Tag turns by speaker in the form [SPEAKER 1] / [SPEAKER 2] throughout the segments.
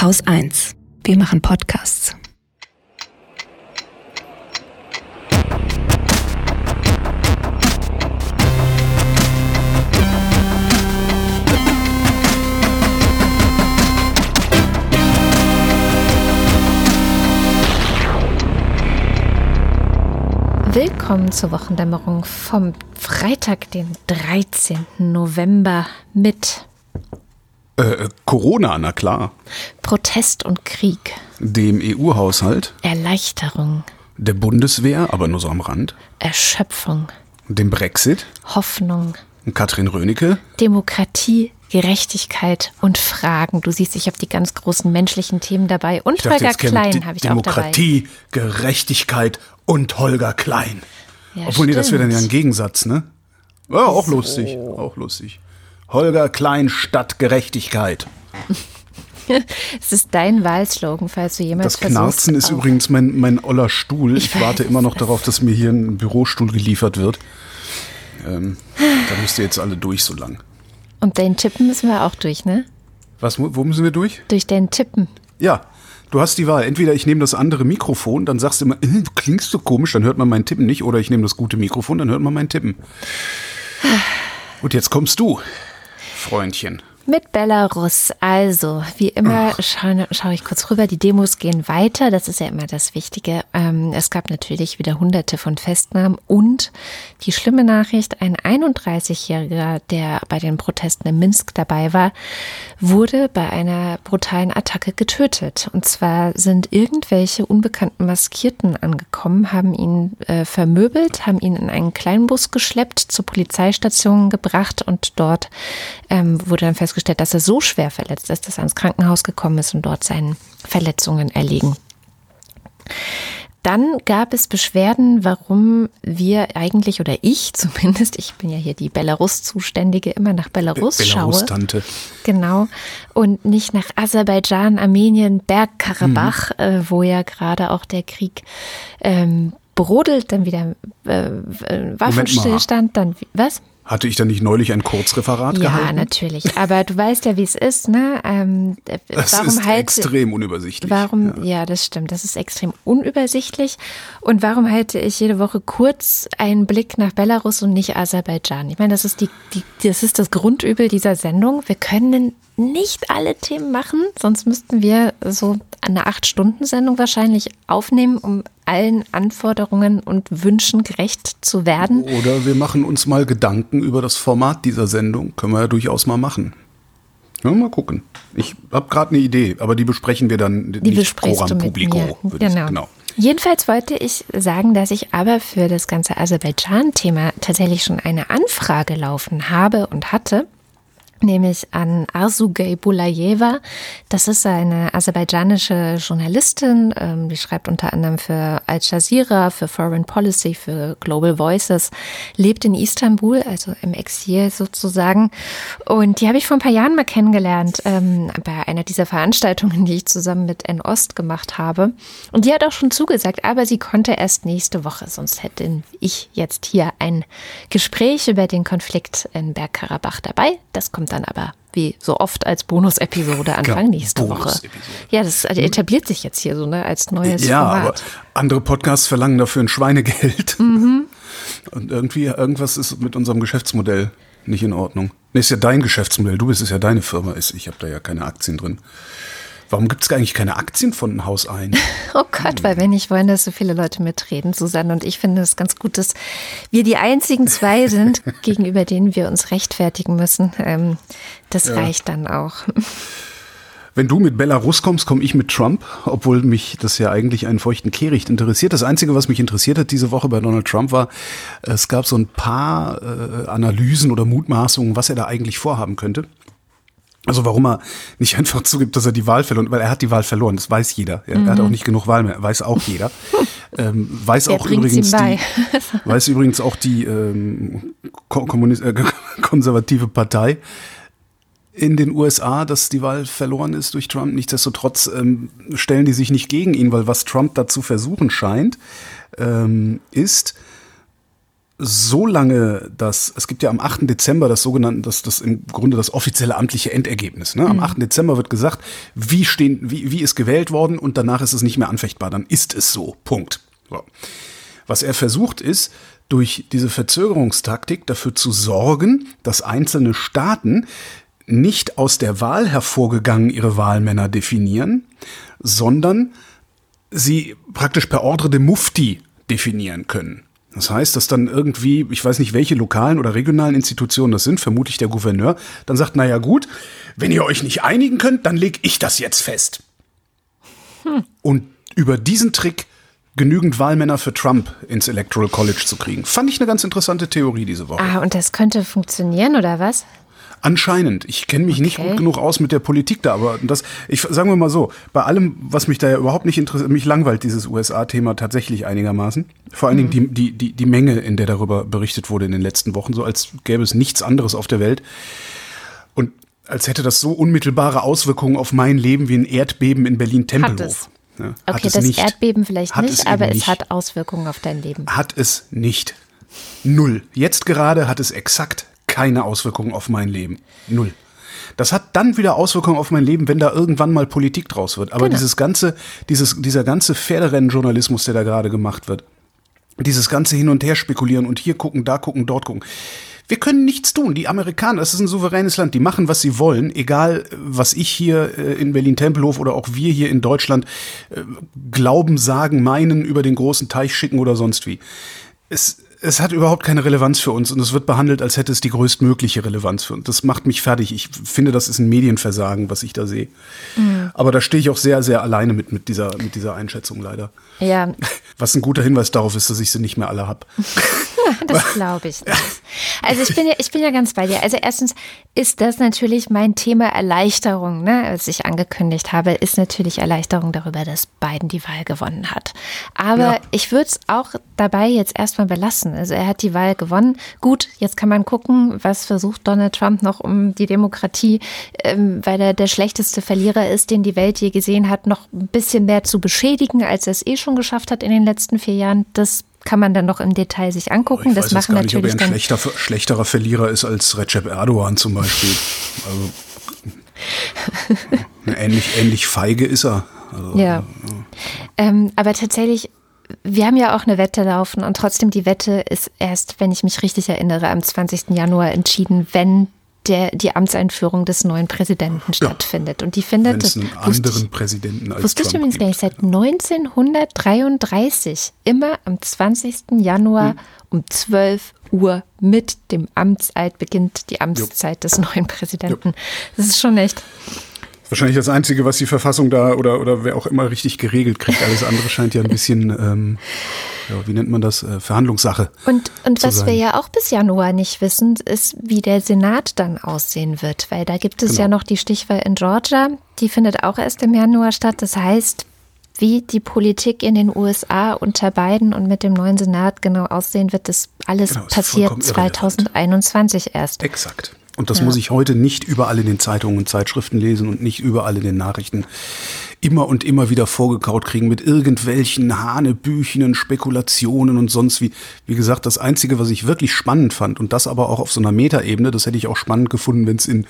[SPEAKER 1] Haus 1. Wir machen Podcasts.
[SPEAKER 2] Willkommen zur Wochendämmerung vom Freitag, den 13. November mit
[SPEAKER 3] Äh, Corona, na klar.
[SPEAKER 2] Protest und Krieg,
[SPEAKER 3] Dem EU-Haushalt,
[SPEAKER 2] Erleichterung,
[SPEAKER 3] der Bundeswehr, aber nur so am Rand,
[SPEAKER 2] Erschöpfung,
[SPEAKER 3] dem Brexit,
[SPEAKER 2] Hoffnung,
[SPEAKER 3] Katrin Rönecke,
[SPEAKER 2] Demokratie, Gerechtigkeit und Fragen. Du siehst, ich habe die ganz großen menschlichen Themen dabei. Und
[SPEAKER 3] dachte,
[SPEAKER 2] Holger Klein habe ich auch dabei.
[SPEAKER 3] Demokratie, Gerechtigkeit und Holger Klein.
[SPEAKER 2] Ja,
[SPEAKER 3] Obwohl, nee, das wäre dann ja ein
[SPEAKER 2] stimmt.
[SPEAKER 3] Gegensatz, ne? Ja, auch lustig, auch lustig. Holger Klein statt Gerechtigkeit.
[SPEAKER 2] Es ist dein Wahlslogan, falls du jemals
[SPEAKER 3] Das Knarzen ist übrigens mein, mein oller Stuhl. Ich,
[SPEAKER 2] weiß,
[SPEAKER 3] warte immer noch darauf, dass mir hier ein Bürostuhl geliefert wird. Ähm, da müsst ihr jetzt alle durch so lang.
[SPEAKER 2] Und dein Tippen müssen wir auch durch, ne?
[SPEAKER 3] Was, wo müssen wir durch?
[SPEAKER 2] Durch dein Tippen.
[SPEAKER 3] Ja, du hast die Wahl. Entweder ich nehme das andere Mikrofon, dann sagst du immer, äh, du klingst so komisch, dann hört man mein Tippen nicht. Oder ich nehme das gute Mikrofon, dann hört man mein Tippen. Und jetzt kommst du, Freundchen.
[SPEAKER 2] Mit Belarus. Also, wie immer schaue schau ich kurz rüber. Die Demos gehen weiter. Das ist ja immer das Wichtige. Ähm, es gab natürlich wieder hunderte von Festnahmen und die schlimme Nachricht, ein 31-Jähriger, der bei den Protesten in Minsk dabei war, wurde bei einer brutalen Attacke getötet. Und zwar sind irgendwelche unbekannten Maskierten angekommen, haben ihn äh, vermöbelt, haben ihn in einen Kleinbus geschleppt, zur Polizeistation gebracht und dort ähm, wurde dann festgestellt, dass er so schwer verletzt ist, dass er ins Krankenhaus gekommen ist und dort seinen Verletzungen erliegen. Dann gab es Beschwerden, warum wir eigentlich, oder ich zumindest, ich bin ja hier die Belarus-Zuständige, immer nach Belarus schaue.
[SPEAKER 3] Belarus-Tante.
[SPEAKER 2] Genau. Und nicht nach Aserbaidschan, Armenien, Bergkarabach,
[SPEAKER 3] Mhm.
[SPEAKER 2] äh, wo ja gerade auch der Krieg ähm, brodelt, dann wieder äh, äh, Waffenstillstand, dann was?
[SPEAKER 3] Hatte ich da nicht neulich ein Kurzreferat
[SPEAKER 2] Ja,
[SPEAKER 3] gehalten?
[SPEAKER 2] natürlich. Aber du weißt ja, wie es ist, ne? Ähm, äh,
[SPEAKER 3] Das
[SPEAKER 2] warum
[SPEAKER 3] ist
[SPEAKER 2] halte-
[SPEAKER 3] extrem unübersichtlich.
[SPEAKER 2] Warum, ja. das stimmt, das ist extrem unübersichtlich. Und warum halte ich jede Woche kurz einen Blick nach Belarus und nicht Aserbaidschan? Ich meine, das ist die, die, das ist das Grundübel dieser Sendung. Wir können nicht alle Themen machen, sonst müssten wir so eine Acht-Stunden-Sendung wahrscheinlich aufnehmen, um allen Anforderungen und Wünschen gerecht zu werden.
[SPEAKER 3] Oder wir machen uns mal Gedanken über das Format dieser Sendung. Können wir ja durchaus mal machen. Ja, mal gucken. Ich habe gerade eine Idee, aber die besprechen wir dann
[SPEAKER 2] Die
[SPEAKER 3] nicht
[SPEAKER 2] besprichst
[SPEAKER 3] pro
[SPEAKER 2] du mit
[SPEAKER 3] Publico.
[SPEAKER 2] Genau.
[SPEAKER 3] genau.
[SPEAKER 2] Jedenfalls wollte ich sagen, dass ich aber für das ganze Aserbaidschan-Thema tatsächlich schon eine Anfrage laufen habe und hatte. Nämlich an Arsugay Bulayeva. Das ist eine aserbaidschanische Journalistin. ähm, Die schreibt unter anderem für Al Jazeera, für Foreign Policy, für Global Voices, lebt in Istanbul, also im Exil sozusagen. Und die habe ich vor ein paar Jahren mal kennengelernt ähm, bei einer dieser Veranstaltungen, die ich zusammen mit N-Ost gemacht habe. Und die hat auch schon zugesagt, aber sie konnte erst nächste Woche, sonst hätte ich jetzt hier ein Gespräch über den Konflikt in Bergkarabach dabei. Das kommt dann aber wie so oft als Bonusepisode Anfang
[SPEAKER 3] Genau,
[SPEAKER 2] nächste Woche.
[SPEAKER 3] Bonusepisode.
[SPEAKER 2] Ja, das etabliert sich jetzt hier so ne, als neues
[SPEAKER 3] Ja, aber
[SPEAKER 2] Format.
[SPEAKER 3] andere Podcasts verlangen dafür ein Schweinegeld.
[SPEAKER 2] Mhm.
[SPEAKER 3] Und irgendwie, irgendwas ist mit unserem Geschäftsmodell nicht in Ordnung. Nee, ist ja dein Geschäftsmodell. Du bist es ja deine Firma. Ist. Ich habe da ja keine Aktien drin. Warum gibt es eigentlich keine Aktien von Haus ein?
[SPEAKER 2] Oh Gott, weil wir nicht wollen, dass so viele Leute mitreden. Susanne und ich finden es ganz gut, dass wir die einzigen zwei sind, gegenüber denen wir uns rechtfertigen müssen. Ähm, das reicht dann auch.
[SPEAKER 3] Wenn du mit Belarus kommst, komme ich mit Trump, obwohl mich das ja eigentlich einen feuchten Kehricht interessiert. Das Einzige, was mich interessiert hat diese Woche bei Donald Trump war, es gab so ein paar äh, Analysen oder Mutmaßungen, was er da eigentlich vorhaben könnte. Also warum er nicht einfach zugibt, dass er die Wahl verloren, weil er hat die Wahl verloren, das weiß jeder. Er, er hat auch nicht genug Wahl mehr, weiß auch jeder. ähm, weiß
[SPEAKER 2] Wer
[SPEAKER 3] auch übrigens die, weiß übrigens auch die ähm, äh, konservative Partei in den USA, dass die Wahl verloren ist durch Trump. Nichtsdestotrotz ähm, stellen die sich nicht gegen ihn, weil was Trump dazu versuchen scheint, ähm, ist so lange das, es gibt ja am 8. Dezember das sogenannte, das, das im Grunde das offizielle amtliche Endergebnis. Ne? Am mhm. 8. Dezember wird gesagt, wie, stehen, wie, wie ist gewählt worden und danach ist es nicht mehr anfechtbar. Dann ist es so. Punkt. So. Was er versucht ist, durch diese Verzögerungstaktik dafür zu sorgen, dass einzelne Staaten nicht aus der Wahl hervorgegangen ihre Wahlmänner definieren, sondern sie praktisch per Ordre de Mufti definieren können. Das heißt, dass dann irgendwie, ich weiß nicht, welche lokalen oder regionalen Institutionen das sind, vermutlich der Gouverneur, dann sagt, naja gut, wenn ihr euch nicht einigen könnt, dann leg ich das jetzt fest. Hm. Und über diesen Trick genügend Wahlmänner für Trump ins Electoral College zu kriegen. Fand ich eine ganz interessante Theorie diese Woche.
[SPEAKER 2] Ah, und das könnte funktionieren, oder was?
[SPEAKER 3] Anscheinend. Ich kenne mich okay. nicht gut genug aus mit der Politik da, aber das, ich sagen wir mal so, bei allem, was mich da ja überhaupt nicht interessiert, mich langweilt dieses USA-Thema tatsächlich einigermaßen. Vor allen mhm. Dingen die, die, die, die Menge, in der darüber berichtet wurde in den letzten Wochen, so als gäbe es nichts anderes auf der Welt. Und als hätte das so unmittelbare Auswirkungen auf mein Leben wie ein Erdbeben in Berlin-Tempelhof.
[SPEAKER 2] Ja, okay, das nicht. Erdbeben vielleicht hat nicht, es aber es hat Auswirkungen auf dein Leben.
[SPEAKER 3] Hat es nicht. Null. Jetzt gerade hat es exakt keine Auswirkungen auf mein Leben. Null. Das hat dann wieder Auswirkungen auf mein Leben, wenn da irgendwann mal Politik draus wird. Aber genau. dieses ganze, dieses, dieser ganze Pferderennenjournalismus, der da gerade gemacht wird, dieses ganze Hin und Her spekulieren und hier gucken, da gucken, dort gucken. Wir können nichts tun. Die Amerikaner, das ist ein souveränes Land, die machen, was sie wollen, egal was ich hier äh, in Berlin-Tempelhof oder auch wir hier in Deutschland äh, glauben, sagen, meinen, über den großen Teich schicken oder sonst wie. Es, es hat überhaupt keine Relevanz für uns und es wird behandelt, als hätte es die größtmögliche Relevanz für uns. Das macht mich fertig. Ich finde, das ist ein Medienversagen, was ich da sehe. Mhm. Aber da stehe ich auch sehr, sehr alleine mit, mit, dieser, mit dieser Einschätzung leider.
[SPEAKER 2] Ja.
[SPEAKER 3] Was ein guter Hinweis darauf ist, dass ich sie nicht mehr alle habe.
[SPEAKER 2] das glaube ich nicht. Also ich bin ja, ich bin ja ganz bei dir. Also erstens ist das natürlich mein Thema Erleichterung, ne, als ich angekündigt habe, ist natürlich Erleichterung darüber, dass Biden die Wahl gewonnen hat. Aber ja. ich würde es auch dabei jetzt erstmal belassen. Also er hat die Wahl gewonnen. Gut, jetzt kann man gucken, was versucht Donald Trump noch um die Demokratie, ähm, weil er der schlechteste Verlierer ist, den die Welt je gesehen hat, noch ein bisschen mehr zu beschädigen, als er es eh schon geschafft hat in den letzten vier Jahren. Das kann man dann noch im Detail sich angucken.
[SPEAKER 3] Ich
[SPEAKER 2] das machen
[SPEAKER 3] gar nicht,
[SPEAKER 2] natürlich
[SPEAKER 3] ob er ein schlechter, schlechterer Verlierer ist als Recep Erdogan zum Beispiel. Also ähnlich, ähnlich feige ist er. Also,
[SPEAKER 2] ja. ja. Ähm, aber tatsächlich wir haben ja auch eine Wette laufen und trotzdem die Wette ist erst, wenn ich mich richtig erinnere, am 20. Januar entschieden, wenn der, die Amtseinführung des neuen Präsidenten stattfindet. Und die findet
[SPEAKER 3] es einen anderen ich, Präsidenten als
[SPEAKER 2] Wusste ich übrigens gar nicht, seit 1933, immer am 20. Januar hm. um 12 Uhr mit dem Amtseid beginnt die Amtszeit jo. des neuen Präsidenten. Jo. Das ist schon echt
[SPEAKER 3] wahrscheinlich das Einzige, was die Verfassung da oder, oder wer auch immer richtig geregelt kriegt. Alles andere scheint ja ein bisschen, ähm, ja, wie nennt man das, äh, Verhandlungssache.
[SPEAKER 2] Und, und was sein. wir ja auch bis Januar nicht wissen, ist, wie der Senat dann aussehen wird. Weil da gibt es genau. ja noch die Stichwahl in Georgia, die findet auch erst im Januar statt. Das heißt, wie die Politik in den USA unter Biden und mit dem neuen Senat genau aussehen wird, das alles genau, passiert 2021 erst.
[SPEAKER 3] Exakt. Und das ja. muss ich heute nicht überall in den Zeitungen und Zeitschriften lesen und nicht überall in den Nachrichten immer und immer wieder vorgekaut kriegen mit irgendwelchen hanebüchenen Spekulationen und sonst wie. Wie gesagt, das Einzige, was ich wirklich spannend fand und das aber auch auf so einer Metaebene, das hätte ich auch spannend gefunden, wenn es in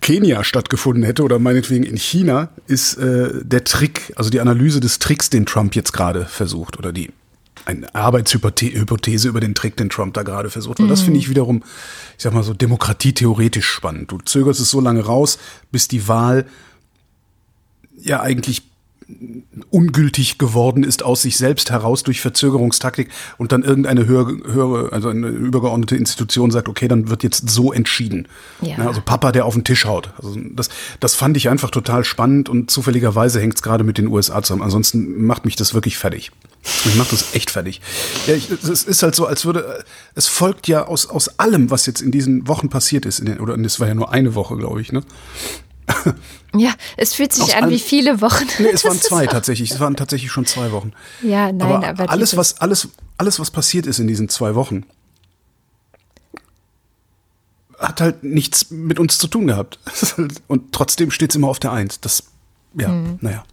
[SPEAKER 3] Kenia stattgefunden hätte oder meinetwegen in China, ist äh, der Trick, also die Analyse des Tricks, den Trump jetzt gerade versucht oder die eine Arbeitshypothese über den Trick, den Trump da gerade versucht. Weil das finde ich wiederum, ich sag mal so, demokratietheoretisch spannend. Du zögerst es so lange raus, bis die Wahl ja eigentlich ungültig geworden ist aus sich selbst heraus durch Verzögerungstaktik und dann irgendeine höhere, höhere also eine übergeordnete Institution sagt, okay, dann wird jetzt so entschieden. Ja. Also Papa, der auf den Tisch haut. Also das, das fand ich einfach total spannend und zufälligerweise hängt es gerade mit den USA zusammen. Ansonsten macht mich das wirklich fertig. Ich mache das echt fertig. Ja, ich, es ist halt so, als würde, es folgt ja aus, aus allem, was jetzt in diesen Wochen passiert ist, in den, oder es war ja nur eine Woche, glaube ich, ne?
[SPEAKER 2] Ja, es fühlt sich aus an wie viele Wochen.
[SPEAKER 3] Nee, es waren zwei tatsächlich. Es waren tatsächlich schon zwei Wochen.
[SPEAKER 2] Ja, nein, aber,
[SPEAKER 3] aber alles, was alles, alles, was passiert ist in diesen zwei Wochen, hat halt nichts mit uns zu tun gehabt. Und trotzdem steht es immer auf der Eins. Das, ja, hm. naja.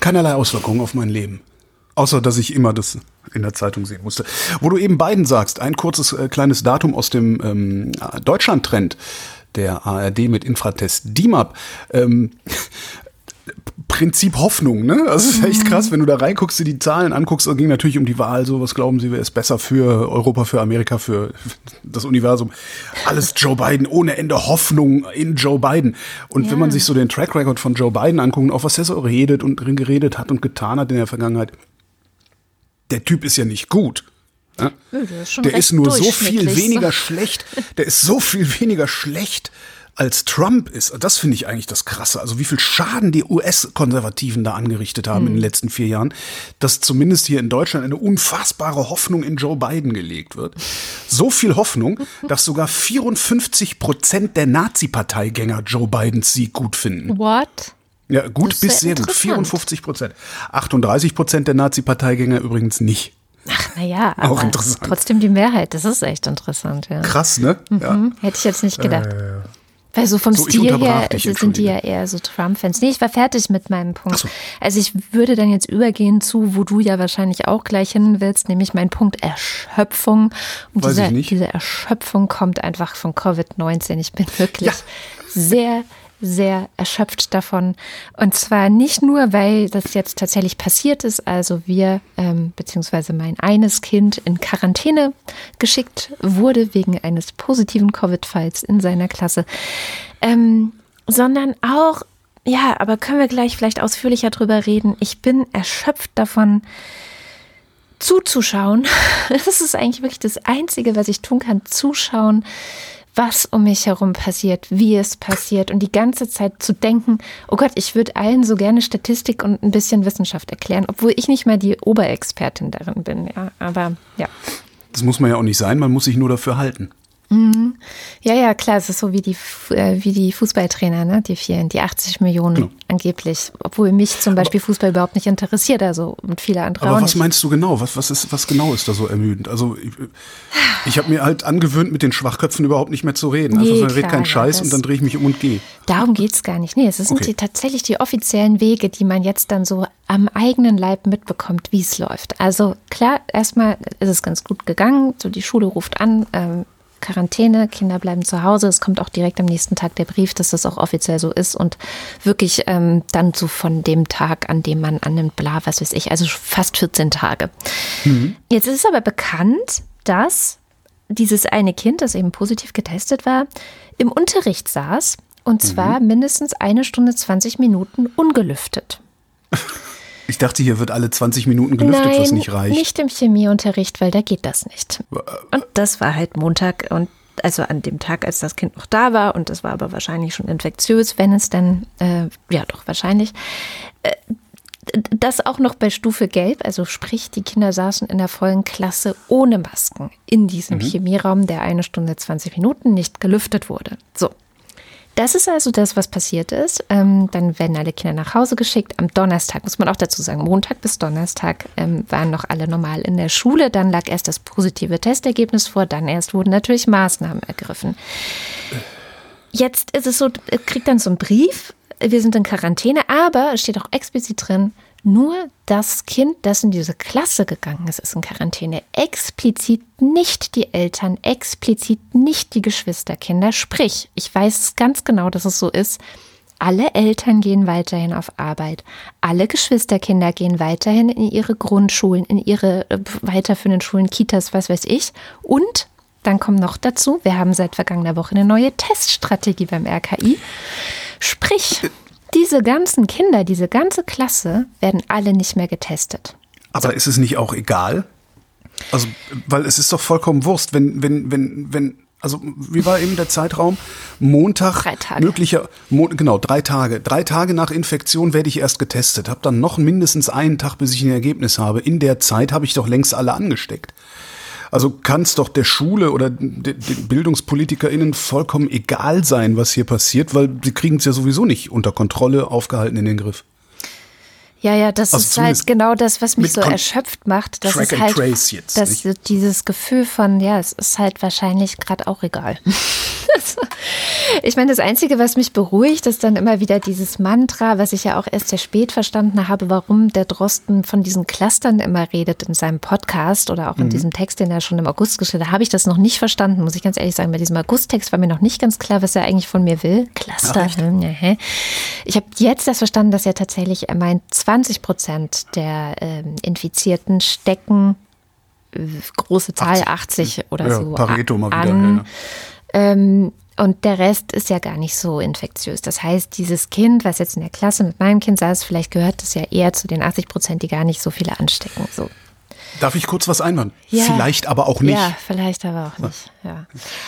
[SPEAKER 3] Keinerlei Auswirkungen auf mein Leben. Außer, dass ich immer das in der Zeitung sehen musste. Wo du eben beiden sagst, ein kurzes äh, kleines Datum aus dem ähm, Deutschland-Trend der ARD mit Infratest DIMAP. Ähm, Prinzip Hoffnung, ne? Also es ist echt krass, wenn du da reinguckst, dir die Zahlen anguckst, es ging natürlich um die Wahl, so was glauben sie, wer ist besser für Europa, für Amerika, für das Universum. Alles Joe Biden, ohne Ende Hoffnung in Joe Biden. Und
[SPEAKER 2] Ja.
[SPEAKER 3] wenn man sich so den Track Record von Joe Biden anguckt, auch was er so redet und drin geredet hat und getan hat in der Vergangenheit, der Typ ist ja nicht gut. Ja?
[SPEAKER 2] Ist
[SPEAKER 3] Der ist nur so viel
[SPEAKER 2] durchschnittlich,
[SPEAKER 3] weniger schlecht. Der ist so viel weniger schlecht als Trump ist. Das finde ich eigentlich das Krasse. Also wie viel Schaden die US-Konservativen da angerichtet haben in den letzten vier Jahren, dass zumindest hier in Deutschland eine unfassbare Hoffnung in Joe Biden gelegt wird. So viel Hoffnung, dass sogar 54 Prozent der Nazi-Parteigänger Joe Bidens Sieg gut finden.
[SPEAKER 2] What?
[SPEAKER 3] Ja, gut bis sehr gut.
[SPEAKER 2] interessant.
[SPEAKER 3] 54 Prozent. 38 Prozent der Nazi-Parteigänger übrigens nicht.
[SPEAKER 2] Ach, naja,
[SPEAKER 3] Auch
[SPEAKER 2] aber
[SPEAKER 3] interessant.
[SPEAKER 2] trotzdem die Mehrheit. Das ist echt interessant, ja.
[SPEAKER 3] Krass, ne? Ja.
[SPEAKER 2] Hm, hätte ich jetzt nicht gedacht. Weil so vom
[SPEAKER 3] So,
[SPEAKER 2] Stil her
[SPEAKER 3] dich,
[SPEAKER 2] sind die ja eher so Trump-Fans. Nee, ich war fertig mit meinem Punkt.
[SPEAKER 3] So.
[SPEAKER 2] Also ich würde dann jetzt übergehen zu, wo du ja wahrscheinlich auch gleich hin willst, nämlich mein Punkt Erschöpfung. Und
[SPEAKER 3] Weiß
[SPEAKER 2] diese,
[SPEAKER 3] ich nicht.
[SPEAKER 2] diese Erschöpfung kommt einfach von Covid-19. Ich bin wirklich
[SPEAKER 3] Ja.
[SPEAKER 2] sehr, sehr erschöpft davon. Und zwar nicht nur, weil das jetzt tatsächlich passiert ist, also wir, ähm, beziehungsweise mein eines Kind in Quarantäne geschickt wurde wegen eines positiven Covid-Falls in seiner Klasse, ähm, sondern auch, ja, aber können wir gleich vielleicht ausführlicher drüber reden. Ich bin erschöpft davon, zuzuschauen. Das ist eigentlich wirklich das Einzige, was ich tun kann, zuschauen, was um mich herum passiert, wie es passiert und die ganze Zeit zu denken, oh Gott, ich würde allen so gerne Statistik und ein bisschen Wissenschaft erklären, obwohl ich nicht mal die Oberexpertin darin bin, ja, aber ja.
[SPEAKER 3] Das muss man ja auch nicht sein, man muss sich nur dafür halten.
[SPEAKER 2] Ja, ja, klar, es ist so wie die, äh, wie die Fußballtrainer, ne? die vielen, die 80 Millionen
[SPEAKER 3] Genau.
[SPEAKER 2] angeblich, obwohl mich zum Beispiel Fußball überhaupt nicht interessiert, also und viele andere
[SPEAKER 3] Aber was
[SPEAKER 2] nicht.
[SPEAKER 3] meinst du genau? Was, was, ist, was genau ist da so ermüdend? Also ich, ich habe mir halt angewöhnt, mit den Schwachköpfen überhaupt nicht mehr zu reden. Einfach
[SPEAKER 2] Nee,
[SPEAKER 3] so, red
[SPEAKER 2] klar,
[SPEAKER 3] keinen
[SPEAKER 2] ja,
[SPEAKER 3] Scheiß
[SPEAKER 2] das-
[SPEAKER 3] und dann drehe ich mich um und gehe.
[SPEAKER 2] Darum geht's gar nicht. Nee, es sind
[SPEAKER 3] Okay.
[SPEAKER 2] die, tatsächlich die offiziellen Wege, die man jetzt dann so am eigenen Leib mitbekommt, wie es läuft. Also klar, erstmal ist es ganz gut gegangen. So die Schule ruft an, ähm, Quarantäne, Kinder bleiben zu Hause. Es kommt auch direkt am nächsten Tag der Brief, dass das auch offiziell so ist und wirklich ähm, dann so von dem Tag, an dem man annimmt, bla, was weiß ich, also fast 14 Tage. Jetzt ist aber bekannt, dass dieses eine Kind, das eben positiv getestet war, im Unterricht saß und zwar mindestens eine Stunde 20 Minuten ungelüftet.
[SPEAKER 3] Ich dachte, hier wird alle 20 Minuten gelüftet,
[SPEAKER 2] Nein,
[SPEAKER 3] was nicht reicht.
[SPEAKER 2] nicht im Chemieunterricht, weil da geht das nicht. Und das war halt Montag und also an dem Tag, als das Kind noch da war und das war aber wahrscheinlich schon infektiös, wenn es dann, äh, ja doch wahrscheinlich. Äh, das auch noch bei Stufe Gelb, also sprich, die Kinder saßen in der vollen Klasse ohne Masken in diesem Chemieraum, der eine Stunde 20 Minuten nicht gelüftet wurde. So. Das ist also das, was passiert ist. Ähm, dann werden alle Kinder nach Hause geschickt. Am Donnerstag, muss man auch dazu sagen, Montag bis Donnerstag ähm, waren noch alle normal in der Schule. Dann lag erst das positive Testergebnis vor, dann erst wurden natürlich Maßnahmen ergriffen. Jetzt ist es so, er kriegt dann so einen Brief, wir sind in Quarantäne, aber es steht auch explizit drin, nur das Kind, das in diese Klasse gegangen ist, ist in Quarantäne. Explizit nicht die Eltern, explizit nicht die Geschwisterkinder. Sprich, ich weiß ganz genau, dass es so ist. Alle Eltern gehen weiterhin auf Arbeit. Alle Geschwisterkinder gehen weiterhin in ihre Grundschulen, in ihre äh, weiterführenden Schulen, Kitas, was weiß ich. Und dann kommt noch dazu, wir haben seit vergangener Woche eine neue Teststrategie beim RKI. Sprich, diese ganzen Kinder, diese ganze Klasse werden alle nicht mehr getestet.
[SPEAKER 3] Aber ist es nicht auch egal? Also, weil es ist doch vollkommen Wurst, wenn, wenn, wenn, wenn, also wie war eben der Zeitraum? Montag,
[SPEAKER 2] Drei Tage.
[SPEAKER 3] möglicher, Mo genau, drei Tage. Drei Tage nach Infektion werde ich erst getestet. Hab dann noch mindestens einen Tag, bis ich ein Ergebnis habe. In der Zeit habe ich doch längst alle angesteckt. Also kann es doch der Schule oder den BildungspolitikerInnen vollkommen egal sein, was hier passiert, weil sie kriegen es ja sowieso nicht unter Kontrolle, aufgehalten in den Griff.
[SPEAKER 2] Ja, ja, das
[SPEAKER 3] Also
[SPEAKER 2] ist halt genau das, was mich so erschöpft macht. Das
[SPEAKER 3] Track
[SPEAKER 2] ist halt
[SPEAKER 3] Trace jetzt,
[SPEAKER 2] das,
[SPEAKER 3] nicht?
[SPEAKER 2] dieses Gefühl von, ja, es ist halt wahrscheinlich gerade auch egal. ich meine, das Einzige, was mich beruhigt, ist dann immer wieder dieses Mantra, was ich ja auch erst sehr spät verstanden habe, warum der Drosten von diesen Clustern immer redet in seinem Podcast oder auch in
[SPEAKER 3] Mhm.
[SPEAKER 2] diesem Text, den er schon im August geschrieben hat, habe ich das noch nicht verstanden, muss ich ganz ehrlich sagen. Bei diesem August-Text war mir noch nicht ganz klar, was er eigentlich von mir will. Cluster. ja, hä? Ich habe jetzt das verstanden, dass er tatsächlich, er meint, 20 Prozent der ähm, Infizierten stecken, äh, große Zahl, 80, oder
[SPEAKER 3] Ja,
[SPEAKER 2] so,
[SPEAKER 3] Pareto mal wieder,
[SPEAKER 2] an.
[SPEAKER 3] ja, ja.
[SPEAKER 2] Ähm, und der Rest ist ja gar nicht so infektiös. Das heißt, dieses Kind, was jetzt in der Klasse mit meinem Kind saß, vielleicht gehört das ja eher zu den 80 Prozent, die gar nicht so viele anstecken. So.
[SPEAKER 3] Darf ich kurz was einwandern?
[SPEAKER 2] Ja.
[SPEAKER 3] Vielleicht aber auch nicht.
[SPEAKER 2] Ja, vielleicht aber auch nicht. Ja.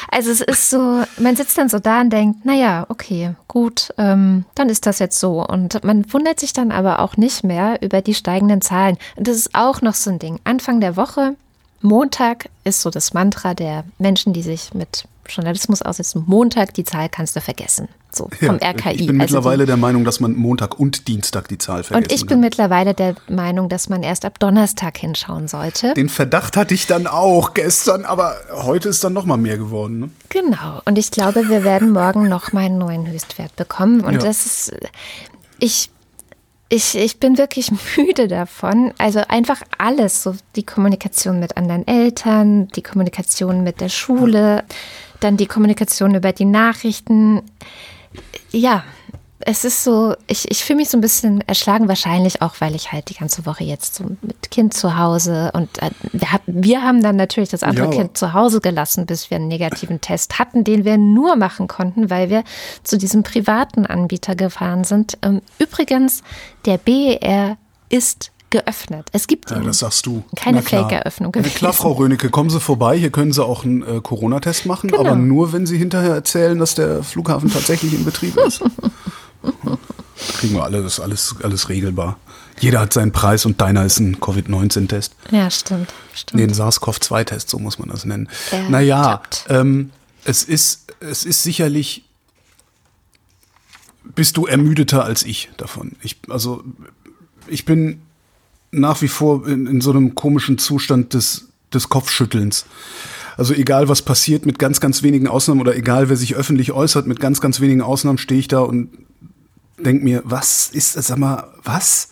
[SPEAKER 2] Also es ist so, man sitzt dann so da und denkt, naja, okay, gut, ähm, dann ist das jetzt so. Und man wundert sich dann aber auch nicht mehr über die steigenden Zahlen. Und das ist auch noch so ein Ding. Anfang der Woche, Montag ist so das Mantra der Menschen, die sich mit Journalismus aussetzen. Montag, die Zahl kannst du vergessen. So, vom
[SPEAKER 3] Ja,
[SPEAKER 2] RKI.
[SPEAKER 3] Ich bin
[SPEAKER 2] Also die-
[SPEAKER 3] mittlerweile der Meinung, dass man Montag und Dienstag die Zahl vergessen
[SPEAKER 2] und ich bin
[SPEAKER 3] kann.
[SPEAKER 2] mittlerweile der Meinung, dass man erst ab Donnerstag hinschauen sollte.
[SPEAKER 3] Den Verdacht hatte ich dann auch gestern, aber heute ist dann noch mal mehr geworden. Ne?
[SPEAKER 2] Genau. Und ich glaube, wir werden morgen noch mal einen neuen Höchstwert bekommen. Und
[SPEAKER 3] Ja.
[SPEAKER 2] das ist, ich, ich, ich bin wirklich müde davon. Also einfach alles, so die Kommunikation mit anderen Eltern, die Kommunikation mit der Schule, dann die Kommunikation über die Nachrichten. Ja, es ist so, ich, ich fühle mich so ein bisschen erschlagen, wahrscheinlich auch, weil ich halt die ganze Woche jetzt so mit Kind zu Hause und äh, wir, hab, wir haben dann natürlich das andere
[SPEAKER 3] Ja,
[SPEAKER 2] Kind zu Hause gelassen, bis wir einen negativen Test hatten, den wir nur machen konnten, weil wir zu diesem privaten Anbieter gefahren sind. Ähm, übrigens, der BER ist geöffnet. Es gibt
[SPEAKER 3] Ja, das sagst du.
[SPEAKER 2] Keine. Fake-Eröffnung
[SPEAKER 3] Ja, klar, Frau Rönecke, kommen Sie vorbei. Hier können Sie auch einen äh, Corona-Test machen,
[SPEAKER 2] Genau.
[SPEAKER 3] aber nur, wenn Sie hinterher erzählen, dass der Flughafen tatsächlich in Betrieb ist. Kriegen wir alle, das ist alles, alles regelbar. Jeder hat seinen Preis und deiner ist ein Covid-19-Test.
[SPEAKER 2] Ja, stimmt. stimmt.
[SPEAKER 3] Nee, ein SARS-CoV-2-Test, so muss man das nennen.
[SPEAKER 2] Ja,
[SPEAKER 3] naja, ähm, es, ist, es ist sicherlich, bist du ermüdeter als ich davon. Ich, also, ich bin nach wie vor in, in so einem komischen Zustand des, des Kopfschüttelns. Also egal was passiert, mit ganz, ganz wenigen Ausnahmen oder egal wer sich öffentlich äußert, mit ganz, ganz wenigen Ausnahmen stehe ich da und denk mir, was ist, sag mal, was?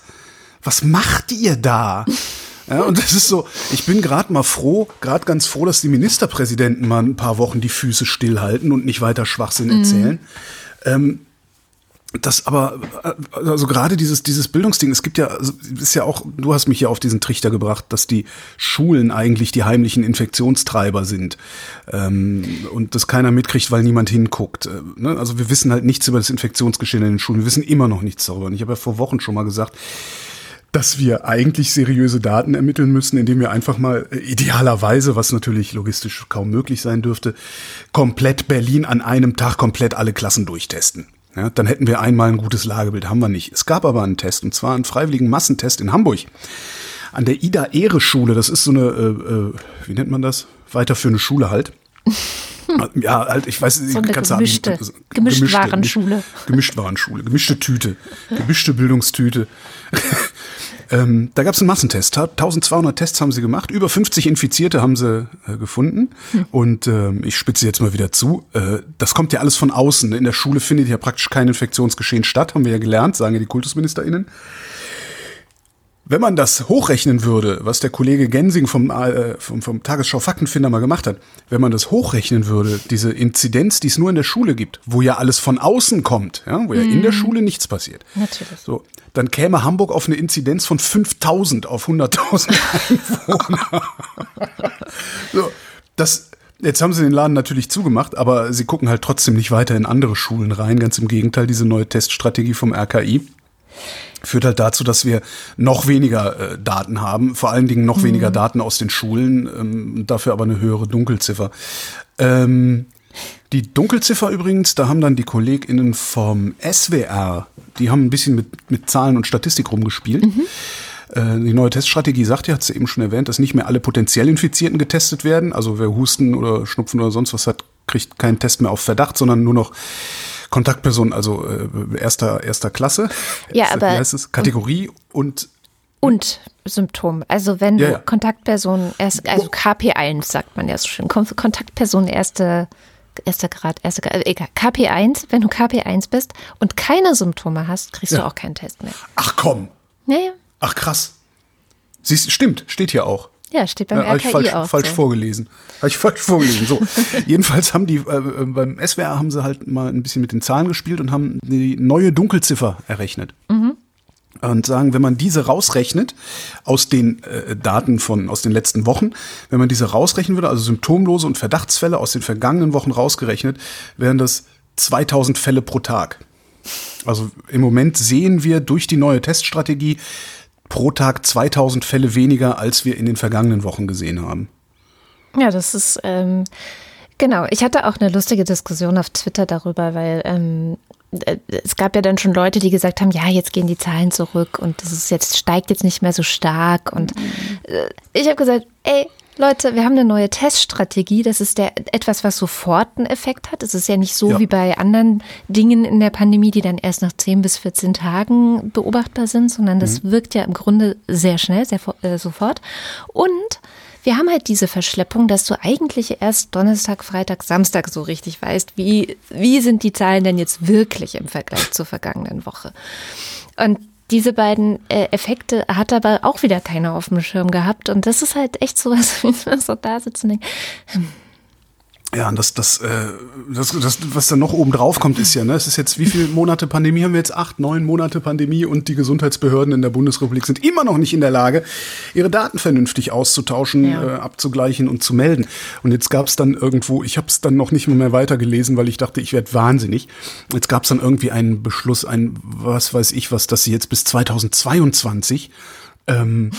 [SPEAKER 3] Was macht ihr da? Ja, und das ist so, ich bin gerade mal froh, gerade ganz froh, dass die Ministerpräsidenten mal ein paar Wochen die Füße stillhalten und nicht weiter Schwachsinn erzählen. Ähm, das aber, äh, also gerade dieses, dieses Bildungsding, es gibt ja, ist ja auch, du hast mich ja auf diesen Trichter gebracht, dass die Schulen eigentlich die heimlichen Infektionstreiber sind ähm, und das keiner mitkriegt, weil niemand hinguckt. Äh, ne? Also wir wissen halt nichts über das Infektionsgeschehen in den Schulen, wir wissen immer noch nichts darüber. Und ich habe ja vor Wochen schon mal gesagt, dass wir eigentlich seriöse Daten ermitteln müssen, indem wir einfach mal äh, idealerweise, was natürlich logistisch kaum möglich sein dürfte, komplett Berlin an einem Tag komplett alle Klassen durchtesten. Ja, dann hätten wir einmal ein gutes Lagebild, haben wir nicht. Es gab aber einen Test, und zwar einen freiwilligen Massentest in Hamburg. An der Ida-Ehre-Schule, das ist so eine, äh, äh, wie nennt man das? Weiterführende Schule halt. Ja, halt, ich weiß,
[SPEAKER 2] So eine
[SPEAKER 3] kannst du
[SPEAKER 2] gemischte-
[SPEAKER 3] haben-
[SPEAKER 2] Gemischtwarenschule.
[SPEAKER 3] Gemischtwarenschule, gemischte Tüte, gemischte Bildungstüte. Ähm, da gab es einen Massentest. 1200 Tests haben sie gemacht. Über 50 Infizierte haben sie äh, gefunden. Und ähm, ich spitze jetzt mal wieder zu. Äh, das kommt ja alles von außen. In der Schule findet ja praktisch kein Infektionsgeschehen statt, haben wir ja gelernt, sagen ja die KultusministerInnen. Wenn man das hochrechnen würde, was der Kollege Gensing vom, äh, vom, vom Tagesschau Faktenfinder mal gemacht hat, wenn man das hochrechnen würde, diese Inzidenz, die es nur in der Schule gibt, wo ja alles von außen kommt, ja, wo ja in der Schule nichts passiert.
[SPEAKER 2] Natürlich.
[SPEAKER 3] So, dann käme Hamburg auf eine Inzidenz von 5000 auf 100.000 Einwohner. so, das, jetzt haben sie den Laden natürlich zugemacht, aber sie gucken halt trotzdem nicht weiter in andere Schulen rein. Ganz im Gegenteil, diese neue Teststrategie vom RKI führt halt dazu, dass wir noch weniger äh, Daten haben, vor allen Dingen noch weniger Daten aus den Schulen, ähm, dafür aber eine höhere Dunkelziffer. Ähm, die Dunkelziffer übrigens, da haben dann die KollegInnen vom SWR, die haben ein bisschen mit, mit Zahlen und Statistik rumgespielt. Äh, Die neue Teststrategie sagt ja, hat sie eben schon erwähnt, dass nicht mehr alle potenziell Infizierten getestet werden. Also wer Husten oder Schnupfen oder sonst was hat, kriegt keinen Test mehr auf Verdacht, sondern nur noch Kontaktperson, also äh, erster, erster Klasse.
[SPEAKER 2] Ja, aber-
[SPEAKER 3] Wie heißt es? Kategorie und
[SPEAKER 2] Und Symptom. Also wenn
[SPEAKER 3] Ja,
[SPEAKER 2] du
[SPEAKER 3] ja.
[SPEAKER 2] Kontaktperson erst, also KP1 sagt man ja so schön, Kon- Kontaktperson erste, erster Grad, erster Grad, also egal, KP1, wenn du KP1 bist und keine Symptome hast, kriegst du
[SPEAKER 3] Ja.
[SPEAKER 2] auch keinen Test mehr.
[SPEAKER 3] ach komm,
[SPEAKER 2] Ja, ja.
[SPEAKER 3] ach krass. Siehst, stimmt, steht hier auch.
[SPEAKER 2] Ja, steht beim
[SPEAKER 3] Ja, habe ich
[SPEAKER 2] RKI
[SPEAKER 3] falsch,
[SPEAKER 2] auch.
[SPEAKER 3] falsch
[SPEAKER 2] so.
[SPEAKER 3] vorgelesen. Habe ich falsch vorgelesen. So, jedenfalls haben die äh, äh, beim SWR haben sie halt mal ein bisschen mit den Zahlen gespielt und haben die neue Dunkelziffer errechnet.
[SPEAKER 2] Mhm.
[SPEAKER 3] Und sagen, wenn man diese rausrechnet aus den äh, Daten von aus den letzten Wochen, wenn man diese rausrechnen würde, also symptomlose und Verdachtsfälle aus den vergangenen Wochen rausgerechnet, wären das 2000 Fälle pro Tag. Also im Moment sehen wir durch die neue Teststrategie pro Tag 2000 Fälle weniger, als wir in den vergangenen Wochen gesehen haben.
[SPEAKER 2] Ja, das ist, ähm, genau. Ich hatte auch eine lustige Diskussion auf Twitter darüber, weil ähm, äh, es gab ja dann schon Leute, die gesagt haben, ja, jetzt gehen die Zahlen zurück und das ist jetzt, steigt jetzt nicht mehr so stark. Und äh, ich habe gesagt, ey, Leute, wir haben eine neue Teststrategie. Das ist der etwas, was sofort einen Effekt hat. Es ist ja nicht so
[SPEAKER 3] Ja.
[SPEAKER 2] wie bei anderen Dingen in der Pandemie, die dann erst nach 10 bis 14 Tagen beobachtbar sind, sondern das wirkt ja im Grunde sehr schnell, sehr äh, sofort. Und wir haben halt diese Verschleppung, dass du eigentlich erst Donnerstag, Freitag, Samstag so richtig weißt, wie, wie sind die Zahlen denn jetzt wirklich im Vergleich zur vergangenen Woche. Und diese beiden äh, Effekte hat aber auch wieder keiner auf dem Schirm gehabt. Und das ist halt echt sowas, wie man so da sitzt und denkt,
[SPEAKER 3] Ja, und das, das, äh, das, das, was dann noch oben drauf kommt, ist ja, ne, es ist jetzt, wie viele Monate Pandemie haben wir jetzt? Acht, neun Monate Pandemie und die Gesundheitsbehörden in der Bundesrepublik sind immer noch nicht in der Lage, ihre Daten vernünftig auszutauschen,
[SPEAKER 2] Ja.
[SPEAKER 3] äh, abzugleichen und zu melden. Und jetzt gab es dann irgendwo, ich habe es dann noch nicht mal mehr weitergelesen, weil ich dachte, ich werde wahnsinnig. Jetzt gab es dann irgendwie einen Beschluss, ein, was weiß ich was, dass sie jetzt bis 2022 ähm,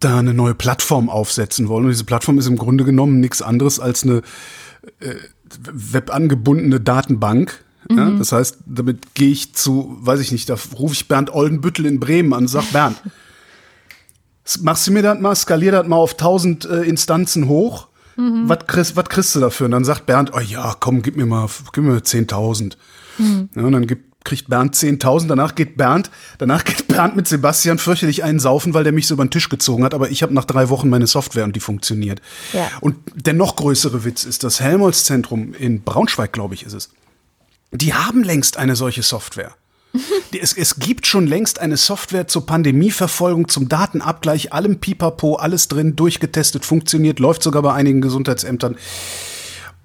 [SPEAKER 3] da eine neue Plattform aufsetzen wollen. Und diese Plattform ist im Grunde genommen nichts anderes als eine äh, webangebundene Datenbank. Ja, das heißt, damit gehe ich zu, weiß ich nicht, da rufe ich Bernd Oldenbüttel in Bremen an und sag, Bernd, machst du mir das mal, skalier das mal auf 1000 äh, Instanzen hoch. Was, kriegst, was kriegst du dafür? Und dann sagt Bernd, oh ja, komm, gib mir mal, gib mir 10.000. Ja, und dann gibt, kriegt Bernd 10.000, danach geht Bernd, danach geht Bernd mit Sebastian fürchterlich einen saufen, weil der mich so über den Tisch gezogen hat, aber ich habe nach drei Wochen meine Software und die funktioniert.
[SPEAKER 2] Ja.
[SPEAKER 3] Und der noch größere Witz ist, das Helmholtz-Zentrum in Braunschweig, glaube ich, ist es. Die haben längst eine solche Software. Es, es gibt schon längst eine Software zur Pandemieverfolgung, zum Datenabgleich, allem Pipapo, alles drin, durchgetestet, funktioniert, läuft sogar bei einigen Gesundheitsämtern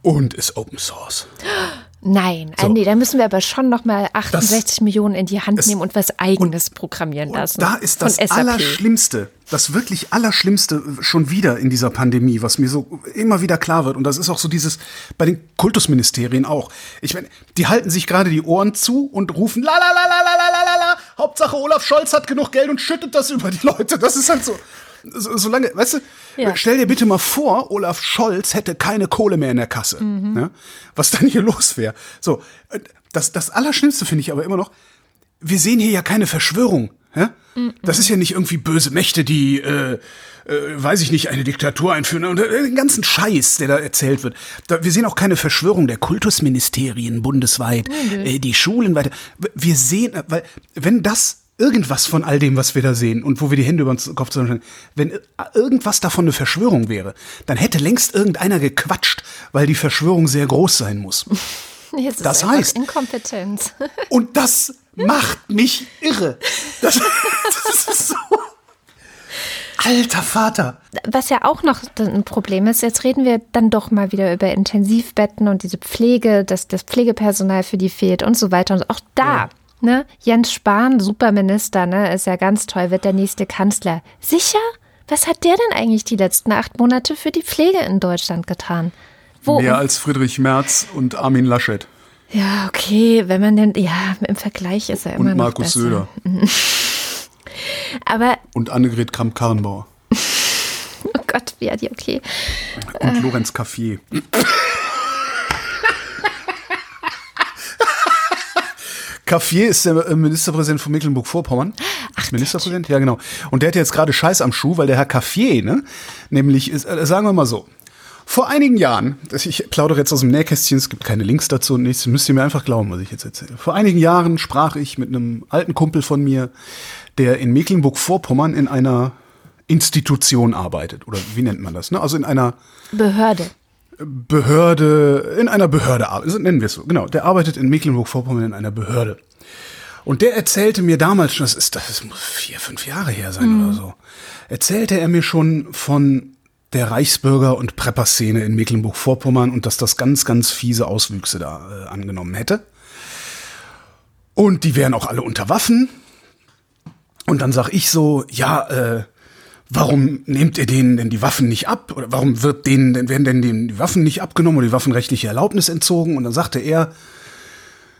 [SPEAKER 3] und ist Open Source.
[SPEAKER 2] nein,
[SPEAKER 3] So.
[SPEAKER 2] Andi, da müssen wir aber schon nochmal 68 Millionen in die Hand nehmen und was Eigenes programmieren lassen.
[SPEAKER 3] Und da ist das. Allerschlimmste, das wirklich Allerschlimmste schon wieder in dieser Pandemie, was mir so immer wieder klar wird. Und das ist auch so dieses, bei den Kultusministerien auch. Ich meine, die halten sich gerade die Ohren zu und rufen, la la la la la la la la, Hauptsache Olaf Scholz hat genug Geld und schüttet das über die Leute. Das ist halt so. So, solange, weißt du,
[SPEAKER 2] Ja.
[SPEAKER 3] stell dir bitte mal vor, Olaf Scholz hätte keine Kohle mehr in der Kasse.
[SPEAKER 2] Mhm.
[SPEAKER 3] Ja? Was dann hier los wäre. So, äh, das, das Allerschlimmste finde ich aber immer noch, wir sehen hier ja keine Verschwörung. Ja? Das ist ja nicht irgendwie böse Mächte, die, äh, äh, weiß ich nicht, eine Diktatur einführen und äh, den ganzen Scheiß, der da erzählt wird. Da, wir sehen auch keine Verschwörung der Kultusministerien bundesweit, äh, die Schulen weiter. Wir sehen, äh, weil wenn das irgendwas von all dem, was wir da sehen und wo wir die Hände über den Kopf zusammenstellen, wenn irgendwas davon eine Verschwörung wäre, dann hätte längst irgendeiner gequatscht, weil die Verschwörung sehr groß sein muss.
[SPEAKER 2] Jetzt
[SPEAKER 3] Das heißt-
[SPEAKER 2] Inkompetenz.
[SPEAKER 3] Und das macht mich irre. Das, das ist so. Alter Vater.
[SPEAKER 2] Was ja auch noch ein Problem ist, jetzt reden wir dann doch mal wieder über Intensivbetten und diese Pflege, dass das Pflegepersonal für die fehlt und so weiter. Und auch da, ne, Jens Spahn, Superminister, ne, ist ja ganz toll, wird der nächste Kanzler. Sicher? Was hat der denn eigentlich die letzten acht Monate für die Pflege in Deutschland getan? Wo,
[SPEAKER 3] Mehr als Friedrich Merz und Armin Laschet
[SPEAKER 2] ja, okay, wenn man denn, ja, im Vergleich ist er immer
[SPEAKER 3] und
[SPEAKER 2] noch
[SPEAKER 3] Markus
[SPEAKER 2] besser.
[SPEAKER 3] Söder
[SPEAKER 2] Aber,
[SPEAKER 3] und Annegret Kramp-Karrenbauer
[SPEAKER 2] oh Gott, ja, die, okay.
[SPEAKER 3] und Lorenz Caffier. Caffier ist der äh, Ministerpräsident von Mecklenburg-Vorpommern. Ach, Ministerpräsident? Ja, genau. Und der hat jetzt gerade Scheiß am Schuh, weil der Herr Caffier, ne, nämlich ist, äh, sagen wir mal so, Vor einigen Jahren, ich plaudere jetzt aus dem Nähkästchen, es gibt keine Links dazu und nichts, müsst ihr mir einfach glauben, was ich jetzt erzähle. Vor einigen Jahren sprach ich mit einem alten Kumpel von mir, der in Mecklenburg-Vorpommern in einer Institution arbeitet. Oder wie nennt man das? Ne? Also in einer
[SPEAKER 2] Behörde.
[SPEAKER 3] Behörde, in einer Behörde, also nennen wir es so, genau. Der arbeitet in Mecklenburg-Vorpommern in einer Behörde. Und der erzählte mir damals schon, das ist, das muss vier, fünf Jahre her sein mhm. oder so, erzählte er mir schon von der Reichsbürger- und Prepper-Szene in Mecklenburg-Vorpommern und dass das ganz, ganz fiese Auswüchse da äh, angenommen hätte. Und die wären auch alle unter Waffen. Und dann sag ich so, ja, äh, warum nehmt ihr denen denn die Waffen nicht ab? Oder warum wird denen denn, werden denn denen die Waffen nicht abgenommen oder die waffenrechtliche Erlaubnis entzogen? Und dann sagte er,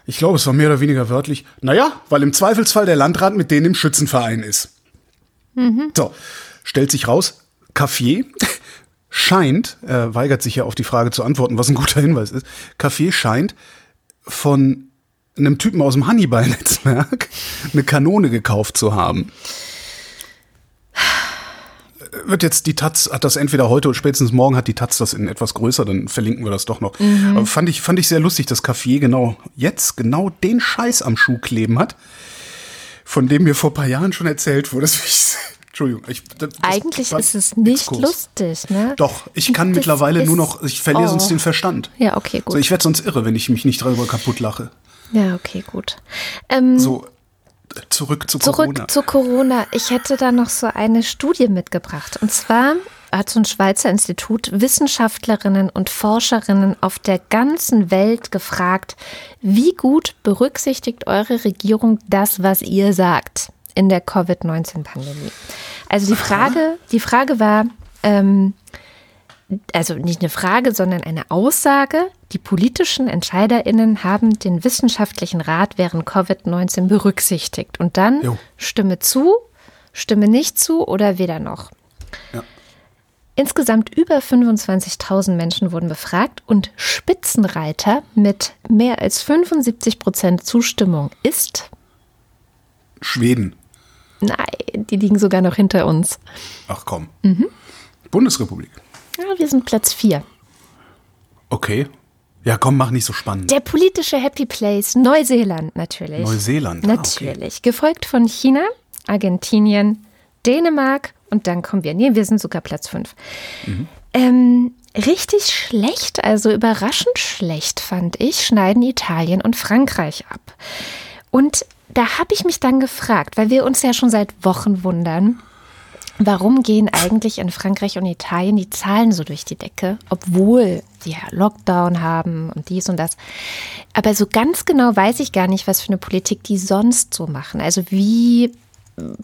[SPEAKER 3] ich glaube, es war mehr oder weniger wörtlich, naja, weil im Zweifelsfall der Landrat mit denen im Schützenverein ist. Mhm. So, stellt sich raus, Café scheint, er weigert sich ja auf die Frage zu antworten, was ein guter Hinweis ist, Café scheint von einem Typen aus dem Hannibal-Netzwerk eine Kanone gekauft zu haben. Wird jetzt die Taz, hat das entweder heute oder spätestens morgen hat die Taz das in etwas größer, dann verlinken wir das doch noch. Mhm. Aber fand ich, fand ich sehr lustig, dass Café genau jetzt genau den Scheiß am Schuh kleben hat, von dem mir vor ein paar Jahren schon erzählt wurde. Das Entschuldigung. Ich,
[SPEAKER 2] das, Eigentlich ist es nicht Exkurs. lustig, ne?
[SPEAKER 3] Doch, ich kann das mittlerweile nur noch, ich verliere oh. sonst den Verstand.
[SPEAKER 2] Ja, okay, gut.
[SPEAKER 3] So, ich werde sonst irre, wenn ich mich nicht darüber kaputt lache.
[SPEAKER 2] Ja, okay, gut. Ähm,
[SPEAKER 3] so, zurück zu
[SPEAKER 2] zurück
[SPEAKER 3] Corona.
[SPEAKER 2] Zurück zu Corona. Ich hätte da noch so eine Studie mitgebracht. Und zwar hat so ein Schweizer Institut Wissenschaftlerinnen und Forscherinnen auf der ganzen Welt gefragt, wie gut berücksichtigt eure Regierung das, was ihr sagt? in der Covid-19-Pandemie. Also die Frage, die Frage war, ähm, also nicht eine Frage, sondern eine Aussage. Die politischen EntscheiderInnen haben den wissenschaftlichen Rat während Covid-19 berücksichtigt. Und dann jo. Stimme zu, Stimme nicht zu oder weder noch. Ja. Insgesamt über 25.000 Menschen wurden befragt und Spitzenreiter mit mehr als 75 Prozent Zustimmung ist
[SPEAKER 3] Schweden.
[SPEAKER 2] Nein, die liegen sogar noch hinter uns.
[SPEAKER 3] Ach komm. Mhm. Bundesrepublik.
[SPEAKER 2] Ja, wir sind Platz 4.
[SPEAKER 3] Okay. Ja, komm, mach nicht so spannend.
[SPEAKER 2] Der politische Happy Place, Neuseeland natürlich.
[SPEAKER 3] Neuseeland,
[SPEAKER 2] ah, natürlich. Okay. Gefolgt von China, Argentinien, Dänemark und dann kommen wir. Nee, wir sind sogar Platz 5. Mhm. Ähm, richtig schlecht, also überraschend schlecht, fand ich, schneiden Italien und Frankreich ab. Und da habe ich mich dann gefragt, weil wir uns ja schon seit Wochen wundern, warum gehen eigentlich in Frankreich und Italien die Zahlen so durch die Decke, obwohl sie ja Lockdown haben und dies und das. Aber so ganz genau weiß ich gar nicht, was für eine Politik die sonst so machen. Also wie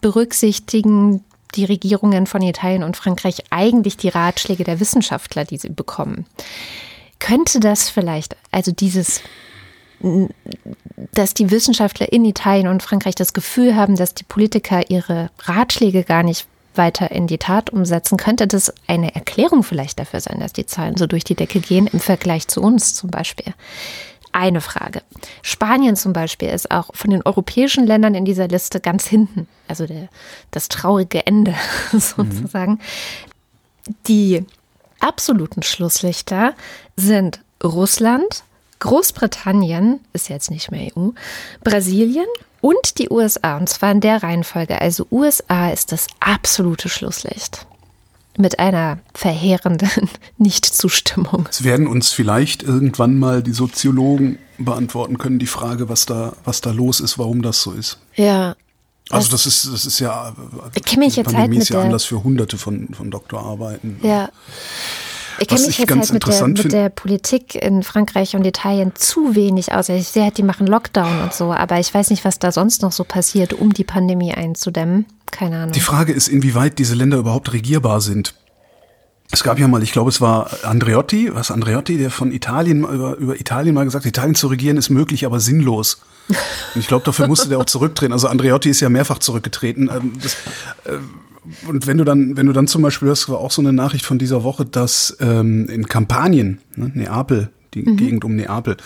[SPEAKER 2] berücksichtigen die Regierungen von Italien und Frankreich eigentlich die Ratschläge der Wissenschaftler, die sie bekommen? Könnte das vielleicht, also dieses dass die Wissenschaftler in Italien und Frankreich das Gefühl haben, dass die Politiker ihre Ratschläge gar nicht weiter in die Tat umsetzen, könnte das eine Erklärung vielleicht dafür sein, dass die Zahlen so durch die Decke gehen im Vergleich zu uns zum Beispiel. Eine Frage. Spanien zum Beispiel ist auch von den europäischen Ländern in dieser Liste ganz hinten. Also der, das traurige Ende sozusagen. Mhm. Die absoluten Schlusslichter sind Russland, Großbritannien ist jetzt nicht mehr EU, Brasilien und die USA. Und zwar in der Reihenfolge. Also USA ist das absolute Schlusslicht. Mit einer verheerenden Nichtzustimmung.
[SPEAKER 3] Es werden uns vielleicht irgendwann mal die Soziologen beantworten können, die Frage, was da, was da los ist, warum das so ist.
[SPEAKER 2] Ja,
[SPEAKER 3] also das ist, das ist ja,
[SPEAKER 2] ich kenne mich jetzt halt mit ist
[SPEAKER 3] ja Anlass für hunderte von, von Doktorarbeiten.
[SPEAKER 2] Ja. Ich kenne mich jetzt halt mit der, mit der, Politik in Frankreich und Italien zu wenig aus. Ich sehe halt, die machen Lockdown und so, aber ich weiß nicht, was da sonst noch so passiert, um die Pandemie einzudämmen. Keine Ahnung.
[SPEAKER 3] Die Frage ist, inwieweit diese Länder überhaupt regierbar sind. Es gab ja mal, ich glaube, es war Andreotti, was Andreotti, der von Italien über, über Italien mal gesagt, Italien zu regieren ist möglich, aber sinnlos. Und ich glaube, dafür musste der auch zurücktreten. Also Andreotti ist ja mehrfach zurückgetreten. Ähm, das, äh, und wenn du dann, wenn du dann zum Beispiel hast, war auch so eine Nachricht von dieser Woche, dass ähm, in Kampanien, ne, Neapel, die mhm. Gegend um Neapel,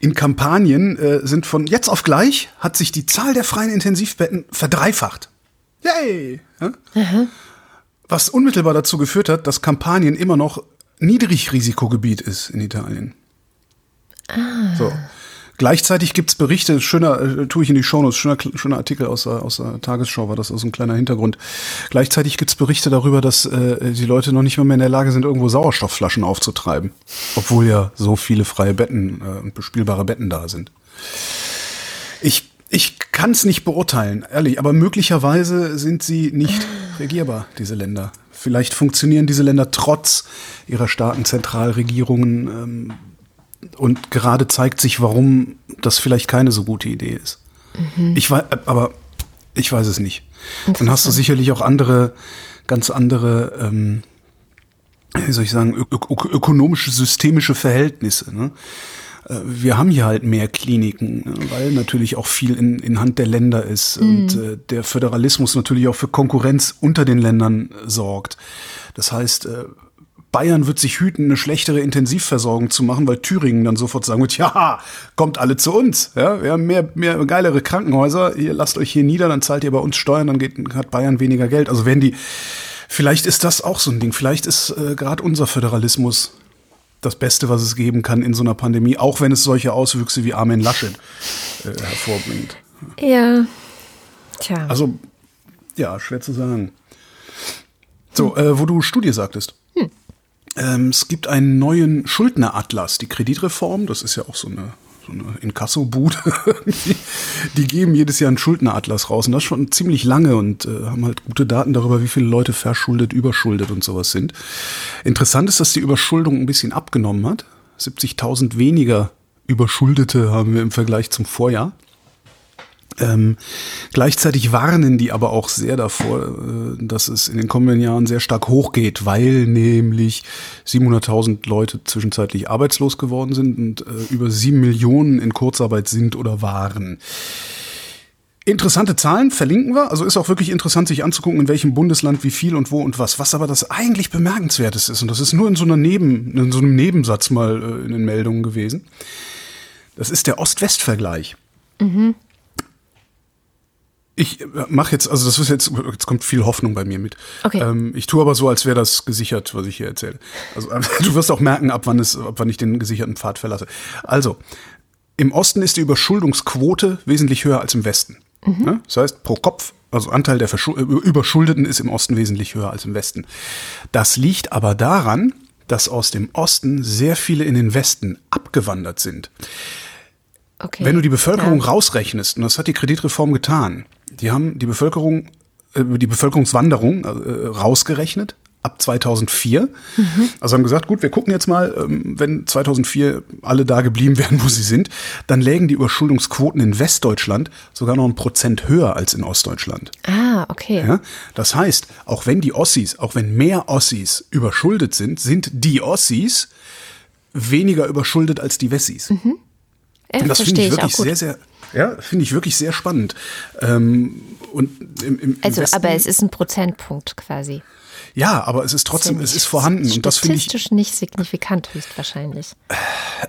[SPEAKER 3] in Kampanien äh, sind von jetzt auf gleich hat sich die Zahl der freien Intensivbetten verdreifacht. Yay! Ja? Was unmittelbar dazu geführt hat, dass Kampanien immer noch Niedrigrisikogebiet ist in Italien. Ah. So. Gleichzeitig gibt's Berichte, schöner, äh, tue ich in die Shownotes, schöner, schöner Artikel aus, der, aus der Tagesschau, war das aus ein kleiner Hintergrund. Gleichzeitig gibt's Berichte darüber, dass äh, die Leute noch nicht mal mehr in der Lage sind, irgendwo Sauerstoffflaschen aufzutreiben. Obwohl ja so viele freie Betten äh, und bespielbare Betten da sind. Ich, ich kann es nicht beurteilen, ehrlich, aber möglicherweise sind sie nicht regierbar, diese Länder. Vielleicht funktionieren diese Länder trotz ihrer starken Zentralregierungen. Ähm, und gerade zeigt sich, warum das vielleicht keine so gute Idee ist. Mhm. Ich weiß, aber ich weiß es nicht. Dann hast du sicherlich auch andere, ganz andere, ähm, wie soll ich sagen, ök ökonomische, systemische Verhältnisse. Ne? Äh, wir haben hier halt mehr Kliniken, ne? weil natürlich auch viel in, in Hand der Länder ist mhm. und äh, der Föderalismus natürlich auch für Konkurrenz unter den Ländern sorgt. Das heißt, äh, Bayern wird sich hüten, eine schlechtere Intensivversorgung zu machen, weil Thüringen dann sofort sagen wird, ja, kommt alle zu uns. Ja, wir haben mehr, mehr geilere Krankenhäuser. Ihr lasst euch hier nieder, dann zahlt ihr bei uns Steuern, dann geht, hat Bayern weniger Geld. Also werden die, vielleicht ist das auch so ein Ding. Vielleicht ist äh, gerade unser Föderalismus das Beste, was es geben kann in so einer Pandemie, auch wenn es solche Auswüchse wie Armin Laschet äh, hervorbringt.
[SPEAKER 2] Ja. Tja.
[SPEAKER 3] Also, ja, schwer zu sagen. So, äh, wo du Studie sagtest. Hm. Ähm, es gibt einen neuen Schuldneratlas, die Kreditreform, das ist ja auch so eine, so eine Inkasso-Bude. die geben jedes Jahr einen Schuldneratlas raus und das schon ziemlich lange und äh, haben halt gute Daten darüber, wie viele Leute verschuldet, überschuldet und sowas sind. Interessant ist, dass die Überschuldung ein bisschen abgenommen hat. 70.000 weniger Überschuldete haben wir im Vergleich zum Vorjahr. Ähm, gleichzeitig warnen die aber auch sehr davor, äh, dass es in den kommenden Jahren sehr stark hochgeht, weil nämlich 700.000 Leute zwischenzeitlich arbeitslos geworden sind und äh, über sieben Millionen in Kurzarbeit sind oder waren. Interessante Zahlen verlinken wir. Also ist auch wirklich interessant, sich anzugucken, in welchem Bundesland wie viel und wo und was. Was aber das eigentlich bemerkenswerteste ist, und das ist nur in so einer Neben, in so einem Nebensatz mal äh, in den Meldungen gewesen. Das ist der Ost-West-Vergleich. Mhm. Ich äh, mache jetzt, also das ist jetzt, jetzt kommt viel Hoffnung bei mir mit. Okay. Ähm, ich tue aber so, als wäre das gesichert, was ich hier erzähle. Also du wirst auch merken, ab wann es, ab wann ich den gesicherten Pfad verlasse. Also im Osten ist die Überschuldungsquote wesentlich höher als im Westen. Mhm. Das heißt, pro Kopf, also Anteil der Verschu äh, Überschuldeten ist im Osten wesentlich höher als im Westen. Das liegt aber daran, dass aus dem Osten sehr viele in den Westen abgewandert sind. Okay. Wenn du die Bevölkerung ja. rausrechnest, und das hat die Kreditreform getan, die haben die Bevölkerung, äh, die Bevölkerungswanderung äh, rausgerechnet ab 2004. Mhm. Also haben gesagt, gut, wir gucken jetzt mal, ähm, wenn 2004 alle da geblieben wären, wo sie sind, dann lägen die Überschuldungsquoten in Westdeutschland sogar noch ein Prozent höher als in Ostdeutschland.
[SPEAKER 2] Ah, okay.
[SPEAKER 3] Ja, das heißt, auch wenn die Ossis, auch wenn mehr Ossis überschuldet sind, sind die Ossis weniger überschuldet als die Wessis. Mhm.
[SPEAKER 2] Ja, das finde ich wirklich
[SPEAKER 3] sehr, sehr, ja, finde ich wirklich sehr spannend. Ähm, und im, im
[SPEAKER 2] also,
[SPEAKER 3] Westen,
[SPEAKER 2] aber es ist ein Prozentpunkt quasi.
[SPEAKER 3] Ja, aber es ist trotzdem, es ist vorhanden und das finde ich
[SPEAKER 2] statistisch nicht signifikant höchstwahrscheinlich.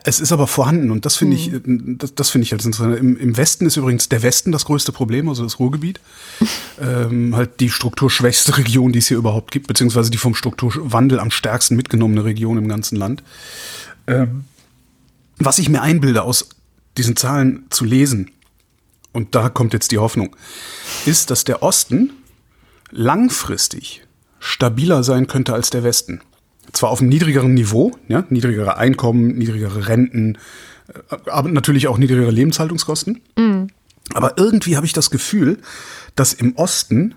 [SPEAKER 3] Es ist aber vorhanden und das finde hm. ich, das, das finde ich halt interessant. Im, Im Westen ist übrigens der Westen das größte Problem, also das Ruhrgebiet, ähm, halt die strukturschwächste Region, die es hier überhaupt gibt, beziehungsweise die vom Strukturwandel am stärksten mitgenommene Region im ganzen Land. Ähm, was ich mir einbilde aus diesen Zahlen zu lesen, und da kommt jetzt die Hoffnung, ist, dass der Osten langfristig stabiler sein könnte als der Westen. Zwar auf einem niedrigeren Niveau, ja, niedrigere Einkommen, niedrigere Renten, äh, aber natürlich auch niedrigere Lebenshaltungskosten. Mhm. Aber irgendwie habe ich das Gefühl, dass im Osten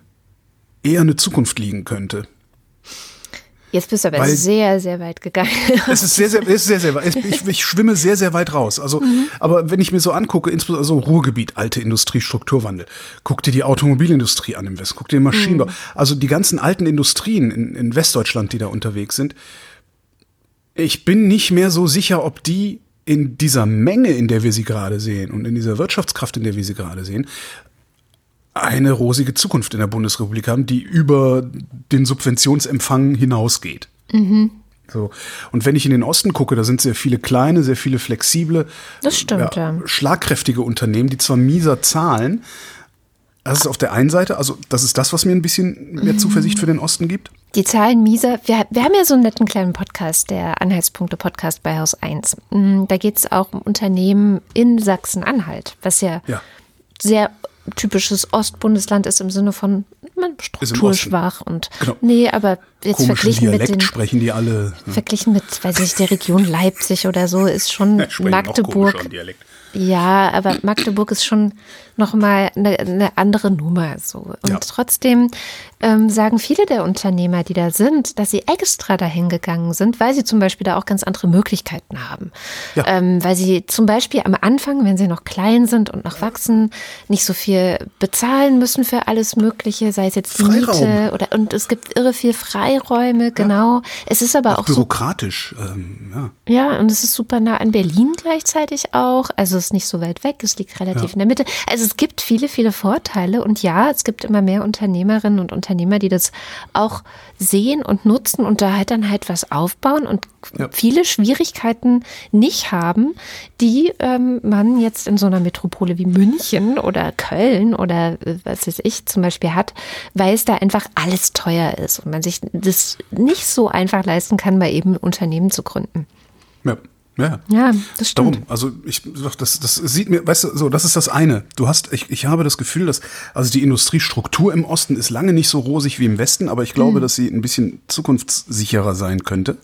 [SPEAKER 3] eher eine Zukunft liegen könnte.
[SPEAKER 2] Jetzt bist du aber Weil sehr, sehr weit gegangen.
[SPEAKER 3] Es ist sehr, sehr, es ist sehr, sehr weit. Ich, ich schwimme sehr, sehr weit raus. Also, mhm. aber wenn ich mir so angucke, insbesondere so Ruhrgebiet, alte Industrie, Strukturwandel, guck dir die Automobilindustrie an im Westen, guck dir den Maschinenbau. Mhm. Also die ganzen alten Industrien in, in Westdeutschland, die da unterwegs sind. Ich bin nicht mehr so sicher, ob die in dieser Menge, in der wir sie gerade sehen und in dieser Wirtschaftskraft, in der wir sie gerade sehen, eine rosige Zukunft in der Bundesrepublik haben, die über den Subventionsempfang hinausgeht. Mhm. So. Und wenn ich in den Osten gucke, da sind sehr viele kleine, sehr viele flexible,
[SPEAKER 2] das stimmt, ja,
[SPEAKER 3] schlagkräftige Unternehmen, die zwar mieser zahlen, Das ist auf der einen Seite, also das ist das, was mir ein bisschen mehr
[SPEAKER 2] Mhm.
[SPEAKER 3] Zuversicht für den Osten gibt.
[SPEAKER 2] Die Zahlen mieser. Wir, wir haben ja so einen netten kleinen Podcast, der Anhaltspunkte-Podcast bei Haus 1. Mm, Da geht es auch um Unternehmen in Sachsen-Anhalt, was ja,
[SPEAKER 3] Ja.
[SPEAKER 2] sehr typisches Ostbundesland ist im Sinne von man, strukturschwach und
[SPEAKER 3] Genau.
[SPEAKER 2] nee, aber jetzt
[SPEAKER 3] Komischen
[SPEAKER 2] verglichen mit
[SPEAKER 3] Dialekt
[SPEAKER 2] den
[SPEAKER 3] sprechen die alle. ne?
[SPEAKER 2] verglichen mit, weiß ich nicht, der Region Leipzig oder so ist schon
[SPEAKER 3] noch
[SPEAKER 2] Magdeburg. Ja, aber Magdeburg ist schon nochmal eine, eine andere Nummer. So. Und
[SPEAKER 3] Ja.
[SPEAKER 2] trotzdem ähm, sagen viele der Unternehmer, die da sind, dass sie extra dahin gegangen sind, weil sie zum Beispiel da auch ganz andere Möglichkeiten haben.
[SPEAKER 3] Ja.
[SPEAKER 2] Ähm, weil sie zum Beispiel am Anfang, wenn sie noch klein sind und noch wachsen, nicht so viel bezahlen müssen für alles Mögliche, sei es jetzt die
[SPEAKER 3] Freiraum.
[SPEAKER 2] Miete oder und es gibt irre viel Freiräume, genau. Es ist aber auch, so
[SPEAKER 3] Bürokratisch, ähm, ja.
[SPEAKER 2] ja, und es ist super nah an Berlin gleichzeitig auch. Also es ist nicht so weit weg, es liegt relativ in der Mitte. Also es gibt viele, viele Vorteile. Und ja, es gibt immer mehr Unternehmerinnen und Unternehmer, die das auch sehen und nutzen und da halt dann halt was aufbauen und
[SPEAKER 3] Ja.
[SPEAKER 2] viele Schwierigkeiten nicht haben, die ähm, man jetzt in so einer Metropole wie München oder Köln oder äh, was weiß ich zum Beispiel hat, weil es da einfach alles teuer ist und man sich das nicht so einfach leisten kann, mal eben ein Unternehmen zu gründen.
[SPEAKER 3] Ja, ja.
[SPEAKER 2] Ja, das stimmt.
[SPEAKER 3] Darum, also ich sag, das, das sieht mir, weißt du, so, das ist das eine. Du hast, ich, ich habe das Gefühl, dass, also die Industriestruktur im Osten ist lange nicht so rosig wie im Westen, aber ich glaube, dass sie ein bisschen zukunftssicherer sein könnte.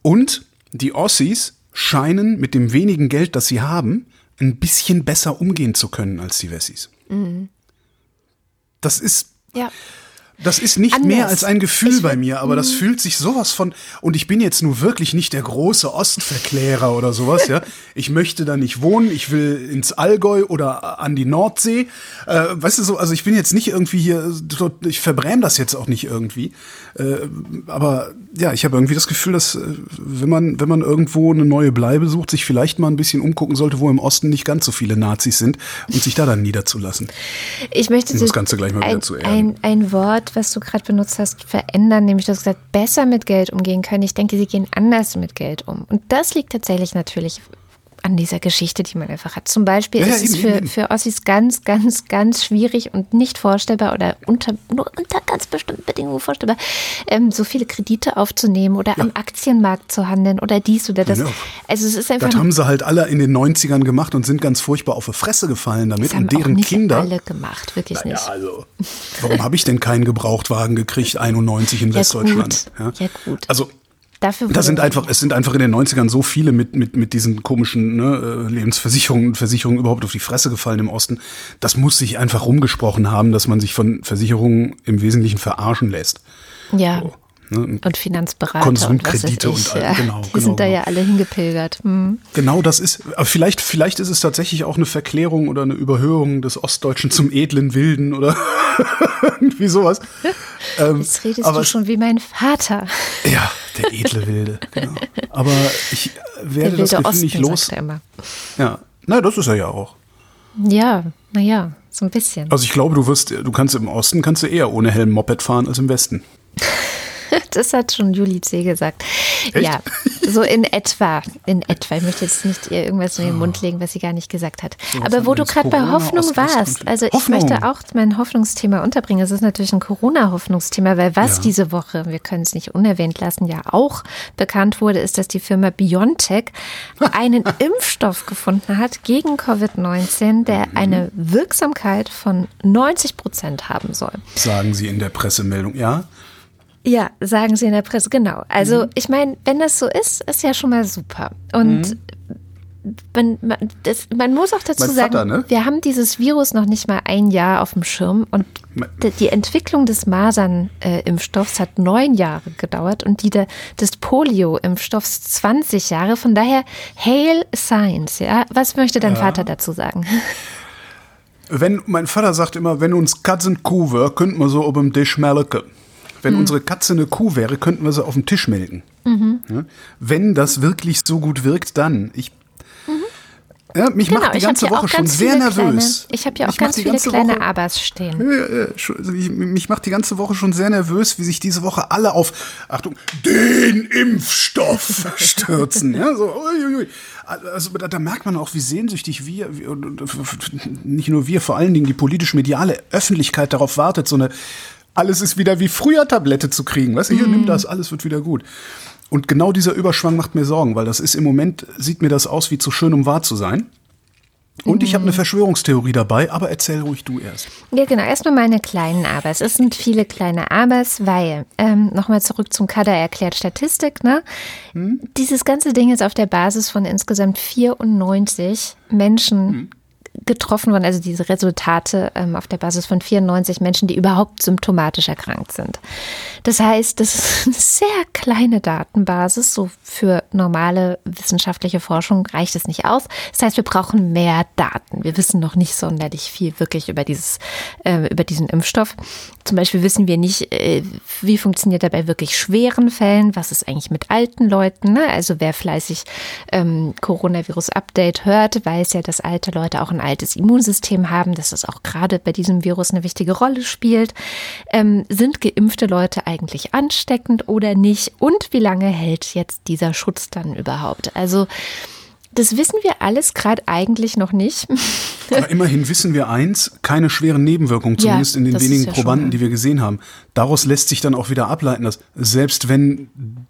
[SPEAKER 3] Und die Ossis scheinen mit dem wenigen Geld, das sie haben, ein bisschen besser umgehen zu können als die Wessis. Das ist,
[SPEAKER 2] Ja.
[SPEAKER 3] Das ist nicht
[SPEAKER 2] Anders.
[SPEAKER 3] mehr als ein Gefühl
[SPEAKER 2] Ich
[SPEAKER 3] bei mir, aber
[SPEAKER 2] Mhm.
[SPEAKER 3] das fühlt sich sowas von, und ich bin jetzt nur wirklich nicht der große Ostverklärer oder sowas, ja. Ich möchte da nicht wohnen, ich will ins Allgäu oder an die Nordsee. Äh, weißt du so, also ich bin jetzt nicht irgendwie hier, ich verbräm das jetzt auch nicht irgendwie. Äh, aber ja, ich habe irgendwie das Gefühl, dass äh, wenn man, wenn man irgendwo eine neue Bleibe sucht, sich vielleicht mal ein bisschen umgucken sollte, wo im Osten nicht ganz so viele Nazis sind und sich da dann niederzulassen.
[SPEAKER 2] Ich möchte
[SPEAKER 3] Um das Ganze gleich mal wieder
[SPEAKER 2] ein,
[SPEAKER 3] zu erden.
[SPEAKER 2] ein, ein Wort, was du gerade benutzt hast, verändern, nämlich du hast gesagt, besser mit Geld umgehen können. Ich denke, sie gehen anders mit Geld um. Und das liegt tatsächlich natürlich an dieser Geschichte, die man einfach hat. Zum Beispiel
[SPEAKER 3] Ja, ja,
[SPEAKER 2] ist es
[SPEAKER 3] eben,
[SPEAKER 2] für,
[SPEAKER 3] eben.
[SPEAKER 2] für Ossis ganz, ganz, ganz schwierig und nicht vorstellbar oder unter, nur unter ganz bestimmten Bedingungen vorstellbar, ähm, so viele Kredite aufzunehmen oder am Aktienmarkt zu handeln oder dies oder das.
[SPEAKER 3] Ja.
[SPEAKER 2] Also es ist einfach
[SPEAKER 3] Das haben sie halt alle in den 90ern gemacht und sind ganz furchtbar auf die Fresse gefallen damit. Und deren Kinder.
[SPEAKER 2] alle gemacht, wirklich
[SPEAKER 3] Ja,
[SPEAKER 2] nicht.
[SPEAKER 3] also, warum habe ich denn keinen Gebrauchtwagen gekriegt, 91 in
[SPEAKER 2] Ja,
[SPEAKER 3] Westdeutschland?
[SPEAKER 2] Ja, gut.
[SPEAKER 3] Also,
[SPEAKER 2] Dafür
[SPEAKER 3] das sind einfach, es sind einfach in den 90ern so viele mit, mit, mit diesen komischen ne, äh, Lebensversicherungen und Versicherungen überhaupt auf die Fresse gefallen im Osten. Das muss sich einfach rumgesprochen haben, dass man sich von Versicherungen im Wesentlichen verarschen lässt.
[SPEAKER 2] Ja.
[SPEAKER 3] So, ne?
[SPEAKER 2] Und Finanzberater
[SPEAKER 3] Konsumkredite
[SPEAKER 2] und,
[SPEAKER 3] und
[SPEAKER 2] ich,
[SPEAKER 3] all-
[SPEAKER 2] ja.
[SPEAKER 3] genau,
[SPEAKER 2] Die
[SPEAKER 3] genau,
[SPEAKER 2] sind da
[SPEAKER 3] genau.
[SPEAKER 2] ja alle hingepilgert. Hm.
[SPEAKER 3] Genau das ist, aber vielleicht, vielleicht ist es tatsächlich auch eine Verklärung oder eine Überhöhung des Ostdeutschen zum edlen Wilden oder irgendwie sowas. Ähm,
[SPEAKER 2] Jetzt redest
[SPEAKER 3] aber
[SPEAKER 2] du schon wie mein Vater.
[SPEAKER 3] Ja, der edle Wilde, genau. Aber ich werde das Gefühl
[SPEAKER 2] Osten,
[SPEAKER 3] nicht los.
[SPEAKER 2] sagt immer.
[SPEAKER 3] Ja, na, das ist er ja auch.
[SPEAKER 2] Ja, naja, so ein bisschen.
[SPEAKER 3] Also ich glaube, du wirst, du kannst im Osten kannst du eher ohne Helm Moped fahren als im Westen.
[SPEAKER 2] Das hat schon Juli C. gesagt.
[SPEAKER 3] Echt?
[SPEAKER 2] Ja, so in etwa. In etwa. Ich möchte jetzt nicht ihr irgendwas in den Mund legen, was sie gar nicht gesagt hat.
[SPEAKER 3] was
[SPEAKER 2] Aber wo du gerade bei Hoffnung warst, also ich
[SPEAKER 3] Hoffnung.
[SPEAKER 2] möchte auch mein Hoffnungsthema unterbringen. Es ist natürlich ein Corona-Hoffnungsthema, weil was
[SPEAKER 3] Ja.
[SPEAKER 2] diese Woche, wir können es nicht unerwähnt lassen, ja auch bekannt wurde, ist, dass die Firma BioNTech einen Impfstoff gefunden hat gegen Covid-19, der
[SPEAKER 3] Mhm.
[SPEAKER 2] eine Wirksamkeit von 90 Prozent haben soll.
[SPEAKER 3] Sagen sie in der Pressemeldung. Ja,
[SPEAKER 2] Ja, sagen sie in der Presse, genau. Also
[SPEAKER 3] Mhm.
[SPEAKER 2] ich meine, wenn das so ist, ist ja schon mal super. Und
[SPEAKER 3] Mhm.
[SPEAKER 2] man, man, das, man muss auch dazu
[SPEAKER 3] Mein
[SPEAKER 2] sagen,
[SPEAKER 3] Vater, ne?
[SPEAKER 2] wir haben dieses Virus noch nicht mal ein Jahr auf dem Schirm und die Entwicklung des Masern-Impfstoffs hat neun Jahre gedauert und die der, des Polio-Impfstoffs 20 Jahre. Von daher, Hail Science, ja. Was möchte dein Vater dazu sagen?
[SPEAKER 3] wenn mein Vater sagt immer, wenn uns Katzen Kuh wäre, könnten wir so auf dem Tisch melken. Wenn unsere Katze eine Kuh wäre, könnten wir sie auf dem Tisch melken. Ja? Wenn das wirklich so gut wirkt, dann. Ich, Ja, mich
[SPEAKER 2] Genau,
[SPEAKER 3] macht die ganze Woche schon sehr nervös.
[SPEAKER 2] Kleine, ich habe ja auch ganz viele kleine
[SPEAKER 3] Woche-
[SPEAKER 2] Abers stehen.
[SPEAKER 3] Also ich- Mich macht die ganze Woche schon sehr nervös, wie sich diese Woche alle auf, Achtung, den Impfstoff stürzen. Ja, so, uiuiui. Also da, da merkt man auch, wie sehnsüchtig wir, nicht nur wir, vor allen Dingen die politisch-mediale Öffentlichkeit darauf wartet, so eine alles ist wieder wie früher Tablette zu kriegen. Weißt du, hier, nimm das, alles wird wieder gut. Und genau dieser Überschwang macht mir Sorgen, weil das ist im Moment, sieht mir das aus wie zu schön, um wahr zu sein. Und ich habe eine Verschwörungstheorie dabei, aber erzähl ruhig du erst.
[SPEAKER 2] Ja, genau. Erstmal meine kleinen Abers. Es sind viele kleine Abers, weil, ähm, nochmal zurück zum Kader erklärt Statistik, ne? Dieses ganze Ding ist auf der Basis von insgesamt 94 Menschen getroffen worden, also diese Resultate ähm, auf der Basis von 94 Menschen, die überhaupt symptomatisch erkrankt sind. Das heißt, das ist eine sehr kleine Datenbasis, so für normale wissenschaftliche Forschung reicht es nicht aus. Das heißt, wir brauchen mehr Daten. Wir wissen noch nicht sonderlich viel wirklich über dieses, äh, über diesen Impfstoff. Zum Beispiel wissen wir nicht, äh, wie funktioniert er bei wirklich schweren Fällen, was ist eigentlich mit alten Leuten. Ne? Also wer fleißig ähm, Coronavirus-Update hört, weiß ja, dass alte Leute auch ein altes Immunsystem haben, dass das auch gerade bei diesem Virus eine wichtige Rolle spielt. Ähm, sind geimpfte Leute eigentlich ansteckend oder nicht? Und wie lange hält jetzt dieser Schutz dann überhaupt? Also das wissen wir alles gerade eigentlich noch nicht.
[SPEAKER 3] Aber immerhin wissen wir eins, keine schweren Nebenwirkungen,
[SPEAKER 2] Ja,
[SPEAKER 3] zumindest in den wenigen
[SPEAKER 2] ja schon
[SPEAKER 3] Probanden,
[SPEAKER 2] mal.
[SPEAKER 3] die wir gesehen haben. Daraus lässt sich dann auch wieder ableiten, dass selbst wenn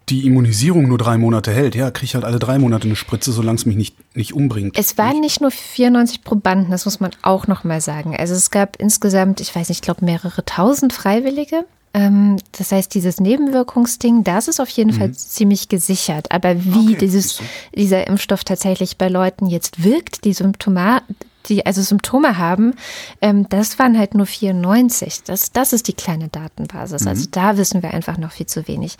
[SPEAKER 3] die Immunisierung nur drei Monate hält, ja, kriege ich halt alle drei Monate eine Spritze, solange es mich nicht, nicht umbringt.
[SPEAKER 2] Es waren nicht nur 94 Probanden, das muss man auch noch mal sagen. Also es gab insgesamt, ich weiß nicht, ich glaube mehrere tausend Freiwillige. Ähm, Das heißt, dieses Nebenwirkungsding, das ist auf jeden Fall ziemlich gesichert. Aber wie
[SPEAKER 3] Mhm. Okay,
[SPEAKER 2] dieses, dieser Impfstoff tatsächlich bei Leuten jetzt wirkt, die Symptome, die also Symptome haben, ähm, das waren halt nur 94. Das, das ist die kleine Datenbasis. Also da wissen wir einfach noch viel zu wenig.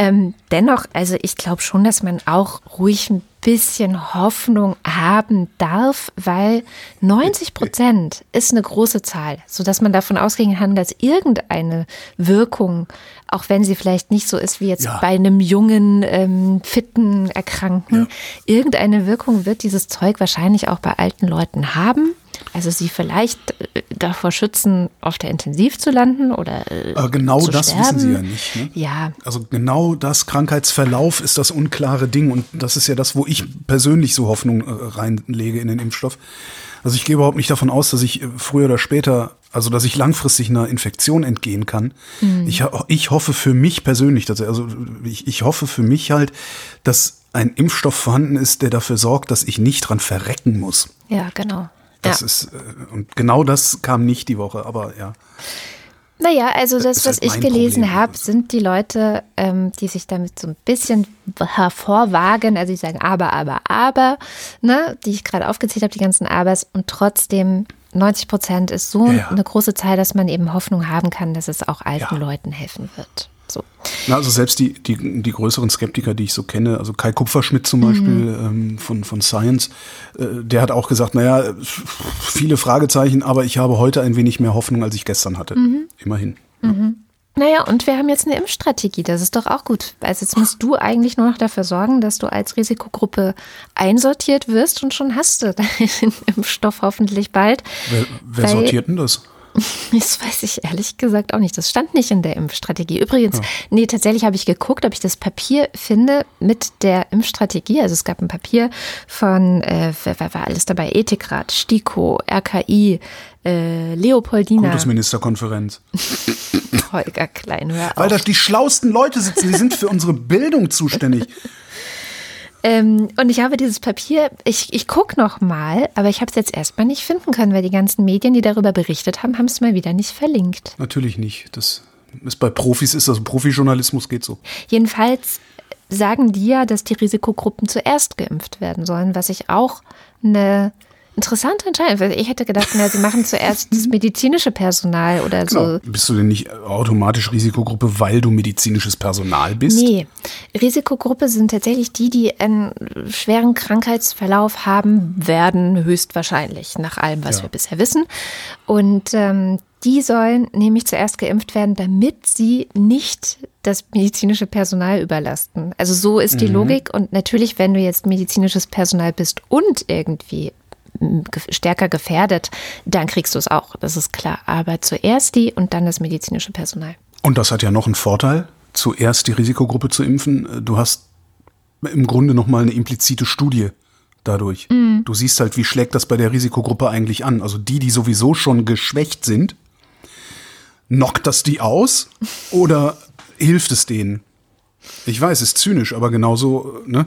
[SPEAKER 2] Ähm, dennoch, also ich glaube schon, dass man auch ruhig ein bisschen Hoffnung haben darf, weil 90 Prozent ist eine große Zahl, sodass man davon ausgehen kann, dass irgendeine Wirkung, auch wenn sie vielleicht nicht so ist wie jetzt
[SPEAKER 3] Ja.
[SPEAKER 2] bei einem jungen, ähm, fitten Erkrankten, irgendeine Wirkung wird dieses Zeug wahrscheinlich auch bei alten Leuten haben. Also sie vielleicht äh, davor schützen, auf der Intensiv zu landen oder äh,
[SPEAKER 3] Aber genau
[SPEAKER 2] zu
[SPEAKER 3] das
[SPEAKER 2] sterben.
[SPEAKER 3] wissen sie ja nicht. Ne?
[SPEAKER 2] Ja,
[SPEAKER 3] Also genau das Krankheitsverlauf ist das unklare Ding und das ist ja das, wo ich persönlich so Hoffnung äh, reinlege in den Impfstoff. Also ich gehe überhaupt nicht davon aus, dass ich äh, früher oder später, also dass ich langfristig einer Infektion entgehen kann. Ich, ho- ich hoffe für mich persönlich, dass, also ich, ich hoffe für mich halt, dass ein Impfstoff vorhanden ist, der dafür sorgt, dass ich nicht dran verrecken muss.
[SPEAKER 2] ja, genau.
[SPEAKER 3] Das
[SPEAKER 2] ja.
[SPEAKER 3] ist, äh, und genau das kam nicht die Woche, aber ja.
[SPEAKER 2] Naja, also das,
[SPEAKER 3] ist
[SPEAKER 2] was
[SPEAKER 3] halt
[SPEAKER 2] ich gelesen habe, sind die Leute, ähm, die sich damit so ein bisschen hervorwagen, also die sagen aber, aber, aber, ne, die ich gerade aufgezählt habe, die ganzen Abers und trotzdem 90 Prozent ist so
[SPEAKER 3] Ja, ja.
[SPEAKER 2] eine große Zahl, dass man eben Hoffnung haben kann, dass es auch alten
[SPEAKER 3] Ja.
[SPEAKER 2] Leuten helfen wird. So.
[SPEAKER 3] Na, also selbst die, die, die größeren Skeptiker, die ich so kenne, also Kai Kupferschmidt zum Beispiel ähm, von, von Science, äh, der hat auch gesagt, naja, viele Fragezeichen, aber ich habe heute ein wenig mehr Hoffnung, als ich gestern hatte. Immerhin.
[SPEAKER 2] Naja, und wir haben jetzt eine Impfstrategie, das ist doch auch gut. Also jetzt musst du eigentlich nur noch dafür sorgen, dass du als Risikogruppe einsortiert wirst und schon hast du deinen Impfstoff hoffentlich bald.
[SPEAKER 3] Wer, wer
[SPEAKER 2] Weil-
[SPEAKER 3] sortiert denn das?
[SPEAKER 2] Das weiß ich ehrlich gesagt auch nicht. Das stand nicht in der Impfstrategie. Übrigens, nee, tatsächlich habe ich geguckt, ob ich das Papier finde mit der Impfstrategie. Also es gab ein Papier von, äh, wer, war alles dabei? Ethikrat, STIKO, RKI, äh, Leopoldina,
[SPEAKER 3] Kultusministerkonferenz.
[SPEAKER 2] Holger Klein, hör
[SPEAKER 3] Weil
[SPEAKER 2] auf.
[SPEAKER 3] da die schlausten Leute sitzen, die sind für unsere Bildung zuständig.
[SPEAKER 2] Ähm, und ich habe dieses Papier, ich, ich gucke noch mal, aber ich habe es jetzt erstmal nicht finden können, weil die ganzen Medien, die darüber berichtet haben, haben es mal wieder nicht verlinkt.
[SPEAKER 3] Natürlich nicht. Das ist bei Profis ist das. Profijournalismus geht so.
[SPEAKER 2] Jedenfalls sagen die ja, dass die Risikogruppen zuerst geimpft werden sollen, was ich auch eine interessante Entscheidung. Ich hätte gedacht, na, sie machen zuerst das medizinische Personal oder so.
[SPEAKER 3] Genau. Bist du denn nicht automatisch Risikogruppe, weil du medizinisches Personal bist?
[SPEAKER 2] Nee, Risikogruppe sind tatsächlich die, die einen schweren Krankheitsverlauf haben werden, höchstwahrscheinlich, nach allem, was
[SPEAKER 3] Ja.
[SPEAKER 2] wir bisher wissen. Und ähm, die sollen nämlich zuerst geimpft werden, damit sie nicht das medizinische Personal überlasten. Also so ist die mhm. Logik. Und natürlich, wenn du jetzt medizinisches Personal bist und irgendwie stärker gefährdet, dann kriegst du es auch. Das ist klar. Aber zuerst die und dann das medizinische Personal.
[SPEAKER 3] Und das hat ja noch einen Vorteil, zuerst die Risikogruppe zu impfen. Du hast im Grunde nochmal eine implizite Studie dadurch. Mhm. Du siehst halt, wie schlägt das bei der Risikogruppe eigentlich an. Also die, die sowieso schon geschwächt sind, knockt das die aus oder hilft es denen? Ich weiß, ist zynisch, aber genauso, ne?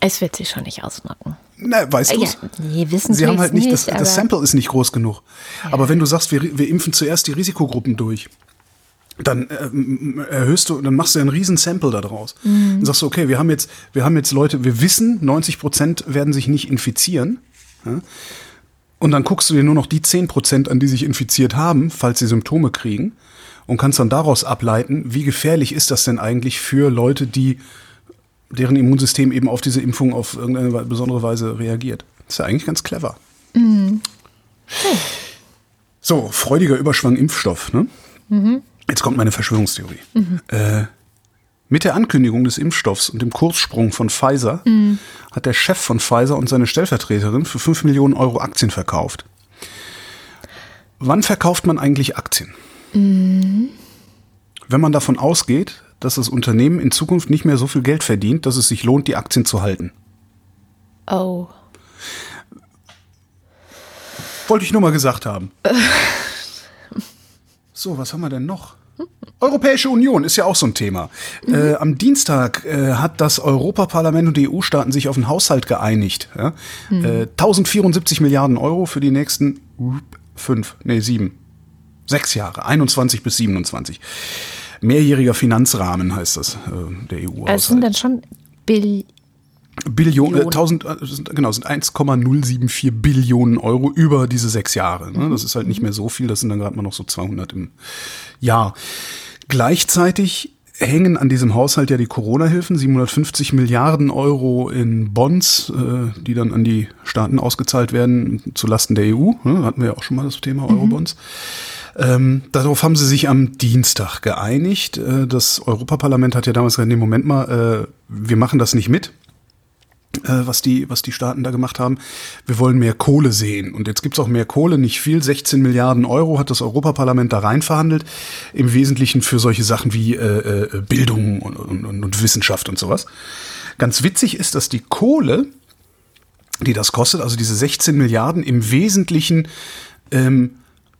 [SPEAKER 2] Es wird sich schon nicht ausnocken.
[SPEAKER 3] Na, weißt du? Ja,
[SPEAKER 2] nee, wissen
[SPEAKER 3] Sie haben halt nicht, das, das Sample ist nicht groß genug. Ja. Aber wenn du sagst, wir, wir impfen zuerst die Risikogruppen durch, dann äh, erhöhst du, dann machst du einen riesen Sample daraus. Mhm. Dann sagst du, okay, wir haben jetzt, wir haben jetzt Leute, wir wissen, 90 Prozent werden sich nicht infizieren. Ja? Und dann guckst du dir nur noch die 10 Prozent an, die sich infiziert haben, falls sie Symptome kriegen. Und kannst dann daraus ableiten, wie gefährlich ist das denn eigentlich für Leute, die, deren Immunsystem eben auf diese Impfung auf irgendeine besondere Weise reagiert. Das ist ja eigentlich ganz clever. Mhm. So, freudiger Überschwang Impfstoff, ne? Mhm. Jetzt kommt meine Verschwörungstheorie. Mhm. Äh, mit der Ankündigung des Impfstoffs und dem Kurssprung von Pfizer mhm. hat der Chef von Pfizer und seine Stellvertreterin für 5 Millionen Euro Aktien verkauft. Wann verkauft man eigentlich Aktien? Mhm. Wenn man davon ausgeht, dass das Unternehmen in Zukunft nicht mehr so viel Geld verdient, dass es sich lohnt, die Aktien zu halten.
[SPEAKER 2] Oh.
[SPEAKER 3] Wollte ich nur mal gesagt haben. So, was haben wir denn noch? Europäische Union ist ja auch so ein Thema. Mhm. Äh, am Dienstag äh, hat das Europaparlament und die EU-Staaten sich auf einen Haushalt geeinigt. Ja? Mhm. Äh, 1074 Milliarden Euro für die nächsten fünf, nee, sieben, sechs Jahre, 21 bis 27. Mehrjähriger Finanzrahmen heißt das, äh, der EU-Haushalt.
[SPEAKER 2] Also sind dann schon Bill
[SPEAKER 3] Billionen, äh, 1000, äh, genau, sind 1,074 Billionen Euro über diese sechs Jahre. Ne? Das ist halt nicht mehr so viel, das sind dann gerade mal noch so 200 im Jahr. Gleichzeitig hängen an diesem Haushalt ja die Corona-Hilfen, 750 Milliarden Euro in Bonds, äh, die dann an die Staaten ausgezahlt werden, zulasten der EU. Ne? Hatten wir ja auch schon mal das Thema Eurobonds. Mhm. Ähm, darauf haben sie sich am Dienstag geeinigt. Äh, das Europaparlament hat ja damals gesagt, nee, Moment mal, äh, wir machen das nicht mit äh, was die, was die Staaten da gemacht haben. Wir wollen mehr Kohle sehen. Und jetzt gibt's auch mehr Kohle, nicht viel. 16 Milliarden Euro hat das Europaparlament da rein verhandelt. Im Wesentlichen für solche Sachen wie äh, äh, Bildung und, und, und Wissenschaft und sowas. Ganz witzig ist, dass die Kohle, die das kostet, also diese 16 Milliarden, im Wesentlichen ähm,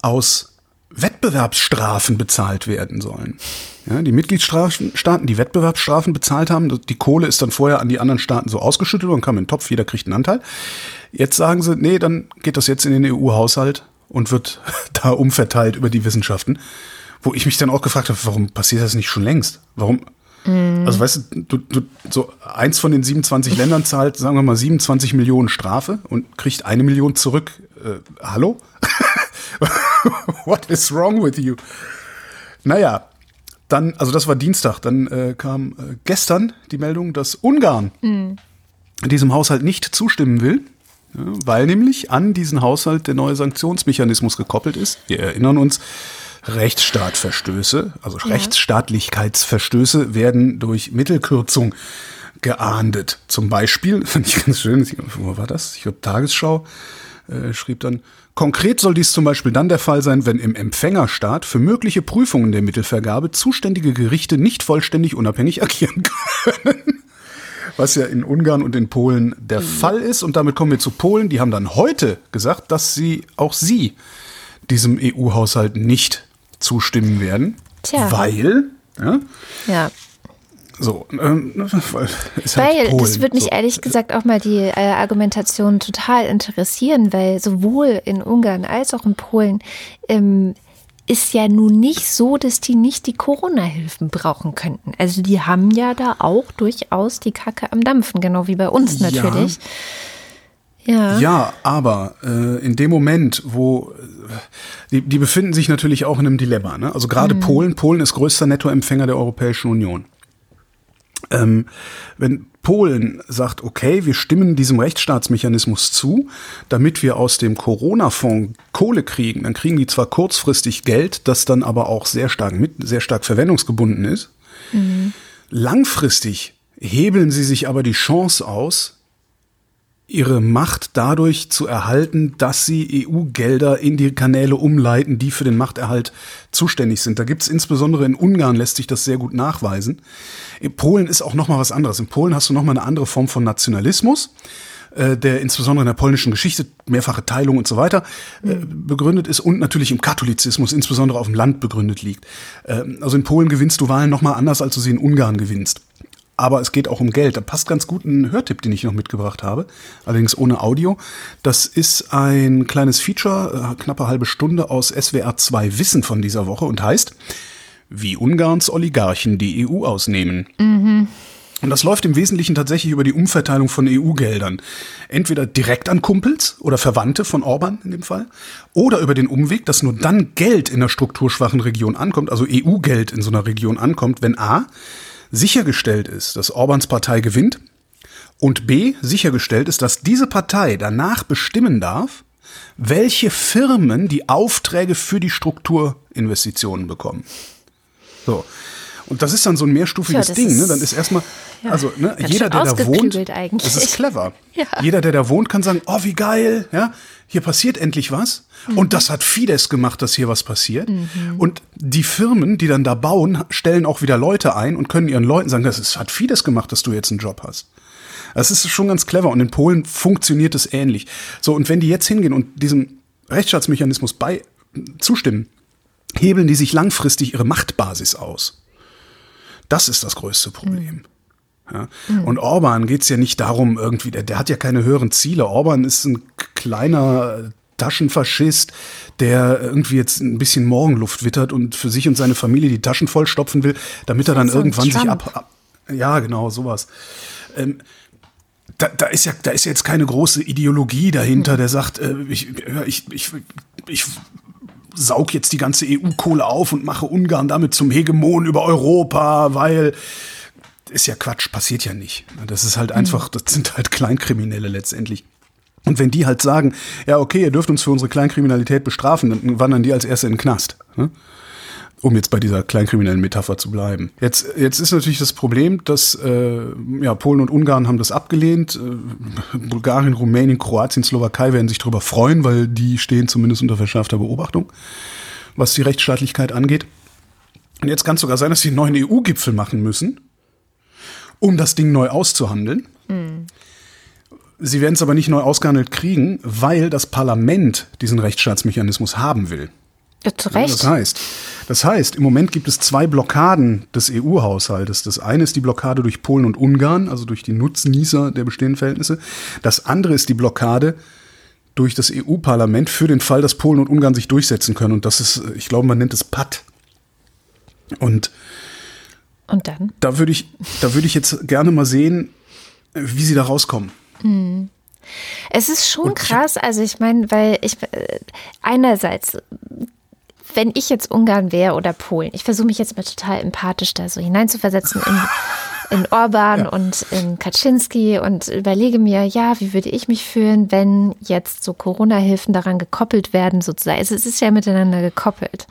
[SPEAKER 3] aus Wettbewerbsstrafen bezahlt werden sollen. Ja, die Mitgliedstaaten, die Wettbewerbsstrafen bezahlt haben, die Kohle ist dann vorher an die anderen Staaten so ausgeschüttet und kam in den Topf, jeder kriegt einen Anteil. Jetzt sagen sie, nee, dann geht das jetzt in den EU-Haushalt und wird da umverteilt über die Wissenschaften. Wo ich mich dann auch gefragt habe, warum passiert das nicht schon längst? Warum? Mhm. Also weißt du, du, du, so eins von den 27 Ländern zahlt, sagen wir mal, 27 Millionen Strafe und kriegt eine Million zurück. Äh, hallo? What is wrong with you? Naja, dann, also das war Dienstag, dann äh, kam äh, gestern die Meldung, dass Ungarn mhm. diesem Haushalt nicht zustimmen will, ja, weil nämlich an diesen Haushalt der neue Sanktionsmechanismus gekoppelt ist. Wir erinnern uns, Rechtsstaatverstöße, also ja. Rechtsstaatlichkeitsverstöße werden durch Mittelkürzung geahndet. Zum Beispiel, fand ich ganz schön, wo war das? Ich glaube, Tagesschau äh, schrieb dann, Konkret soll dies zum Beispiel dann der Fall sein, wenn im Empfängerstaat für mögliche Prüfungen der Mittelvergabe zuständige Gerichte nicht vollständig unabhängig agieren können. Was ja in Ungarn und in Polen der mhm. Fall ist. Und damit kommen wir zu Polen. Die haben dann heute gesagt, dass sie auch sie diesem EU-Haushalt nicht zustimmen werden.
[SPEAKER 2] Tja.
[SPEAKER 3] Weil, ja,
[SPEAKER 2] ja.
[SPEAKER 3] So, ähm,
[SPEAKER 2] weil halt Polen, das würde mich so. ehrlich gesagt auch mal die äh, Argumentation total interessieren, weil sowohl in Ungarn als auch in Polen ähm, ist ja nun nicht so, dass die nicht die Corona-Hilfen brauchen könnten. Also die haben ja da auch durchaus die Kacke am Dampfen, genau wie bei uns natürlich.
[SPEAKER 3] Ja, ja. ja aber äh, in dem Moment, wo äh, die, die befinden sich natürlich auch in einem Dilemma. Ne? Also gerade mhm. Polen, Polen ist größter Nettoempfänger der Europäischen Union. Ähm, wenn Polen sagt, okay, wir stimmen diesem Rechtsstaatsmechanismus zu, damit wir aus dem Corona-Fonds Kohle kriegen, dann kriegen die zwar kurzfristig Geld, das dann aber auch sehr stark mit, sehr stark verwendungsgebunden ist. Mhm. Langfristig hebeln sie sich aber die Chance aus, ihre Macht dadurch zu erhalten, dass sie EU-Gelder in die Kanäle umleiten, die für den Machterhalt zuständig sind. Da gibt es insbesondere in Ungarn lässt sich das sehr gut nachweisen. In Polen ist auch noch mal was anderes. In Polen hast du noch mal eine andere Form von Nationalismus äh, der insbesondere in der polnischen Geschichte, mehrfache Teilung und so weiter, äh, begründet ist und natürlich im Katholizismus, insbesondere auf dem Land begründet liegt. Ähm, also in Polen gewinnst du Wahlen nochmal anders, als du sie in Ungarn gewinnst aber es geht auch um Geld. Da passt ganz gut ein Hörtipp, den ich noch mitgebracht habe, allerdings ohne Audio. Das ist ein kleines Feature, äh, knappe halbe Stunde aus SWR 2 Wissen von dieser Woche und heißt, wie Ungarns Oligarchen die EU ausnehmen. Mhm. Und das läuft im Wesentlichen tatsächlich über die Umverteilung von EU-Geldern. Entweder direkt an Kumpels oder Verwandte von Orban in dem Fall, oder über den Umweg, dass nur dann Geld in einer strukturschwachen Region ankommt, also EU-Geld in so einer Region ankommt, wenn A, sichergestellt ist, dass Orbans Partei gewinnt und b sichergestellt ist, dass diese Partei danach bestimmen darf, welche Firmen die Aufträge für die Strukturinvestitionen bekommen. So. Und das ist dann so ein mehrstufiges ja, Ding. Ne? Dann ist erstmal, ja, also ne, jeder, der da wohnt, eigentlich. das ist clever. Ja. Jeder, der da wohnt, kann sagen, oh, wie geil, ja, hier passiert endlich was. Mhm. Und das hat Fides gemacht, dass hier was passiert. Mhm. Und die Firmen, die dann da bauen, stellen auch wieder Leute ein und können ihren Leuten sagen, das ist, hat Fides gemacht, dass du jetzt einen Job hast. Das ist schon ganz clever. Und in Polen funktioniert es ähnlich. So, und wenn die jetzt hingehen und diesem Rechtsstaatsmechanismus bei zustimmen, hebeln die sich langfristig ihre Machtbasis aus. Das ist das größte Problem. Ja. Mhm. Und Orban geht es ja nicht darum, irgendwie, der, der hat ja keine höheren Ziele. Orban ist ein kleiner Taschenfaschist, der irgendwie jetzt ein bisschen Morgenluft wittert und für sich und seine Familie die Taschen vollstopfen will, damit er dann so irgendwann sich ab, ab, Ja, genau, sowas. Ähm, da, da, ist ja, da ist jetzt keine große Ideologie dahinter, mhm. der sagt, äh, ich, ich, ich, ich saug jetzt die ganze EU-Kohle auf und mache Ungarn damit zum Hegemon über Europa, weil ist ja Quatsch, passiert ja nicht. Das ist halt einfach, das sind halt Kleinkriminelle letztendlich. Und wenn die halt sagen, ja, okay, ihr dürft uns für unsere Kleinkriminalität bestrafen, dann wandern die als Erste in den Knast. Ne? Um jetzt bei dieser kleinkriminellen Metapher zu bleiben. Jetzt, jetzt ist natürlich das Problem, dass äh, ja, Polen und Ungarn haben das abgelehnt. Äh, Bulgarien, Rumänien, Kroatien, Slowakei werden sich darüber freuen, weil die stehen zumindest unter verschärfter Beobachtung, was die Rechtsstaatlichkeit angeht. Und jetzt kann es sogar sein, dass sie einen neuen EU-Gipfel machen müssen, um das Ding neu auszuhandeln. Mhm. Sie werden es aber nicht neu ausgehandelt kriegen, weil das Parlament diesen Rechtsstaatsmechanismus haben will.
[SPEAKER 2] Ja, zu Recht.
[SPEAKER 3] Das heißt, das heißt, im Moment gibt es zwei Blockaden des EU-Haushaltes. Das eine ist die Blockade durch Polen und Ungarn, also durch die Nutznießer der bestehenden Verhältnisse. Das andere ist die Blockade durch das EU-Parlament für den Fall, dass Polen und Ungarn sich durchsetzen können. Und das ist, ich glaube, man nennt es PAT. Und,
[SPEAKER 2] und dann?
[SPEAKER 3] Da würde ich, da würde ich jetzt gerne mal sehen, wie sie da rauskommen. Mhm.
[SPEAKER 2] Es ist schon krass, also ich meine, weil ich äh, einerseits wenn ich jetzt Ungarn wäre oder Polen, ich versuche mich jetzt mal total empathisch da so hineinzuversetzen in, in Orban ja. und in Kaczynski und überlege mir, ja, wie würde ich mich fühlen, wenn jetzt so Corona-Hilfen daran gekoppelt werden, sozusagen. Also es ist ja miteinander gekoppelt.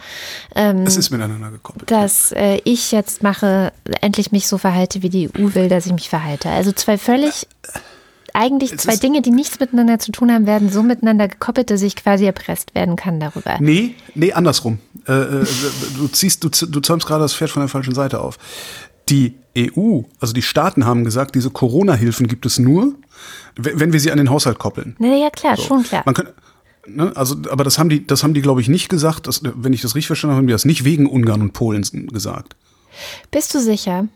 [SPEAKER 3] Ähm, es ist miteinander gekoppelt.
[SPEAKER 2] Dass äh, ich jetzt mache, endlich mich so verhalte, wie die EU will, dass ich mich verhalte. Also zwei völlig. Äh eigentlich es zwei Dinge, die nichts miteinander zu tun haben, werden so miteinander gekoppelt, dass ich quasi erpresst werden kann darüber.
[SPEAKER 3] Nee, nee, andersrum. Äh, äh, du ziehst, du, du zäumst gerade das Pferd von der falschen Seite auf. Die EU, also die Staaten haben gesagt, diese Corona-Hilfen gibt es nur, wenn wir sie an den Haushalt koppeln.
[SPEAKER 2] Naja, klar, so. schon klar.
[SPEAKER 3] Man kann, ne, also, aber das haben die, das haben die, glaube ich, nicht gesagt. Das, wenn ich das richtig verstanden habe, haben die das nicht wegen Ungarn und Polen gesagt.
[SPEAKER 2] Bist du sicher?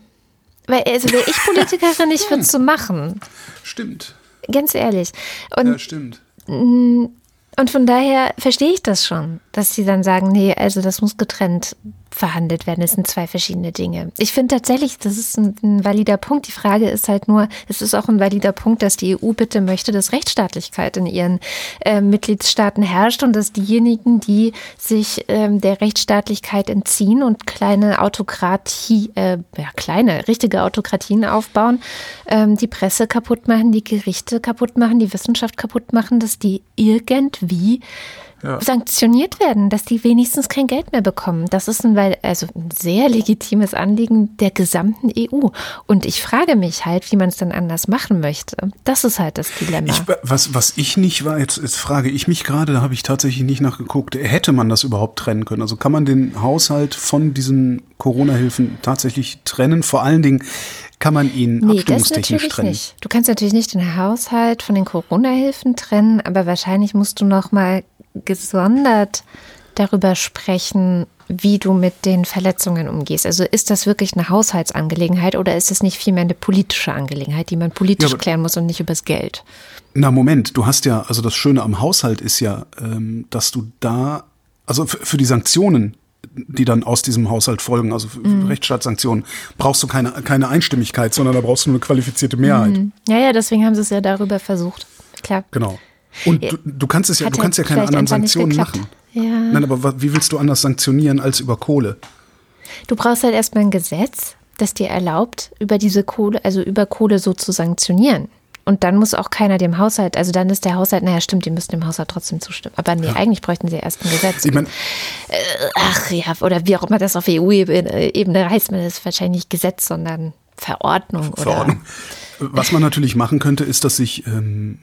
[SPEAKER 2] Weil, also wäre ich Politikerin, ich würde es so machen.
[SPEAKER 3] Stimmt.
[SPEAKER 2] Ganz ehrlich.
[SPEAKER 3] Und, ja, stimmt.
[SPEAKER 2] Und von daher verstehe ich das schon, dass sie dann sagen, nee, also das muss getrennt verhandelt werden. Das sind zwei verschiedene Dinge. Ich finde tatsächlich, das ist ein, ein, valider Punkt. Die Frage ist halt nur, es ist auch ein valider Punkt, dass die EU bitte möchte, dass Rechtsstaatlichkeit in ihren äh, Mitgliedstaaten herrscht und dass diejenigen, die sich ähm, der Rechtsstaatlichkeit entziehen und kleine Autokratie, äh, ja, kleine, richtige Autokratien aufbauen, ähm, die Presse kaputt machen, die Gerichte kaputt machen, die Wissenschaft kaputt machen, dass die irgendwie ja. sanktioniert werden, dass die wenigstens kein Geld mehr bekommen. Das ist ein, also ein sehr legitimes Anliegen der gesamten EU. Und ich frage mich halt, wie man es dann anders machen möchte. Das ist halt das Dilemma.
[SPEAKER 3] Ich, was, was ich nicht war, jetzt, jetzt frage ich mich gerade, da habe ich tatsächlich nicht nachgeguckt, hätte man das überhaupt trennen können? Also kann man den Haushalt von diesen Corona-Hilfen tatsächlich trennen? Vor allen Dingen, kann man ihn nee, abstimmungstechnisch
[SPEAKER 2] das
[SPEAKER 3] trennen?
[SPEAKER 2] Nicht. Du kannst natürlich nicht den Haushalt von den Corona-Hilfen trennen, aber wahrscheinlich musst du noch mal gesondert darüber sprechen, wie du mit den Verletzungen umgehst. Also ist das wirklich eine Haushaltsangelegenheit oder ist es nicht vielmehr eine politische Angelegenheit, die man politisch ja, klären muss und nicht übers Geld?
[SPEAKER 3] Na Moment, du hast ja, also das Schöne am Haushalt ist ja, ähm, dass du da, also für die Sanktionen, die dann aus diesem Haushalt folgen, also mhm. Rechtsstaatssanktionen, brauchst du keine, keine Einstimmigkeit, sondern da brauchst du eine qualifizierte Mehrheit. Mhm.
[SPEAKER 2] Ja, ja, deswegen haben sie es ja darüber versucht. Klar.
[SPEAKER 3] Genau. Und du, du kannst es ja, du kannst ja keine anderen Sanktionen machen. Ja. Nein, aber wie willst du anders sanktionieren als über Kohle?
[SPEAKER 2] Du brauchst halt erstmal ein Gesetz, das dir erlaubt, über diese Kohle, also über Kohle so zu sanktionieren. Und dann muss auch keiner dem Haushalt, also dann ist der Haushalt, naja, stimmt, die müssten dem Haushalt trotzdem zustimmen. Aber nee, ja. eigentlich bräuchten sie erst ein Gesetz. Ich mein, äh, ach ja, oder wie auch immer das auf EU-Ebene heißt, man das wahrscheinlich nicht Gesetz, sondern Verordnung. Verordnung.
[SPEAKER 3] Oder Was man natürlich machen könnte, ist, dass sich ähm,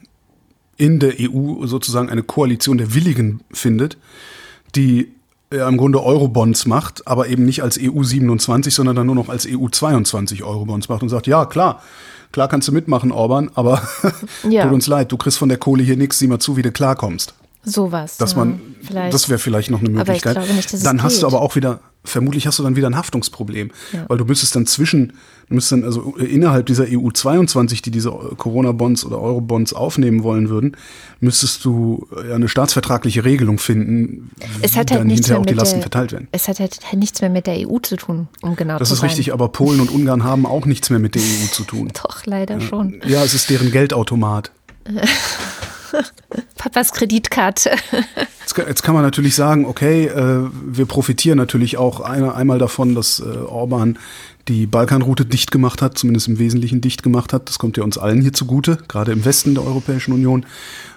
[SPEAKER 3] in der EU sozusagen eine Koalition der Willigen findet, die ja, im Grunde Eurobonds macht, aber eben nicht als EU 27, sondern dann nur noch als EU 22 Eurobonds macht und sagt, ja klar, klar kannst du mitmachen, Orban, aber ja. tut uns leid, du kriegst von der Kohle hier nichts, sieh mal zu, wie du klarkommst.
[SPEAKER 2] Sowas.
[SPEAKER 3] Dass man, ja, das wäre vielleicht noch eine Möglichkeit. Nicht, dann hast geht. du aber auch wieder vermutlich hast du dann wieder ein Haftungsproblem, weil du müsstest dann zwischen, dann also innerhalb dieser EU 22, die diese Corona-Bonds oder Euro-Bonds aufnehmen wollen würden, müsstest du ja eine staatsvertragliche Regelung finden,
[SPEAKER 2] es hat halt dann hinterher auch die Lasten der, verteilt werden. Es hat halt nichts mehr mit der EU zu tun, um genau
[SPEAKER 3] das
[SPEAKER 2] zu
[SPEAKER 3] sein. Das ist richtig, aber Polen und Ungarn haben auch nichts mehr mit der EU zu tun.
[SPEAKER 2] Doch, leider
[SPEAKER 3] ja.
[SPEAKER 2] schon.
[SPEAKER 3] Ja, es ist deren Geldautomat.
[SPEAKER 2] Papas Kreditkarte.
[SPEAKER 3] Jetzt kann, jetzt kann, man natürlich sagen, okay, äh, wir profitieren natürlich auch eine, einmal davon, dass äh, Orban die Balkanroute dicht gemacht hat, zumindest im Wesentlichen dicht gemacht hat. Das kommt ja uns allen hier zugute, gerade im Westen der Europäischen Union.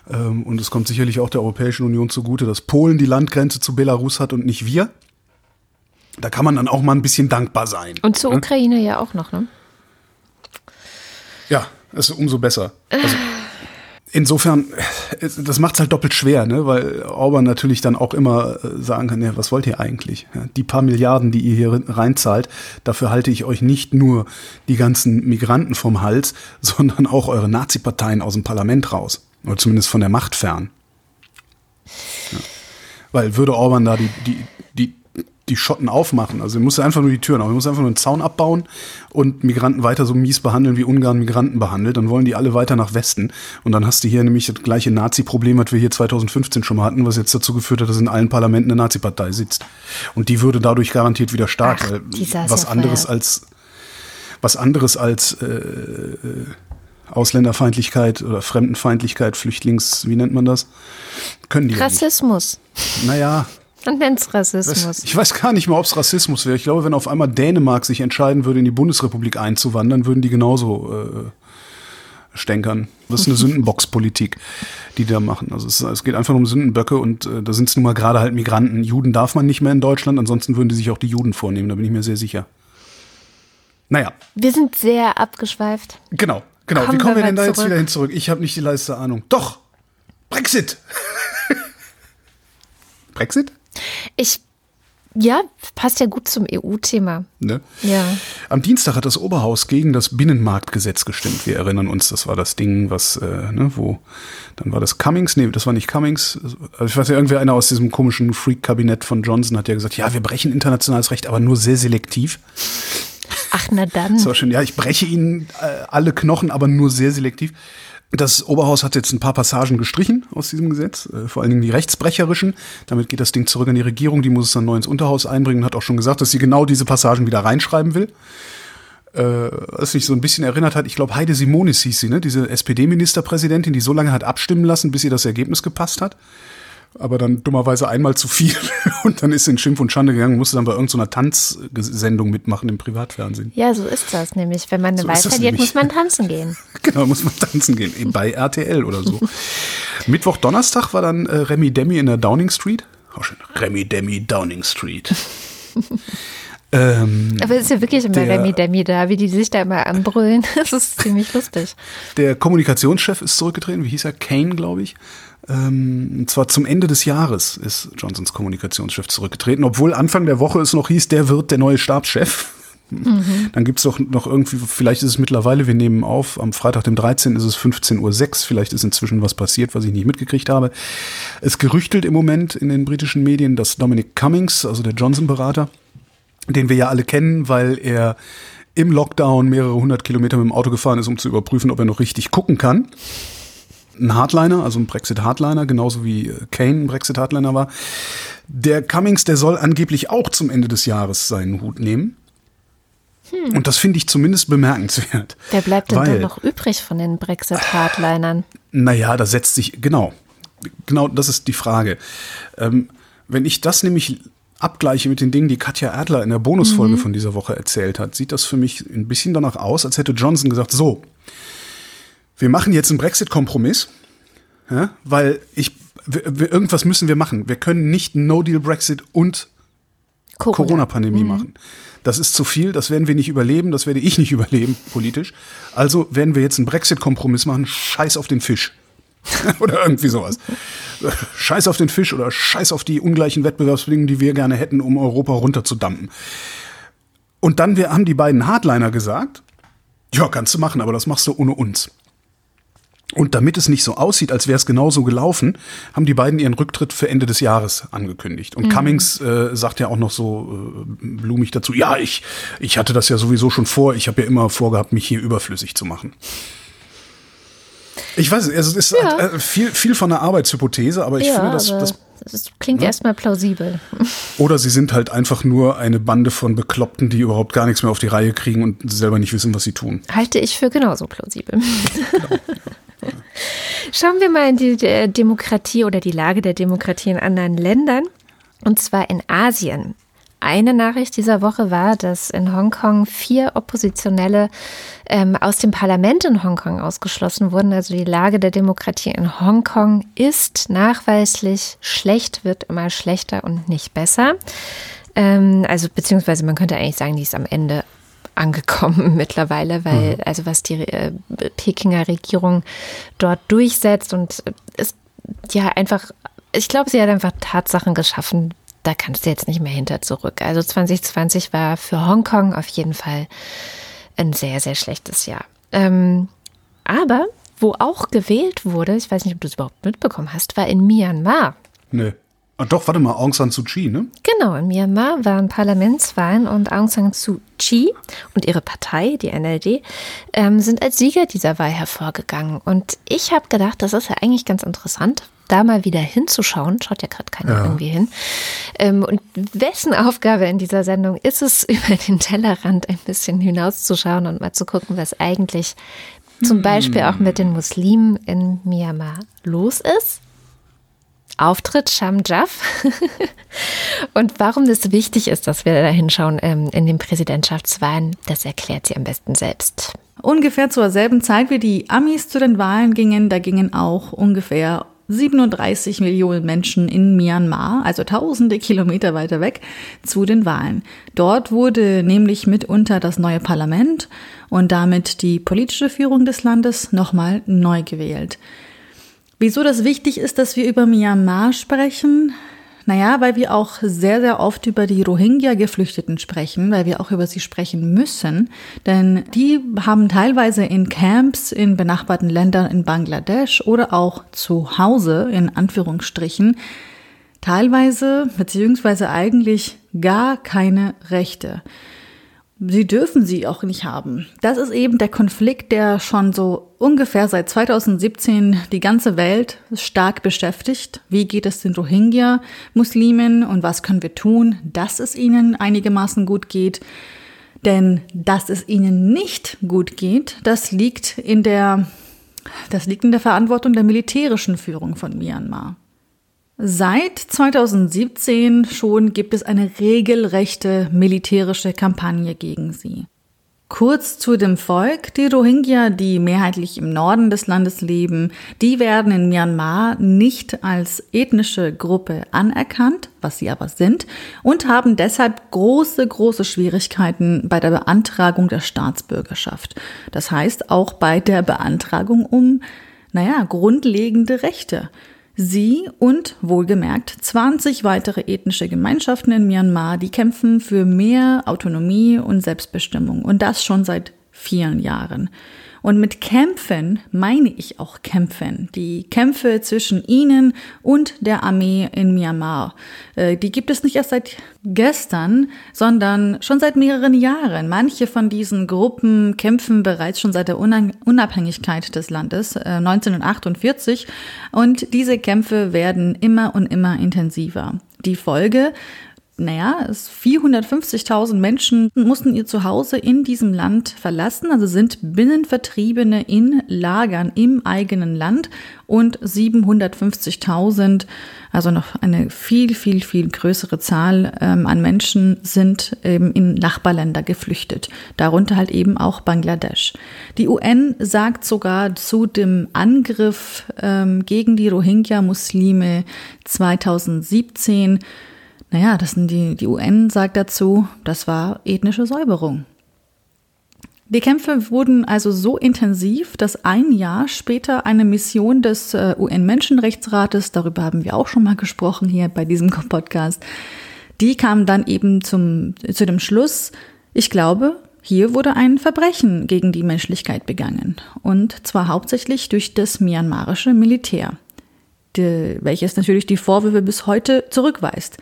[SPEAKER 3] Ähm, und es kommt sicherlich auch der Europäischen Union zugute, dass Polen die Landgrenze zu Belarus hat und nicht wir. Da kann man dann auch mal ein bisschen dankbar sein.
[SPEAKER 2] Und zur ne? Ukraine ja auch noch, ne?
[SPEAKER 3] Ja, ist umso besser. Also, Insofern, das macht es halt doppelt schwer, ne? weil Orban natürlich dann auch immer äh, sagen kann, ja, was wollt ihr eigentlich? Die paar Milliarden, die ihr hier reinzahlt, dafür halte ich euch nicht nur die ganzen Migranten vom Hals, sondern auch eure Nazi-Parteien aus dem Parlament raus. Oder zumindest von der Macht fern. Ja. Weil würde Orban da die, die, die, Schotten aufmachen. Also muss einfach nur die Türen auf. Muss einfach nur einen Zaun abbauen und Migranten weiter so mies behandeln, wie Ungarn Migranten behandelt. Dann wollen die alle weiter nach Westen. Und dann hast du hier nämlich das gleiche Nazi-Problem, was wir hier 2015 schon mal hatten, was jetzt dazu geführt hat, dass in allen Parlamenten eine Nazi-Partei sitzt. Und die würde dadurch garantiert wieder stark. Ach, weil was anderes als was anderes als äh, äh, Ausländerfeindlichkeit oder Fremdenfeindlichkeit, Flüchtlings, wie nennt man das? Können die
[SPEAKER 2] Rassismus.
[SPEAKER 3] Ja naja,
[SPEAKER 2] man nennt es Rassismus.
[SPEAKER 3] Ich weiß gar nicht mal, ob es Rassismus wäre. Ich glaube, wenn auf einmal Dänemark sich entscheiden würde, in die Bundesrepublik einzuwandern, würden die genauso äh, stänkern. Das ist eine Sündenbox-Politik, die die da machen. Also es, es geht einfach um Sündenböcke und äh, da sind es nun mal gerade halt Migranten. Juden darf man nicht mehr in Deutschland, ansonsten würden die sich auch die Juden vornehmen, da bin ich mir sehr sicher. Naja.
[SPEAKER 2] Wir sind sehr abgeschweift.
[SPEAKER 3] Genau, genau. Kommen Wie kommen wir, wir denn da zurück? jetzt wieder hin zurück? Ich habe nicht die leiste Ahnung. Doch! Brexit! Brexit?
[SPEAKER 2] Ich ja, passt ja gut zum EU-Thema.
[SPEAKER 3] Ne? Ja. Am Dienstag hat das Oberhaus gegen das Binnenmarktgesetz gestimmt. Wir erinnern uns, das war das Ding, was, äh, ne, wo, dann war das Cummings, nee, das war nicht Cummings. Also ich weiß ja, irgendwer einer aus diesem komischen Freak-Kabinett von Johnson hat ja gesagt, ja, wir brechen internationales Recht, aber nur sehr selektiv.
[SPEAKER 2] Ach, na dann.
[SPEAKER 3] Das war schön. Ja, ich breche ihnen äh, alle Knochen, aber nur sehr selektiv. Das Oberhaus hat jetzt ein paar Passagen gestrichen aus diesem Gesetz, äh, vor allen Dingen die rechtsbrecherischen. Damit geht das Ding zurück in die Regierung, die muss es dann neu ins Unterhaus einbringen und hat auch schon gesagt, dass sie genau diese Passagen wieder reinschreiben will. Äh, was mich so ein bisschen erinnert hat, ich glaube, Heide Simonis hieß sie, ne? diese SPD-Ministerpräsidentin, die so lange hat abstimmen lassen, bis ihr das Ergebnis gepasst hat aber dann dummerweise einmal zu viel und dann ist in Schimpf und Schande gegangen, musste dann bei irgendeiner Tanzsendung mitmachen im Privatfernsehen.
[SPEAKER 2] Ja, so ist das nämlich. Wenn man eine so Wahl verliert, muss man tanzen gehen.
[SPEAKER 3] genau, muss man tanzen gehen, bei RTL oder so. Mittwoch, Donnerstag war dann äh, Remy Demi in der Downing Street. Auch schön. Remy Demi Downing Street.
[SPEAKER 2] Ähm, Aber es ist ja wirklich immer der, Remi Demi da, wie die sich da immer anbrüllen. Das ist ziemlich lustig.
[SPEAKER 3] Der Kommunikationschef ist zurückgetreten, wie hieß er? Kane, glaube ich. Ähm, und zwar zum Ende des Jahres ist Johnsons Kommunikationschef zurückgetreten, obwohl Anfang der Woche es noch hieß, der wird der neue Stabschef. Mhm. Dann gibt's doch noch irgendwie, vielleicht ist es mittlerweile, wir nehmen auf, am Freitag, dem 13. ist es 15.06 Uhr, vielleicht ist inzwischen was passiert, was ich nicht mitgekriegt habe. Es gerüchtelt im Moment in den britischen Medien, dass Dominic Cummings, also der Johnson-Berater, den wir ja alle kennen, weil er im Lockdown mehrere hundert Kilometer mit dem Auto gefahren ist, um zu überprüfen, ob er noch richtig gucken kann. Ein Hardliner, also ein Brexit-Hardliner, genauso wie äh, Kane ein Brexit-Hardliner war. Der Cummings, der soll angeblich auch zum Ende des Jahres seinen Hut nehmen. Hm. Und das finde ich zumindest bemerkenswert.
[SPEAKER 2] Wer bleibt denn weil, dann noch übrig von den Brexit-Hardlinern?
[SPEAKER 3] Naja, da setzt sich, genau, genau, das ist die Frage. Ähm, wenn ich das nämlich abgleiche mit den Dingen, die Katja Adler in der Bonusfolge mhm. von dieser Woche erzählt hat, sieht das für mich ein bisschen danach aus, als hätte Johnson gesagt, so, wir machen jetzt einen Brexit-Kompromiss, ja, weil ich, wir, irgendwas müssen wir machen. Wir können nicht No-Deal-Brexit und Corona-Pandemie Corona mhm. machen. Das ist zu viel, das werden wir nicht überleben, das werde ich nicht überleben, politisch. Also werden wir jetzt einen Brexit-Kompromiss machen, scheiß auf den Fisch. oder irgendwie sowas. Scheiß auf den Fisch oder scheiß auf die ungleichen Wettbewerbsbedingungen, die wir gerne hätten, um Europa runterzudampen. Und dann wir, haben die beiden Hardliner gesagt, ja, kannst du machen, aber das machst du ohne uns. Und damit es nicht so aussieht, als wäre es genauso gelaufen, haben die beiden ihren Rücktritt für Ende des Jahres angekündigt. Und mhm. Cummings äh, sagt ja auch noch so äh, blumig dazu, ja, ich, ich hatte das ja sowieso schon vor, ich habe ja immer vorgehabt, mich hier überflüssig zu machen. Ich weiß, es ist ja. Äh, viel, viel von der Arbeitshypothese, aber ich ja, finde, dass, das,
[SPEAKER 2] das klingt ne? erstmal plausibel.
[SPEAKER 3] Oder sie sind halt einfach nur eine Bande von Bekloppten, die überhaupt gar nichts mehr auf die Reihe kriegen und selber nicht wissen, was sie tun.
[SPEAKER 2] Halte ich für genauso plausibel. Genau, ja. Schauen wir mal in die Demokratie oder die Lage der Demokratie in anderen Ländern. Und zwar in Asien. Eine Nachricht dieser Woche war, dass in Hongkong vier Oppositionelle ähm, aus dem Parlament in Hongkong ausgeschlossen wurden. Also die Lage der Demokratie in Hongkong ist nachweislich schlecht, wird immer schlechter und nicht besser. Ähm, also beziehungsweise man könnte eigentlich sagen, die ist am Ende angekommen mittlerweile, weil mhm. also was die äh, Pekinger Regierung dort durchsetzt und ist ja einfach ich glaube, sie hat einfach Tatsachen geschaffen, da kannst du jetzt nicht mehr hinter zurück. Also 2020 war für Hongkong auf jeden Fall ein sehr, sehr schlechtes Jahr. Ähm, aber wo auch gewählt wurde, ich weiß nicht, ob du es überhaupt mitbekommen hast, war in Myanmar.
[SPEAKER 3] Nö. Ah, doch, warte mal, Aung San Suu Kyi, ne?
[SPEAKER 2] Genau, in Myanmar waren Parlamentswahlen und Aung San Suu Kyi und ihre Partei, die NLD, ähm, sind als Sieger dieser Wahl hervorgegangen. Und ich habe gedacht, das ist ja eigentlich ganz interessant, da mal wieder hinzuschauen. Schaut ja gerade keiner ja. irgendwie hin. Ähm, und wessen Aufgabe in dieser Sendung ist es, über den Tellerrand ein bisschen hinauszuschauen und mal zu gucken, was eigentlich zum hm. Beispiel auch mit den Muslimen in Myanmar los ist? Auftritt Sham Jaff und warum das wichtig ist, dass wir da hinschauen ähm, in den Präsidentschaftswahlen, das erklärt sie am besten selbst.
[SPEAKER 4] Ungefähr zur selben Zeit, wie die Amis zu den Wahlen gingen, da gingen auch ungefähr 37 Millionen Menschen in Myanmar, also tausende Kilometer weiter weg, zu den Wahlen. Dort wurde nämlich mitunter das neue Parlament und damit die politische Führung des Landes nochmal neu gewählt. Wieso das wichtig ist, dass wir über Myanmar sprechen, naja, weil wir auch sehr, sehr oft über die Rohingya-Geflüchteten sprechen, weil wir auch über sie sprechen müssen. Denn die haben teilweise in Camps in benachbarten Ländern in Bangladesch oder auch zu Hause in Anführungsstrichen teilweise beziehungsweise eigentlich gar keine Rechte. Sie dürfen sie auch nicht haben. Das ist eben der Konflikt, der schon so ungefähr seit 2017 die ganze Welt stark beschäftigt. Wie geht es den Rohingya-Muslimen und was können wir tun, dass es ihnen einigermaßen gut geht? Denn dass es ihnen nicht gut geht, das liegt in der, das liegt in der Verantwortung der militärischen Führung von Myanmar. Seit 2017 schon gibt es eine regelrechte militärische Kampagne gegen sie. Kurz zu dem Volk. Die Rohingya, die mehrheitlich im Norden des Landes leben, die werden in Myanmar nicht als ethnische Gruppe anerkannt, was sie aber sind, und haben deshalb große, große Schwierigkeiten bei der Beantragung der Staatsbürgerschaft. Das heißt auch bei der Beantragung um, naja, grundlegende Rechte. Sie und wohlgemerkt 20 weitere ethnische Gemeinschaften in Myanmar, die kämpfen für mehr Autonomie und Selbstbestimmung und das schon seit vielen Jahren. Und mit Kämpfen meine ich auch Kämpfen. Die Kämpfe zwischen ihnen und der Armee in Myanmar. Äh, die gibt es nicht erst seit gestern, sondern schon seit mehreren Jahren. Manche von diesen Gruppen kämpfen bereits schon seit der Unabhängigkeit des Landes 1948. Äh, und diese Kämpfe werden immer und immer intensiver. Die Folge naja, 450.000 Menschen mussten ihr Zuhause in diesem Land verlassen, also sind Binnenvertriebene in Lagern im eigenen Land und 750.000, also noch eine viel, viel, viel größere Zahl ähm, an Menschen sind eben in Nachbarländer geflüchtet, darunter halt eben auch Bangladesch. Die UN sagt sogar zu dem Angriff ähm, gegen die Rohingya-Muslime 2017, naja, das sind die, die UN sagt dazu, das war ethnische Säuberung. Die Kämpfe wurden also so intensiv, dass ein Jahr später eine Mission des äh, UN-Menschenrechtsrates, darüber haben wir auch schon mal gesprochen hier bei diesem Podcast, die kam dann eben zum, zu dem Schluss, ich glaube, hier wurde ein Verbrechen gegen die Menschlichkeit begangen. Und zwar hauptsächlich durch das myanmarische Militär, die, welches natürlich die Vorwürfe bis heute zurückweist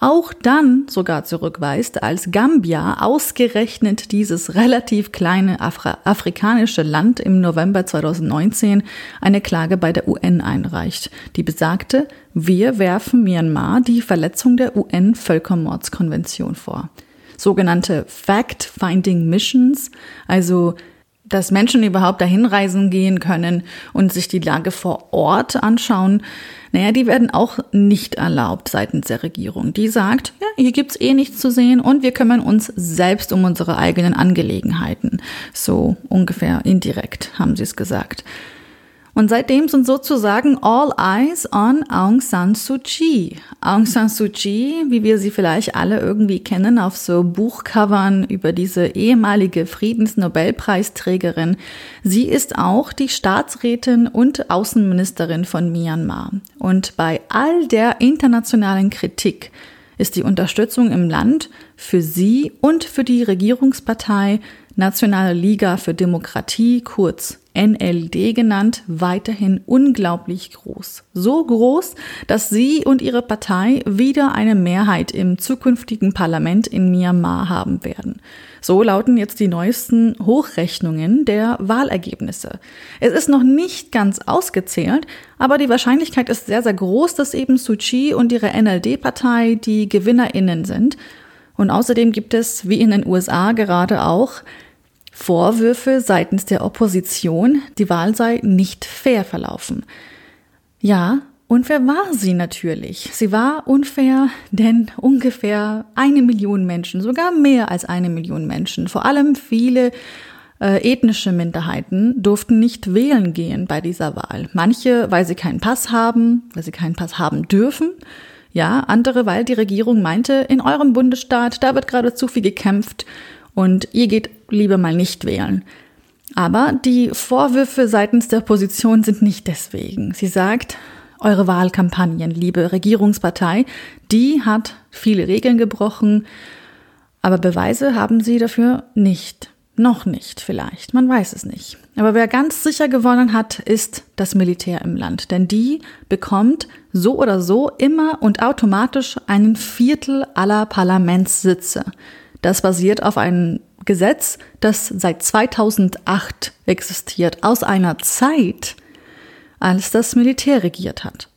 [SPEAKER 4] auch dann sogar zurückweist, als Gambia ausgerechnet dieses relativ kleine Afra afrikanische Land im November 2019 eine Klage bei der UN einreicht, die besagte, wir werfen Myanmar die Verletzung der UN-Völkermordskonvention vor. Sogenannte Fact-Finding Missions, also dass Menschen überhaupt dahin reisen gehen können und sich die Lage vor Ort anschauen, naja, die werden auch nicht erlaubt seitens der Regierung. Die sagt, ja, hier gibt's eh nichts zu sehen und wir kümmern uns selbst um unsere eigenen Angelegenheiten. So ungefähr indirekt haben sie es gesagt. Und seitdem sind sozusagen all eyes on Aung San Suu Kyi. Aung San Suu Kyi, wie wir sie vielleicht alle irgendwie kennen, auf so Buchcovern über diese ehemalige Friedensnobelpreisträgerin. Sie ist auch die Staatsrätin und Außenministerin von Myanmar. Und bei all der internationalen Kritik ist die Unterstützung im Land für sie und für die Regierungspartei Nationale Liga für Demokratie, kurz NLD genannt, weiterhin unglaublich groß. So groß, dass sie und ihre Partei wieder eine Mehrheit im zukünftigen Parlament in Myanmar haben werden. So lauten jetzt die neuesten Hochrechnungen der Wahlergebnisse. Es ist noch nicht ganz ausgezählt, aber die Wahrscheinlichkeit ist sehr, sehr groß, dass eben Suu Kyi und ihre NLD-Partei die GewinnerInnen sind. Und außerdem gibt es, wie in den USA gerade auch, Vorwürfe seitens der Opposition, die Wahl sei nicht fair verlaufen. Ja, unfair war sie natürlich. Sie war unfair, denn ungefähr eine Million Menschen, sogar mehr als eine Million Menschen, vor allem viele äh, ethnische Minderheiten durften nicht wählen gehen bei dieser Wahl. Manche, weil sie keinen Pass haben, weil sie keinen Pass haben dürfen. Ja, andere, weil die Regierung meinte, in eurem Bundesstaat, da wird gerade zu viel gekämpft und ihr geht lieber mal nicht wählen. Aber die Vorwürfe seitens der Opposition sind nicht deswegen. Sie sagt, eure Wahlkampagnen, liebe Regierungspartei, die hat viele Regeln gebrochen, aber Beweise haben sie dafür nicht. Noch nicht vielleicht, man weiß es nicht. Aber wer ganz sicher gewonnen hat, ist das Militär im Land. Denn die bekommt so oder so immer und automatisch einen Viertel aller Parlamentssitze. Das basiert auf einem Gesetz, das seit 2008 existiert, aus einer Zeit, als das Militär regiert hat.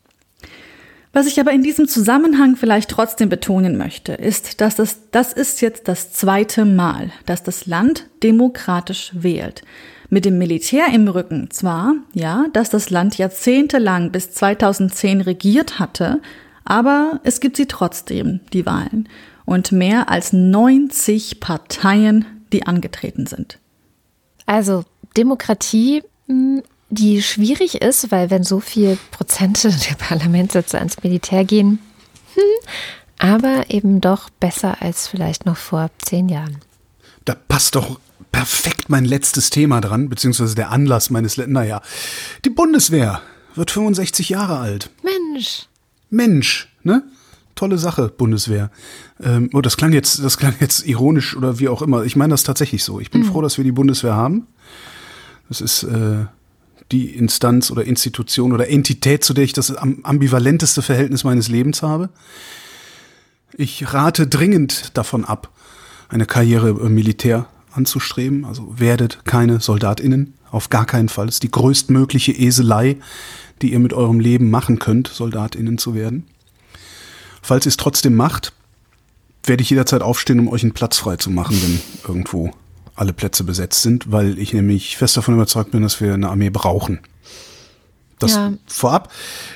[SPEAKER 4] Was ich aber in diesem Zusammenhang vielleicht trotzdem betonen möchte, ist, dass das, das ist jetzt das zweite Mal, dass das Land demokratisch wählt. Mit dem Militär im Rücken zwar, ja, dass das Land jahrzehntelang bis 2010 regiert hatte, aber es gibt sie trotzdem, die Wahlen. Und mehr als 90 Parteien, die angetreten sind.
[SPEAKER 2] Also Demokratie hm, die schwierig ist, weil wenn so viel Prozente der Parlamentssitze ans Militär gehen, hm, aber eben doch besser als vielleicht noch vor zehn Jahren.
[SPEAKER 3] Da passt doch perfekt mein letztes Thema dran, beziehungsweise der Anlass meines, naja, die Bundeswehr wird 65 Jahre alt.
[SPEAKER 2] Mensch.
[SPEAKER 3] Mensch, ne? Tolle Sache, Bundeswehr. Ähm, oh, das klang jetzt, das klang jetzt ironisch oder wie auch immer. Ich meine das tatsächlich so. Ich bin mhm. froh, dass wir die Bundeswehr haben. Das ist äh, die Instanz oder Institution oder Entität, zu der ich das ambivalenteste Verhältnis meines Lebens habe. Ich rate dringend davon ab, eine Karriere im Militär anzustreben. Also werdet keine SoldatInnen. Auf gar keinen Fall. Das ist die größtmögliche Eselei, die ihr mit eurem Leben machen könnt, SoldatInnen zu werden. Falls ihr es trotzdem macht, werde ich jederzeit aufstehen, um euch einen Platz frei zu machen, wenn irgendwo alle Plätze besetzt sind, weil ich nämlich fest davon überzeugt bin, dass wir eine Armee brauchen. Das ja. vorab.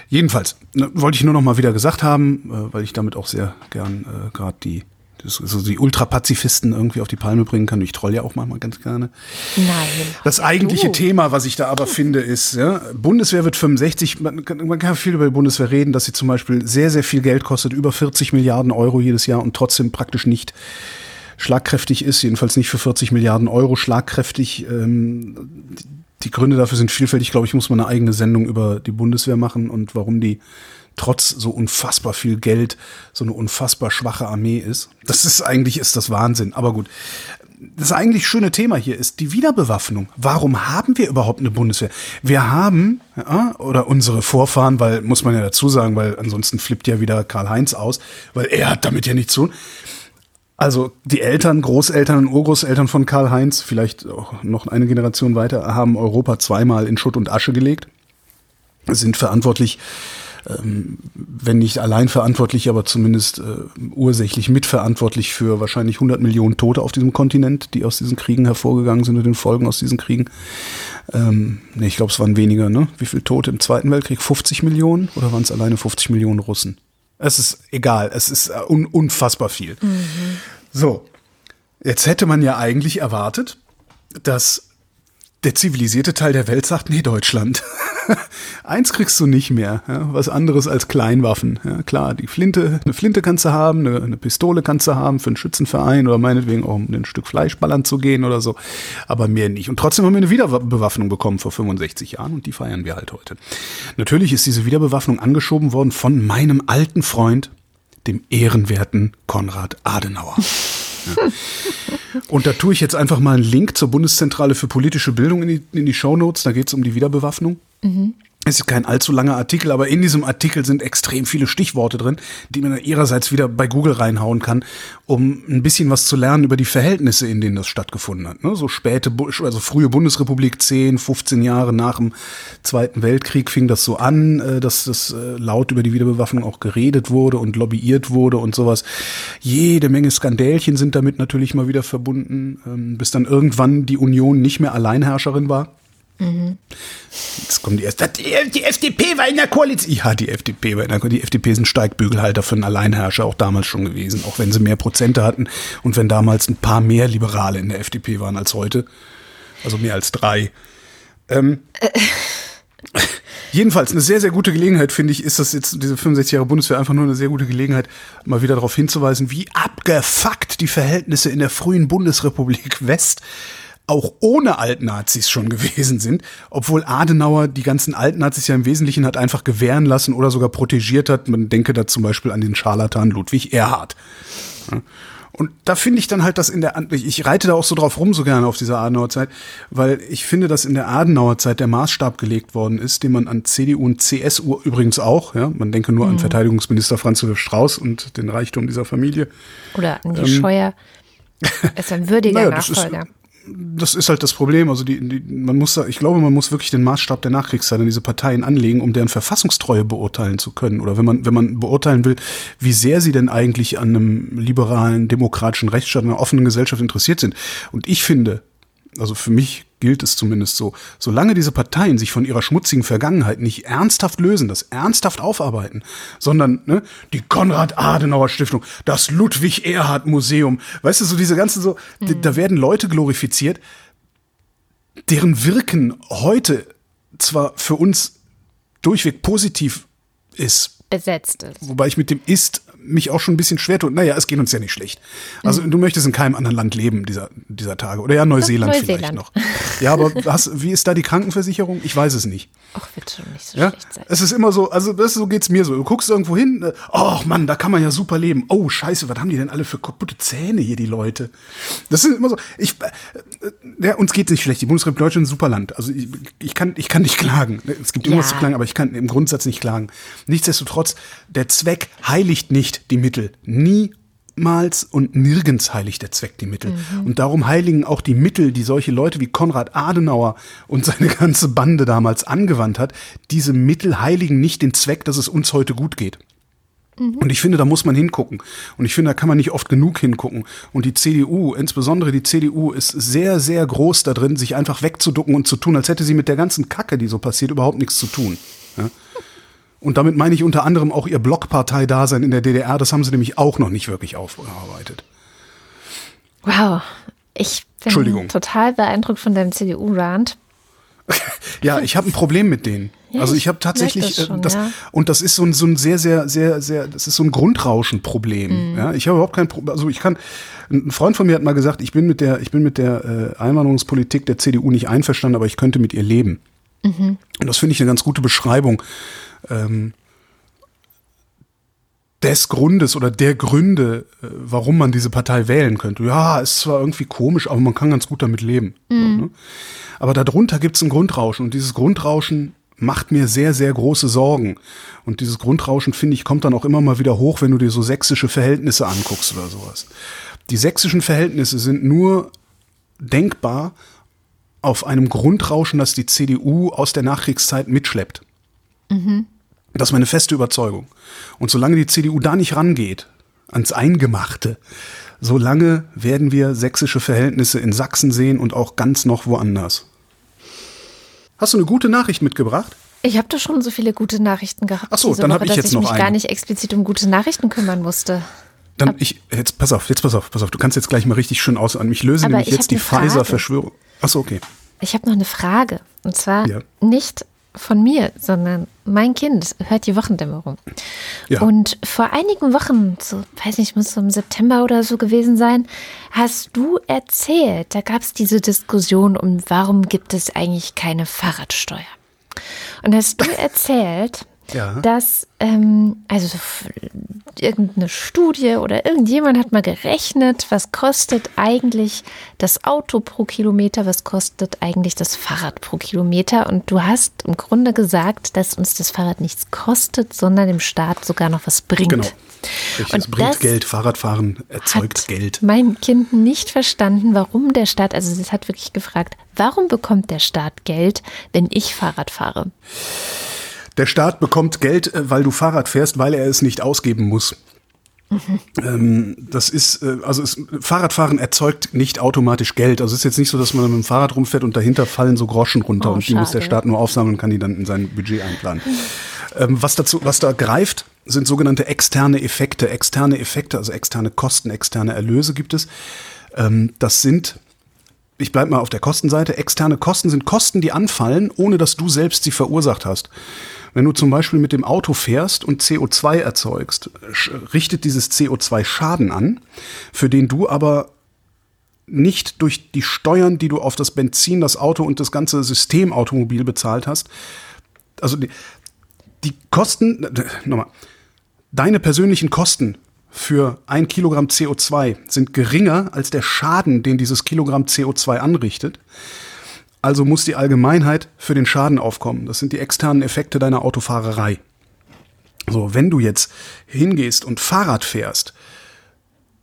[SPEAKER 3] Jedenfalls ne, wollte ich nur noch mal wieder gesagt haben, äh, weil ich damit auch sehr gern äh, gerade die so die Ultrapazifisten irgendwie auf die Palme bringen kann. Ich troll ja auch manchmal ganz gerne.
[SPEAKER 2] Nein.
[SPEAKER 3] Das eigentliche oh. Thema, was ich da aber finde, ist, ja, Bundeswehr wird 65, man kann, man kann viel über die Bundeswehr reden, dass sie zum Beispiel sehr, sehr viel Geld kostet, über 40 Milliarden Euro jedes Jahr und trotzdem praktisch nicht schlagkräftig ist, jedenfalls nicht für 40 Milliarden Euro schlagkräftig. Ähm, die Gründe dafür sind vielfältig. glaube ich, muss man eine eigene Sendung über die Bundeswehr machen und warum die trotz so unfassbar viel Geld so eine unfassbar schwache Armee ist. Das ist eigentlich ist das Wahnsinn. Aber gut. Das eigentlich schöne Thema hier ist die Wiederbewaffnung. Warum haben wir überhaupt eine Bundeswehr? Wir haben, ja, oder unsere Vorfahren, weil, muss man ja dazu sagen, weil ansonsten flippt ja wieder Karl-Heinz aus, weil er hat damit ja nichts zu tun. Also die Eltern, Großeltern und Urgroßeltern von Karl-Heinz, vielleicht auch noch eine Generation weiter, haben Europa zweimal in Schutt und Asche gelegt, sind verantwortlich, ähm, wenn nicht allein verantwortlich, aber zumindest äh, ursächlich mitverantwortlich für wahrscheinlich 100 Millionen Tote auf diesem Kontinent, die aus diesen Kriegen hervorgegangen sind und den Folgen aus diesen Kriegen. Ähm, nee, ich glaube, es waren weniger, ne? Wie viele Tote im Zweiten Weltkrieg? 50 Millionen oder waren es alleine 50 Millionen Russen? Es ist egal, es ist äh, un unfassbar viel. Mhm. So, jetzt hätte man ja eigentlich erwartet, dass der zivilisierte Teil der Welt sagt, nee, Deutschland. Eins kriegst du nicht mehr, ja, was anderes als Kleinwaffen. Ja, klar, die Flinte, eine Flinte kannst du haben, eine, eine, Pistole kannst du haben für einen Schützenverein oder meinetwegen auch um ein Stück Fleisch ballern zu gehen oder so, aber mehr nicht. Und trotzdem haben wir eine Wiederbewaffnung bekommen vor 65 Jahren und die feiern wir halt heute. Natürlich ist diese Wiederbewaffnung angeschoben worden von meinem alten Freund, dem ehrenwerten Konrad Adenauer. Und da tue ich jetzt einfach mal einen Link zur Bundeszentrale für politische Bildung in die, in die Shownotes. Da geht es um die Wiederbewaffnung. Mhm. Es ist kein allzu langer Artikel, aber in diesem Artikel sind extrem viele Stichworte drin, die man ihrerseits wieder bei Google reinhauen kann, um ein bisschen was zu lernen über die Verhältnisse, in denen das stattgefunden hat. Ne? So späte, also frühe Bundesrepublik, 10, 15 Jahre nach dem Zweiten Weltkrieg fing das so an, äh, dass das äh, laut über die Wiederbewaffnung auch geredet wurde und lobbyiert wurde und sowas. Jede Menge Skandälchen sind damit natürlich mal wieder verbunden, ähm, bis dann irgendwann die Union nicht mehr Alleinherrscherin war Mhm. Jetzt kommt die erste. Die, die, FDP war in der Koalition. Ja, die FDP war in der Koalition. Die FDP sind Steigbügelhalter für einen Alleinherrscher, auch damals schon gewesen, auch wenn sie mehr Prozente hatten und wenn damals ein paar mehr Liberale in der FDP waren als heute. Also mehr als drei. Ähm, äh. Jedenfalls eine sehr, sehr gute Gelegenheit, finde ich, ist das jetzt, diese 65 Jahre Bundeswehr, einfach nur eine sehr gute Gelegenheit, mal wieder darauf hinzuweisen, wie abgefuckt die Verhältnisse in der frühen Bundesrepublik West auch ohne Altnazis schon gewesen sind, obwohl Adenauer die ganzen Altnazis ja im Wesentlichen hat einfach gewähren lassen oder sogar protegiert hat. Man denke da zum Beispiel an den Scharlatan Ludwig Erhard. Und da finde ich dann halt, dass in der, ich reite da auch so drauf rum so gerne auf dieser Adenauer Zeit, weil ich finde, dass in der Adenauer Zeit der Maßstab gelegt worden ist, den man an CDU und CSU übrigens auch, ja, man denke nur mhm. an Verteidigungsminister Franz Josef Strauß und den Reichtum dieser Familie.
[SPEAKER 2] Oder an die ähm, Scheuer Ist ein würdiger
[SPEAKER 3] Naja, das ist-
[SPEAKER 2] Nachfolger.
[SPEAKER 3] Das ist halt das Problem. Also die, die, man muss, ich glaube, man muss wirklich den Maßstab der Nachkriegszeit an diese Parteien anlegen, um deren Verfassungstreue beurteilen zu können. Oder wenn man, wenn man beurteilen will, wie sehr sie denn eigentlich an einem liberalen, demokratischen Rechtsstaat, einer offenen Gesellschaft interessiert sind. Und ich finde, also für mich gilt es zumindest so, solange diese Parteien sich von ihrer schmutzigen Vergangenheit nicht ernsthaft lösen, das ernsthaft aufarbeiten, sondern ne, die Konrad-Adenauer-Stiftung, das Ludwig-Erhard-Museum, weißt du, so diese ganzen so, d- da werden Leute glorifiziert, deren Wirken heute zwar für uns durchweg positiv ist,
[SPEAKER 2] Besetzt ist.
[SPEAKER 3] Wobei ich mit dem ist mich auch schon ein bisschen schwer tue. Naja, es geht uns ja nicht schlecht. Also du möchtest in keinem anderen Land leben dieser, dieser Tage. Oder ja, Neuseeland, vielleicht
[SPEAKER 2] Neuseeland.
[SPEAKER 3] noch. Ja, aber hast, wie ist da die Krankenversicherung? Ich weiß es nicht.
[SPEAKER 2] Ach, wird schon nicht so
[SPEAKER 3] Ja?
[SPEAKER 2] schlecht sein.
[SPEAKER 3] Es ist immer so, also das, so geht's mir so. Du guckst irgendwo hin, äh, ach Mann, da kann man ja super leben. Oh Scheiße, was haben die denn alle für kaputte Zähne hier, die Leute? Das ist immer so. Ich, äh, äh, ja, uns geht's nicht schlecht. Die Bundesrepublik Deutschland ist ein super Land. Also ich, ich, kann, ich kann nicht klagen. Es gibt immer
[SPEAKER 2] Ja.
[SPEAKER 3] was zu klagen, aber ich kann im Grundsatz nicht klagen. Nichtsdestotrotz, der Zweck heiligt nicht die Mittel. Niemals und nirgends heiligt der Zweck die Mittel. Und darum heiligen auch die Mittel, die solche Leute wie Konrad Adenauer und seine ganze Bande damals angewandt hat. Diese Mittel heiligen nicht den Zweck, dass es uns heute gut geht. Und ich finde, da muss man hingucken. Und ich finde, da kann man nicht oft genug hingucken. Und die CDU, insbesondere die CDU, ist sehr, sehr groß da drin, sich einfach wegzuducken und zu tun, als hätte sie mit der ganzen Kacke, die so passiert, überhaupt nichts zu tun. Ja? Und damit meine ich unter anderem auch ihr Blockparteidasein in der DDR. Das haben sie nämlich auch noch nicht wirklich aufgearbeitet.
[SPEAKER 2] Wow. Ich bin total beeindruckt von deinem CDU-Rant.
[SPEAKER 3] Ja, ich habe ein Problem mit denen.
[SPEAKER 2] Ja,
[SPEAKER 3] also
[SPEAKER 2] ich
[SPEAKER 3] habe tatsächlich
[SPEAKER 2] das
[SPEAKER 3] äh,
[SPEAKER 2] schon,
[SPEAKER 3] das
[SPEAKER 2] ja.
[SPEAKER 3] und das ist so ein, so ein sehr sehr sehr sehr das ist so ein Grundrauschenproblem.
[SPEAKER 2] Mhm.
[SPEAKER 3] Ja, ich habe überhaupt kein Problem. Also ich kann ein Freund von mir hat mal gesagt, ich bin mit der ich bin mit der äh, Einwanderungspolitik der CDU nicht einverstanden, aber ich könnte mit ihr leben.
[SPEAKER 2] Mhm.
[SPEAKER 3] Und das finde ich eine ganz gute Beschreibung ähm, des Grundes oder der Gründe, äh, warum man diese Partei wählen könnte. Ja, ist zwar irgendwie komisch, aber man kann ganz gut damit leben. So, ne? Aber darunter gibt es ein Grundrauschen und dieses Grundrauschen macht mir sehr, sehr große Sorgen. Und dieses Grundrauschen, finde ich, kommt dann auch immer mal wieder hoch, wenn du dir so sächsische Verhältnisse anguckst oder sowas. Die sächsischen Verhältnisse sind nur denkbar auf einem Grundrauschen, das die CDU aus der Nachkriegszeit mitschleppt. Das ist meine feste Überzeugung. Und solange die CDU da nicht rangeht, ans Eingemachte, solange werden wir sächsische Verhältnisse in Sachsen sehen und auch ganz noch woanders. Hast du eine gute Nachricht mitgebracht?
[SPEAKER 2] Ich habe doch schon so viele gute Nachrichten gehabt.
[SPEAKER 3] Ach so, dann hab
[SPEAKER 2] Woche,
[SPEAKER 3] ich
[SPEAKER 2] dass
[SPEAKER 3] jetzt
[SPEAKER 2] ich
[SPEAKER 3] noch
[SPEAKER 2] mich
[SPEAKER 3] eine.
[SPEAKER 2] gar nicht explizit um gute Nachrichten kümmern musste.
[SPEAKER 3] Dann ich jetzt pass auf, jetzt pass auf, pass auf, du kannst jetzt gleich mal richtig schön aus an. Ich löse
[SPEAKER 2] Aber
[SPEAKER 3] nämlich
[SPEAKER 2] ich
[SPEAKER 3] jetzt die
[SPEAKER 2] eine Frage.
[SPEAKER 3] Pfizer Verschwörung. Achso, okay.
[SPEAKER 2] Ich habe noch eine Frage. Und zwar
[SPEAKER 3] Ja.
[SPEAKER 2] nicht von mir, sondern mein Kind hört die Wochendämmerung.
[SPEAKER 3] Ja.
[SPEAKER 2] Und vor einigen Wochen, so weiß nicht, muss so im September oder so gewesen sein, hast du erzählt, da gab es diese Diskussion um, warum gibt es eigentlich keine Fahrradsteuer? Und hast du erzählt,
[SPEAKER 3] Ja.
[SPEAKER 2] dass, ähm, also irgendeine Studie oder irgendjemand hat mal gerechnet, was kostet eigentlich das Auto pro Kilometer, was kostet eigentlich das Fahrrad pro Kilometer. Und du hast im Grunde gesagt, dass uns das Fahrrad nichts kostet, sondern dem Staat sogar noch was bringt.
[SPEAKER 3] Genau. Richtig, es
[SPEAKER 2] Und
[SPEAKER 3] bringt
[SPEAKER 2] das
[SPEAKER 3] Geld, Fahrradfahren erzeugt Geld.
[SPEAKER 2] mein Kind nicht verstanden, warum der Staat, also es hat wirklich gefragt, warum bekommt der Staat Geld, wenn ich Fahrrad fahre?
[SPEAKER 3] Der Staat bekommt Geld, äh, weil du Fahrrad fährst, weil er es nicht ausgeben muss. Ähm, das ist, äh, also es, Fahrradfahren erzeugt nicht automatisch Geld. Also es ist jetzt nicht so, dass man mit dem Fahrrad rumfährt und dahinter fallen so Groschen runter
[SPEAKER 2] Oh,
[SPEAKER 3] und die muss der
[SPEAKER 2] schade.
[SPEAKER 3] Staat nur aufsammeln und kann die dann in sein Budget einplanen. Ähm, was dazu, was da greift, sind sogenannte externe Effekte. Externe Effekte, also externe Kosten, externe Erlöse gibt es. Ähm, das sind ich bleibe mal auf der Kostenseite. Externe Kosten sind Kosten, die anfallen, ohne dass du selbst sie verursacht hast. Wenn du zum Beispiel mit dem Auto fährst und CO2 erzeugst, richtet dieses CO2 Schaden an, für den du aber nicht durch die Steuern, die du auf das Benzin, das Auto und das ganze System Automobil bezahlt hast. Also die, die Kosten, äh, nochmal, deine persönlichen Kosten für ein Kilogramm CO2 sind geringer als der Schaden, den dieses Kilogramm CO2 anrichtet. Also muss die Allgemeinheit für den Schaden aufkommen. Das sind die externen Effekte deiner Autofahrerei. So, wenn du jetzt hingehst und Fahrrad fährst,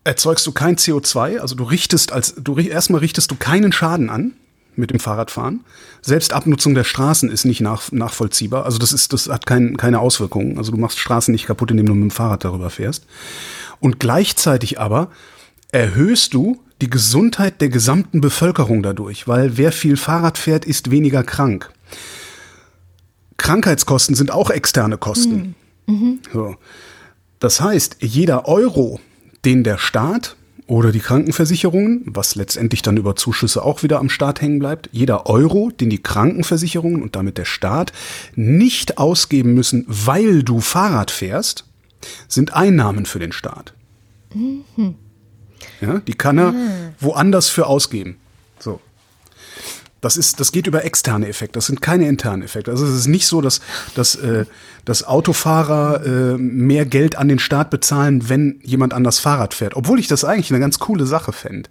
[SPEAKER 3] erzeugst du kein CO2, also du richtest als du erstmal richtest du keinen Schaden an mit dem Fahrradfahren. Selbst Abnutzung der Straßen ist nicht nach, nachvollziehbar. Also das ist, das hat kein, keine Auswirkungen. Also du machst Straßen nicht kaputt, indem du mit dem Fahrrad darüber fährst. Und gleichzeitig aber erhöhst du die Gesundheit der gesamten Bevölkerung dadurch, weil wer viel Fahrrad fährt, ist weniger krank. Krankheitskosten sind auch externe Kosten. Mhm. So. Das heißt, jeder Euro, den der Staat oder die Krankenversicherungen, was letztendlich dann über Zuschüsse auch wieder am Staat hängen bleibt, jeder Euro, den die Krankenversicherungen und damit der Staat nicht ausgeben müssen, weil du Fahrrad fährst, sind Einnahmen für den Staat. Mhm. Ja, die kann er mhm. woanders für ausgeben. So. Das, ist, das geht über externe Effekte, das sind keine internen Effekte. Also es ist nicht so, dass, dass, äh, dass Autofahrer äh, mehr Geld an den Staat bezahlen, wenn jemand anders Fahrrad fährt. Obwohl ich das eigentlich eine ganz coole Sache fände.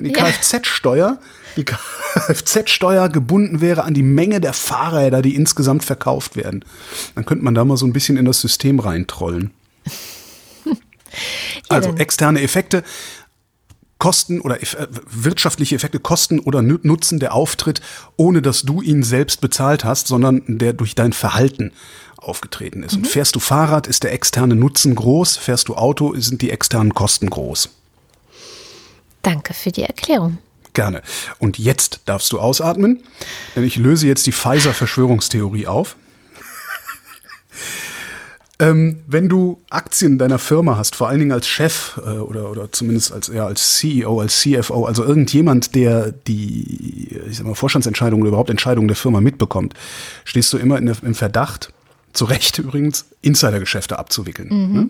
[SPEAKER 3] Die. Kfz-Steuer, die Kfz-Steuer gebunden wäre an die Menge der Fahrräder, die insgesamt verkauft werden. Dann könnte man da mal so ein bisschen in das System reintrollen. also externe Effekte Kosten oder äh, wirtschaftliche Effekte, Kosten oder Nutzen der Auftritt, ohne dass du ihn selbst bezahlt hast, sondern der durch dein Verhalten aufgetreten ist. Mhm. Und fährst du Fahrrad, ist der externe Nutzen groß, fährst du Auto, sind die externen Kosten groß.
[SPEAKER 2] Danke für die Erklärung.
[SPEAKER 3] Gerne. Und jetzt darfst du ausatmen, denn ich löse jetzt die Pfizer-Verschwörungstheorie auf. Ähm, wenn du Aktien deiner Firma hast, vor allen Dingen als Chef äh, oder, oder zumindest als, ja, als CEO, als CFO, also irgendjemand, der die ich sag mal, Vorstandsentscheidungen oder überhaupt Entscheidungen der Firma mitbekommt, stehst du immer der, im Verdacht, zu Recht übrigens, Insidergeschäfte abzuwickeln. Mhm. Ne?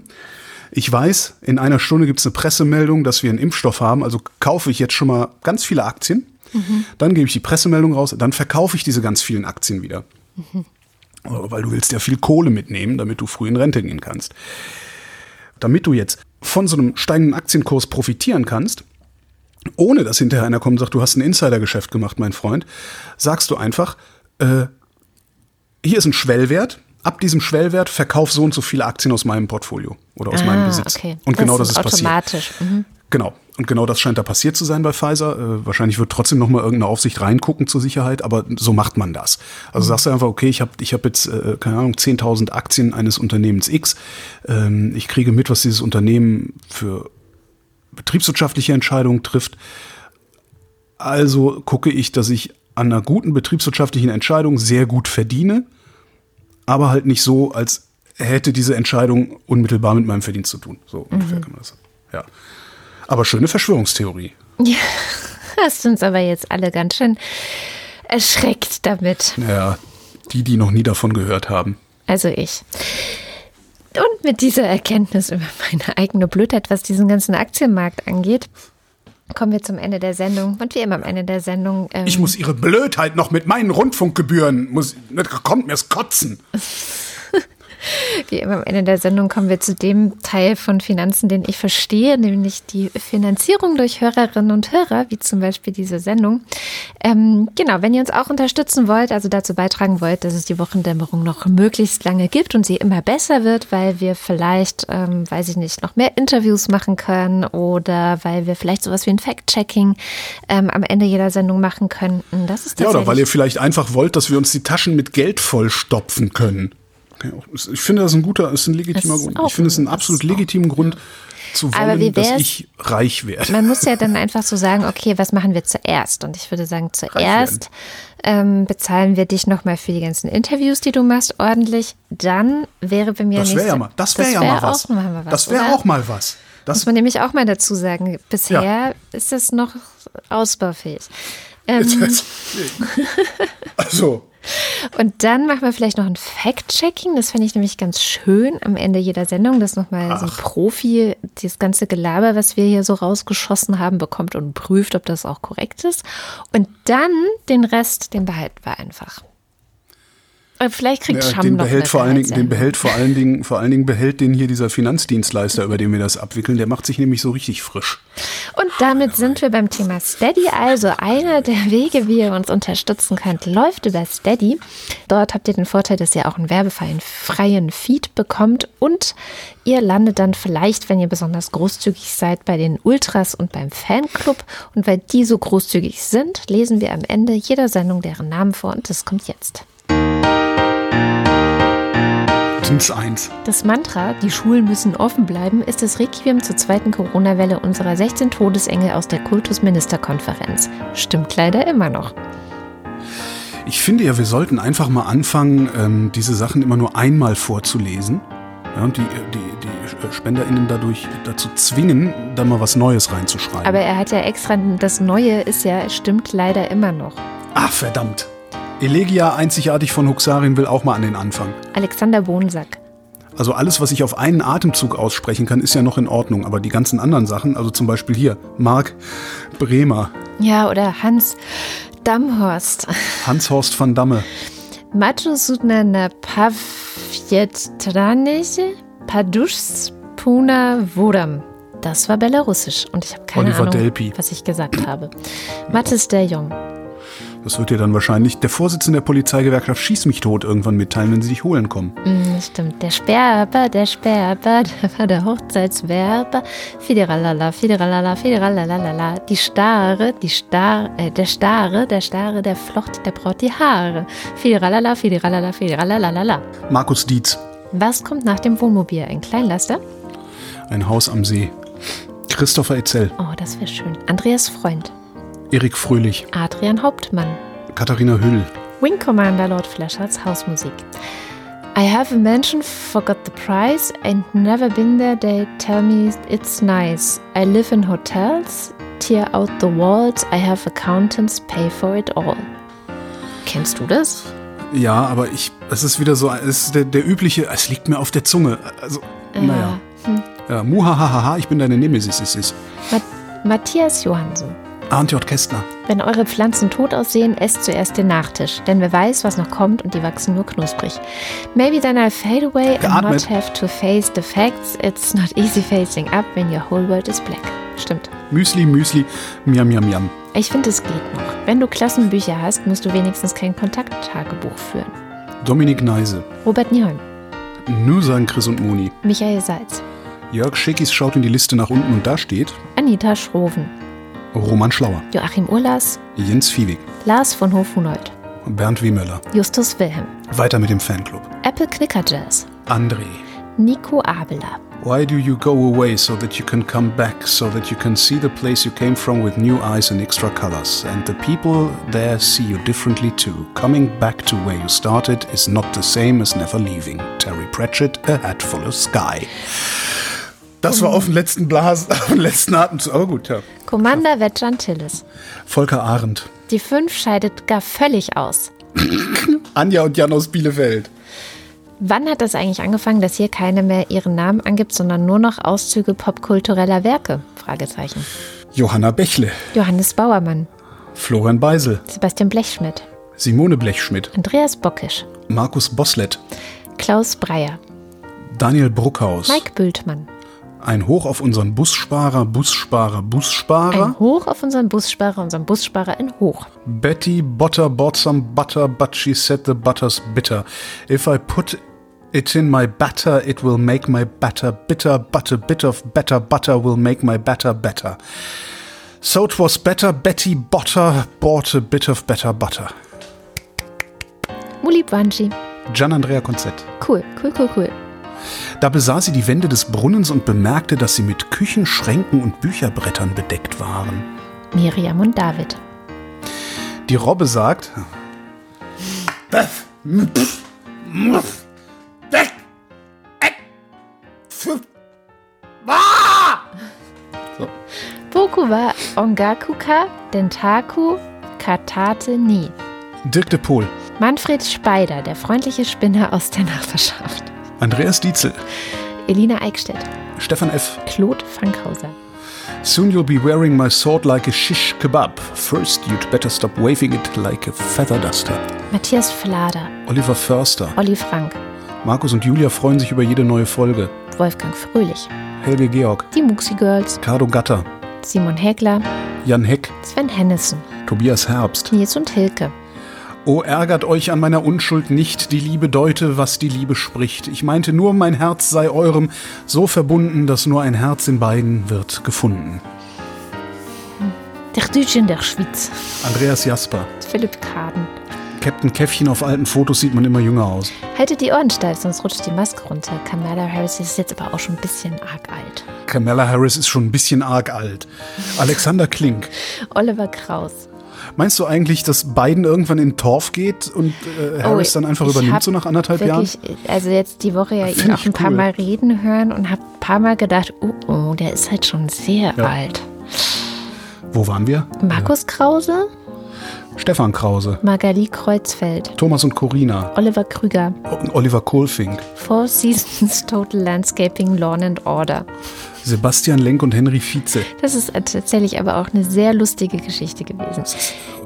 [SPEAKER 3] Ich weiß, in einer Stunde gibt es eine Pressemeldung, dass wir einen Impfstoff haben, also kaufe ich jetzt schon mal ganz viele Aktien, mhm. dann gebe ich die Pressemeldung raus, dann verkaufe ich diese ganz vielen Aktien wieder. Mhm weil du willst ja viel Kohle mitnehmen, damit du früh in Rente gehen kannst. Damit du jetzt von so einem steigenden Aktienkurs profitieren kannst, ohne dass hinterher einer kommt und sagt, du hast ein Insidergeschäft gemacht, mein Freund, sagst du einfach, äh, hier ist ein Schwellwert, ab diesem Schwellwert verkauf so und so viele Aktien aus meinem Portfolio oder aus ah, meinem Besitz. Okay. Und das genau das ist automatisch. passiert. Mhm. Genau. Und genau das scheint da passiert zu sein bei Pfizer. Äh, wahrscheinlich wird trotzdem noch mal irgendeine Aufsicht reingucken zur Sicherheit, aber so macht man das. Also mhm. sagst du einfach, okay, ich habe ich hab jetzt, äh, keine Ahnung, 10.000 Aktien eines Unternehmens X. Ähm, ich kriege mit, was dieses Unternehmen für betriebswirtschaftliche Entscheidungen trifft. Also gucke ich, dass ich an einer guten betriebswirtschaftlichen Entscheidung sehr gut verdiene, aber halt nicht so, als hätte diese Entscheidung unmittelbar mit meinem Verdienst zu tun. So ungefähr mhm. kann man das. Ja. Aber schöne Verschwörungstheorie.
[SPEAKER 2] Ja, hast uns aber jetzt alle ganz schön erschreckt damit.
[SPEAKER 3] Ja, die, die noch nie davon gehört haben.
[SPEAKER 2] Also ich. Und mit dieser Erkenntnis über meine eigene Blödheit, was diesen ganzen Aktienmarkt angeht, kommen wir zum Ende der Sendung. Und wie immer am Ende der Sendung.
[SPEAKER 3] Ähm ich muss Ihre Blödheit noch mit meinen Rundfunkgebühren, muss, kommt mir's kotzen.
[SPEAKER 2] Wie immer am Ende der Sendung kommen wir zu dem Teil von Finanzen, den ich verstehe, nämlich die Finanzierung durch Hörerinnen und Hörer, wie zum Beispiel diese Sendung. Ähm, genau, wenn ihr uns auch unterstützen wollt, also dazu beitragen wollt, dass es die Wochendämmerung noch möglichst lange gibt und sie immer besser wird, weil wir vielleicht, ähm, weiß ich nicht, noch mehr Interviews machen können oder weil wir vielleicht sowas wie ein Fact-Checking ähm, am Ende jeder Sendung machen könnten. Das ist
[SPEAKER 3] ja, oder weil ihr vielleicht einfach wollt, dass wir uns die Taschen mit Geld vollstopfen können. Ich finde das ein guter, ist ein legitimer Grund. Ich finde es einen absolut legitimen Grund zu wollen, dass ich reich werde.
[SPEAKER 2] Man muss ja dann einfach so sagen, okay, was machen wir zuerst? Und ich würde sagen, zuerst ähm, bezahlen wir dich nochmal für die ganzen Interviews, die du machst, ordentlich. Dann wäre bei mir
[SPEAKER 3] das wäre ja mal, das wäre wär ja mal was. Mal was. Das wäre auch mal was.
[SPEAKER 2] Das muss man nämlich auch mal dazu sagen. Bisher ja. ist das noch ausbaufähig. Ähm,
[SPEAKER 3] also
[SPEAKER 2] und dann machen wir vielleicht noch ein Fact-Checking. Das fände ich nämlich ganz schön am Ende jeder Sendung, dass nochmal so ein Profi das ganze Gelaber, was wir hier so rausgeschossen haben, bekommt und prüft, ob das auch korrekt ist. Und dann den Rest, den behalten wir einfach. Äh, Vielleicht kriegt
[SPEAKER 3] Ja,
[SPEAKER 2] Scham
[SPEAKER 3] den
[SPEAKER 2] noch
[SPEAKER 3] behält vor allen Dingen, den behält vor allen Dingen, vor allen Dingen behält den hier dieser Finanzdienstleister, über den wir das abwickeln. Der macht sich nämlich so richtig frisch.
[SPEAKER 2] Und damit sind wir beim Thema Steady. Also einer der Wege, wie ihr uns unterstützen könnt, läuft über Steady. Dort habt ihr den Vorteil, dass ihr auch einen werbefreien freien Feed bekommt und ihr landet dann vielleicht, wenn ihr besonders großzügig seid, bei den Ultras und beim Fanclub. Und weil die so großzügig sind, lesen wir am Ende jeder Sendung deren Namen vor und das kommt jetzt.
[SPEAKER 3] Dins eins.
[SPEAKER 2] Das Mantra, die Schulen müssen offen bleiben, ist das Requiem zur zweiten Corona-Welle unserer 16 Todesengel aus der Kultusministerkonferenz. Stimmt leider immer noch.
[SPEAKER 3] Ich finde ja, wir sollten einfach mal anfangen, ähm, diese Sachen immer nur einmal vorzulesen. Ja, und die, die, die SpenderInnen dadurch dazu zwingen, da mal was Neues reinzuschreiben.
[SPEAKER 2] Aber er hat ja extra, das Neue ist ja, stimmt leider immer noch.
[SPEAKER 3] Ach, verdammt. Elegia einzigartig von Huxarin will auch mal an den Anfang.
[SPEAKER 2] Alexander Bonsack.
[SPEAKER 3] Also alles, was ich auf einen Atemzug aussprechen kann, ist ja noch in Ordnung. Aber die ganzen anderen Sachen, also zum Beispiel hier, Marc Bremer,
[SPEAKER 2] Ja, oder Hans Damhorst.
[SPEAKER 3] Hans-Horst van Damme,
[SPEAKER 2] Macho Sudnana Pavjetraniche Paduschs Puna Vodam. Das war belarussisch und ich habe keine
[SPEAKER 3] Oliver
[SPEAKER 2] Ahnung,
[SPEAKER 3] Delpi.
[SPEAKER 2] was ich gesagt habe. Mathis der Jung.
[SPEAKER 3] Das wird dir dann wahrscheinlich der Vorsitzende der Polizeigewerkschaft Schieß mich tot irgendwann mitteilen, wenn sie dich holen kommen.
[SPEAKER 2] Mm, stimmt. Der Sperber, der Sperber, der war der Hochzeitswerber. Fideralala, fideralala, fideralala. Die Stare, die Star, äh, der Stare, der Stare, der flocht, der braut die Haare. Fideralala, fideralala, fideralala.
[SPEAKER 3] Markus Dietz,
[SPEAKER 2] Was kommt nach dem Wohnmobil? Ein Kleinlaster?
[SPEAKER 3] ein Haus am See. Christopher Etzel,
[SPEAKER 2] Oh, das wäre schön. Andreas Freund.
[SPEAKER 3] Erik Fröhlich,
[SPEAKER 2] Adrian Hauptmann.
[SPEAKER 3] Katharina Hüll,
[SPEAKER 2] Wing Commander Lord Fleschards Hausmusik. I have a mansion, forgot the price, ain't never been there, they tell me it's nice. I live in hotels, tear out the walls, I have accountants, pay for it all. Kennst du das?
[SPEAKER 3] Ja, aber ich, es ist wieder so, es ist der, der übliche, es liegt mir auf der Zunge. Also, naja.
[SPEAKER 2] Hm.
[SPEAKER 3] Ja, muhahaha, ich bin deine Nemesis. Ist, ist.
[SPEAKER 2] Ma Matthias Johansson.
[SPEAKER 3] Arndt J. Kästner.
[SPEAKER 2] Wenn eure Pflanzen tot aussehen, esst zuerst den Nachtisch, denn wer weiß, was noch kommt und die wachsen nur knusprig. Maybe then I'll fade away and
[SPEAKER 3] Geatmet.
[SPEAKER 2] not have to face the facts. It's not easy facing up when your whole world is black. Stimmt.
[SPEAKER 3] Müsli, Müsli, miam, miam, miam.
[SPEAKER 2] Ich finde, es geht noch. Wenn du Klassenbücher hast, musst du wenigstens kein Kontakttagebuch führen.
[SPEAKER 3] Dominik Neise.
[SPEAKER 2] Robert Nieholm,
[SPEAKER 3] Nur sagen Chris und Moni.
[SPEAKER 2] Michael Salz,
[SPEAKER 3] Jörg Schickis schaut in die Liste nach unten und da steht
[SPEAKER 2] Anita Schroven,
[SPEAKER 3] Roman Schlauer,
[SPEAKER 2] Joachim Urlas,
[SPEAKER 3] Jens Fiewig,
[SPEAKER 2] Lars von Hof-Hunold,
[SPEAKER 3] Bernd W. Möller.
[SPEAKER 2] Justus Wilhelm,
[SPEAKER 3] Weiter mit dem Fanclub.
[SPEAKER 2] Apple Knicker Jazz,
[SPEAKER 3] André.
[SPEAKER 2] Nico Abela,
[SPEAKER 3] Why do you go away so that you can come back, so that you can see the place you came from with new eyes and extra colors? And the people there see you differently too. Coming back to where you started is not the same as never leaving. Terry Pratchett, A Hat Full of Sky. Das war auf den letzten Blasen, auf den letzten Atemzug. Aber gut, ja.
[SPEAKER 2] Commander Wetjan Tillis.
[SPEAKER 3] Volker Arendt.
[SPEAKER 2] Die 5 scheidet gar völlig aus.
[SPEAKER 3] Anja und Jan aus Bielefeld.
[SPEAKER 2] Wann hat das eigentlich angefangen, dass hier keine mehr ihren Namen angibt, sondern nur noch Auszüge popkultureller Werke? Fragezeichen.
[SPEAKER 3] Johanna Bächle.
[SPEAKER 2] Johannes Bauermann,
[SPEAKER 3] Florian Beisel.
[SPEAKER 2] Sebastian Blechschmidt,
[SPEAKER 3] Simone Blechschmidt.
[SPEAKER 2] Andreas Bockisch,
[SPEAKER 3] Markus Boslett.
[SPEAKER 2] Klaus Breyer,
[SPEAKER 3] Daniel Bruckhaus.
[SPEAKER 2] Mike Bültmann.
[SPEAKER 3] Ein Hoch auf unseren Bussparer, Bussparer, Bussparer.
[SPEAKER 2] Ein Hoch auf unseren Bussparer, unseren Bussparer in Hoch.
[SPEAKER 3] Betty Botter bought some butter, but she said the butter's bitter. If I put it in my batter, it will make my batter bitter, but a bit of better butter will make my batter better. So it was better Betty Botter bought a bit of better butter.
[SPEAKER 2] Muli Banji.
[SPEAKER 3] Gian Andrea Konzett.
[SPEAKER 2] Cool, cool, cool, cool.
[SPEAKER 3] Da besah sie die Wände des Brunnens und bemerkte, dass sie mit Küchenschränken und Bücherbrettern bedeckt waren.
[SPEAKER 2] Miriam und David.
[SPEAKER 3] Die Robbe sagt,
[SPEAKER 2] Boku wa Ongakuka Dentaku Katate ni.
[SPEAKER 3] Dirk de Pohl,
[SPEAKER 2] Manfred Speider, der freundliche Spinner aus der Nachbarschaft.
[SPEAKER 3] Andreas Dietzel,
[SPEAKER 2] Elina Eickstedt.
[SPEAKER 3] Stefan F.,
[SPEAKER 2] Claude Fankhauser.
[SPEAKER 3] Soon you'll be wearing my sword like a shish kebab. First you'd better stop waving it like a feather duster.
[SPEAKER 2] Matthias Flader,
[SPEAKER 3] Oliver Förster.
[SPEAKER 2] Olli Frank,
[SPEAKER 3] Markus und Julia freuen sich über jede neue Folge.
[SPEAKER 2] Wolfgang Fröhlich,
[SPEAKER 3] Helge Georg.
[SPEAKER 2] die Muxi Girls,
[SPEAKER 3] Cardo Gatter.
[SPEAKER 2] Simon Hägler,
[SPEAKER 3] Jan Heck.
[SPEAKER 2] Sven Hennissen,
[SPEAKER 3] Tobias Herbst.
[SPEAKER 2] Nils und Hilke.
[SPEAKER 3] O ärgert euch an meiner Unschuld nicht, die Liebe deute, was die Liebe spricht. Ich meinte nur, mein Herz sei eurem so verbunden, dass nur ein Herz in beiden wird gefunden.
[SPEAKER 2] Der Deutsche in der Schweiz,
[SPEAKER 3] Andreas Jasper.
[SPEAKER 2] Philipp Kaden.
[SPEAKER 3] Captain Käffchen auf alten Fotos sieht man immer jünger aus.
[SPEAKER 2] Haltet die Ohren steif, sonst rutscht die Maske runter. Kamala Harris ist jetzt aber auch schon ein bisschen arg alt.
[SPEAKER 3] Kamala Harris ist schon ein bisschen arg alt. Alexander Klink.
[SPEAKER 2] Oliver Kraus.
[SPEAKER 3] Meinst du eigentlich, dass Biden irgendwann in Torf geht und äh, Harris dann einfach
[SPEAKER 2] Oh,
[SPEAKER 3] übernimmt, so nach anderthalb Jahren?
[SPEAKER 2] wirklich, Also jetzt die Woche ja ihn
[SPEAKER 3] Find
[SPEAKER 2] auch ein paar
[SPEAKER 3] cool.
[SPEAKER 2] Mal reden hören und habe ein paar Mal gedacht, oh, oh, der ist halt schon sehr
[SPEAKER 3] Ja.
[SPEAKER 2] alt.
[SPEAKER 3] Wo waren wir?
[SPEAKER 2] Markus Krause,
[SPEAKER 3] Stefan Krause,
[SPEAKER 2] Magali Kreuzfeld,
[SPEAKER 3] Thomas und Corina,
[SPEAKER 2] Oliver Krüger,
[SPEAKER 3] Oliver Kohlfink,
[SPEAKER 2] Four Seasons Total Landscaping Lawn and Order.
[SPEAKER 3] Sebastian Lenk und Henry Vize.
[SPEAKER 2] Das ist tatsächlich aber auch eine sehr lustige Geschichte gewesen.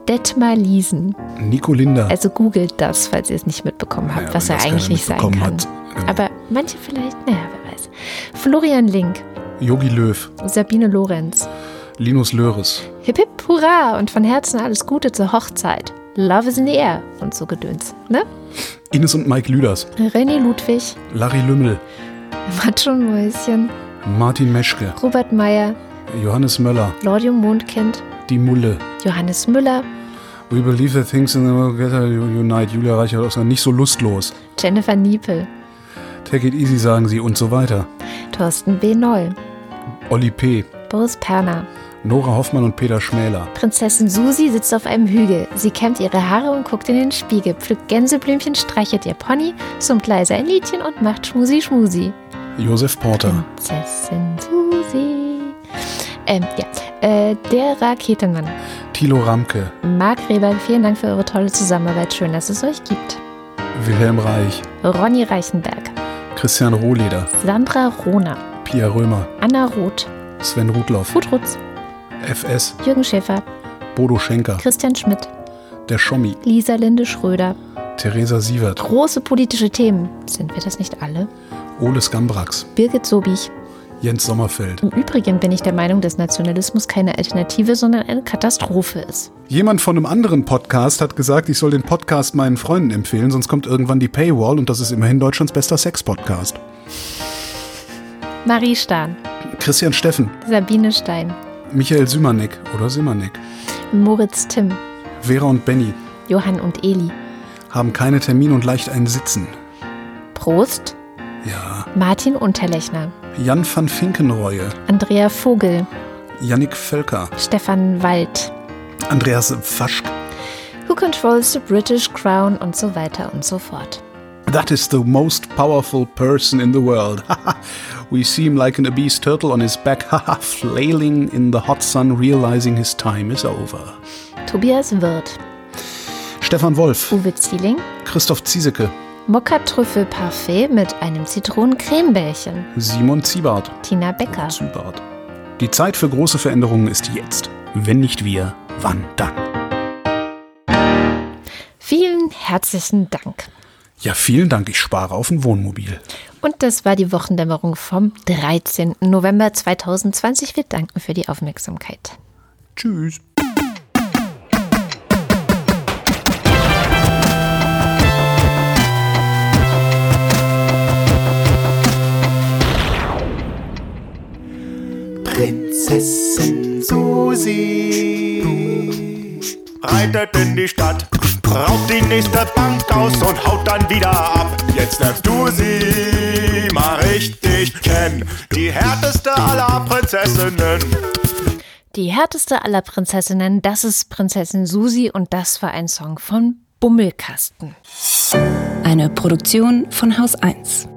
[SPEAKER 2] Detmar Liesen.
[SPEAKER 3] Nico Linder.
[SPEAKER 2] Also googelt das, falls ihr es nicht mitbekommen habt,
[SPEAKER 3] Naja,
[SPEAKER 2] was er eigentlich nicht sein kann.
[SPEAKER 3] hat, ja.
[SPEAKER 2] Aber manche vielleicht, naja, wer weiß. Florian Link,
[SPEAKER 3] Yogi Löw,
[SPEAKER 2] Sabine Lorenz.
[SPEAKER 3] Linus Löres,
[SPEAKER 2] Hip hip hurra und von Herzen alles Gute zur Hochzeit. Love is in the air und so Gedöns. Ne?
[SPEAKER 3] Ines und Mike Lüders,
[SPEAKER 2] René Ludwig,
[SPEAKER 3] Larry Lümmel,
[SPEAKER 2] Macho Mäuschen,
[SPEAKER 3] Martin Meschke,
[SPEAKER 2] Robert Meyer,
[SPEAKER 3] Johannes Möller,
[SPEAKER 2] Lordium Mondkind,
[SPEAKER 3] Die Mulle.
[SPEAKER 2] Johannes Müller,
[SPEAKER 3] We believe that things in the world together unite. Julia Reichert auch nicht so lustlos.
[SPEAKER 2] Jennifer Niepel,
[SPEAKER 3] Take it easy, sagen sie und so weiter.
[SPEAKER 2] Thorsten B. Noll,
[SPEAKER 3] Olli P.,
[SPEAKER 2] Boris Perner.
[SPEAKER 3] Nora Hoffmann und Peter Schmäler.
[SPEAKER 2] Prinzessin Susi sitzt auf einem Hügel. Sie kämmt ihre Haare und guckt in den Spiegel, pflückt Gänseblümchen, streichelt ihr Pony, summt leise ein Liedchen und macht Schmusi Schmusi.
[SPEAKER 3] Josef Porter.
[SPEAKER 2] Prinzessin Susi. Ähm, ja. Äh, der Raketenmann.
[SPEAKER 3] Thilo Ramke.
[SPEAKER 2] Marc Reber, vielen Dank für eure tolle Zusammenarbeit. Schön, dass es euch gibt.
[SPEAKER 3] Wilhelm Reich.
[SPEAKER 2] Ronny Reichenberg.
[SPEAKER 3] Christian Rohleder.
[SPEAKER 2] Sandra Rohner.
[SPEAKER 3] Pia Römer.
[SPEAKER 2] Anna Roth.
[SPEAKER 3] Sven Rudloff.
[SPEAKER 2] Gudrutz.
[SPEAKER 3] FS.
[SPEAKER 2] Jürgen Schäfer.
[SPEAKER 3] Bodo Schenker.
[SPEAKER 2] Christian Schmidt.
[SPEAKER 3] Der Schommi.
[SPEAKER 2] Lisa Linde Schröder.
[SPEAKER 3] Theresa Sievert.
[SPEAKER 2] Große politische Themen. Sind wir das nicht alle?
[SPEAKER 3] Ole Skambrax.
[SPEAKER 2] Birgit Sobich.
[SPEAKER 3] Jens Sommerfeld.
[SPEAKER 2] Im Übrigen bin ich der Meinung, dass Nationalismus keine Alternative, sondern eine Katastrophe ist.
[SPEAKER 3] Jemand von einem anderen Podcast hat gesagt, ich soll den Podcast meinen Freunden empfehlen, sonst kommt irgendwann die Paywall und das ist immerhin Deutschlands bester Sex-Podcast.
[SPEAKER 2] Marie Stahn.
[SPEAKER 3] Christian Steffen.
[SPEAKER 2] Sabine Stein.
[SPEAKER 3] Michael Sümanek oder Simanek.
[SPEAKER 2] Moritz Timm.
[SPEAKER 3] Vera und Benny
[SPEAKER 2] Johann und Eli.
[SPEAKER 3] haben keine Termine und leicht einen Sitzen.
[SPEAKER 2] Prost.
[SPEAKER 3] Ja.
[SPEAKER 2] Martin Unterlechner.
[SPEAKER 3] Jan van Finkenreue.
[SPEAKER 2] Andrea Vogel.
[SPEAKER 3] Yannick Völker.
[SPEAKER 2] Stefan Wald.
[SPEAKER 3] Andreas Pfaschk.
[SPEAKER 2] Who controls the British Crown und so weiter und so fort.
[SPEAKER 3] That is the most powerful person in the world. we see him like an obese turtle on his back, flailing in the hot sun, realizing his time is over.
[SPEAKER 2] Tobias Wirth.
[SPEAKER 3] Stefan Wolf,
[SPEAKER 2] Uwe Zieling.
[SPEAKER 3] Christoph Ziesecke,
[SPEAKER 2] Mokka Trüffel Parfait mit einem Zitronencremebällchen.
[SPEAKER 3] Simon Ziebart,
[SPEAKER 2] Tina Becker.
[SPEAKER 3] Ziebart. Die Zeit für große Veränderungen ist jetzt. Wenn nicht wir, wann dann?
[SPEAKER 2] Vielen herzlichen Dank.
[SPEAKER 3] Ja, vielen Dank. Ich spare auf ein Wohnmobil.
[SPEAKER 2] Und das war die Wochendämmerung vom 13. November 2020. Wir danken für die Aufmerksamkeit.
[SPEAKER 3] Tschüss.
[SPEAKER 5] Prinzessin Susi reitet in die Stadt, raubt die nächste Bank aus und haut dann wieder ab. Jetzt lernst du sie mal richtig kennen, die härteste aller Prinzessinnen.
[SPEAKER 2] Die härteste aller Prinzessinnen, das ist Prinzessin Susi und das war ein Song von Bummelkasten.
[SPEAKER 1] Eine Produktion von Haus 1.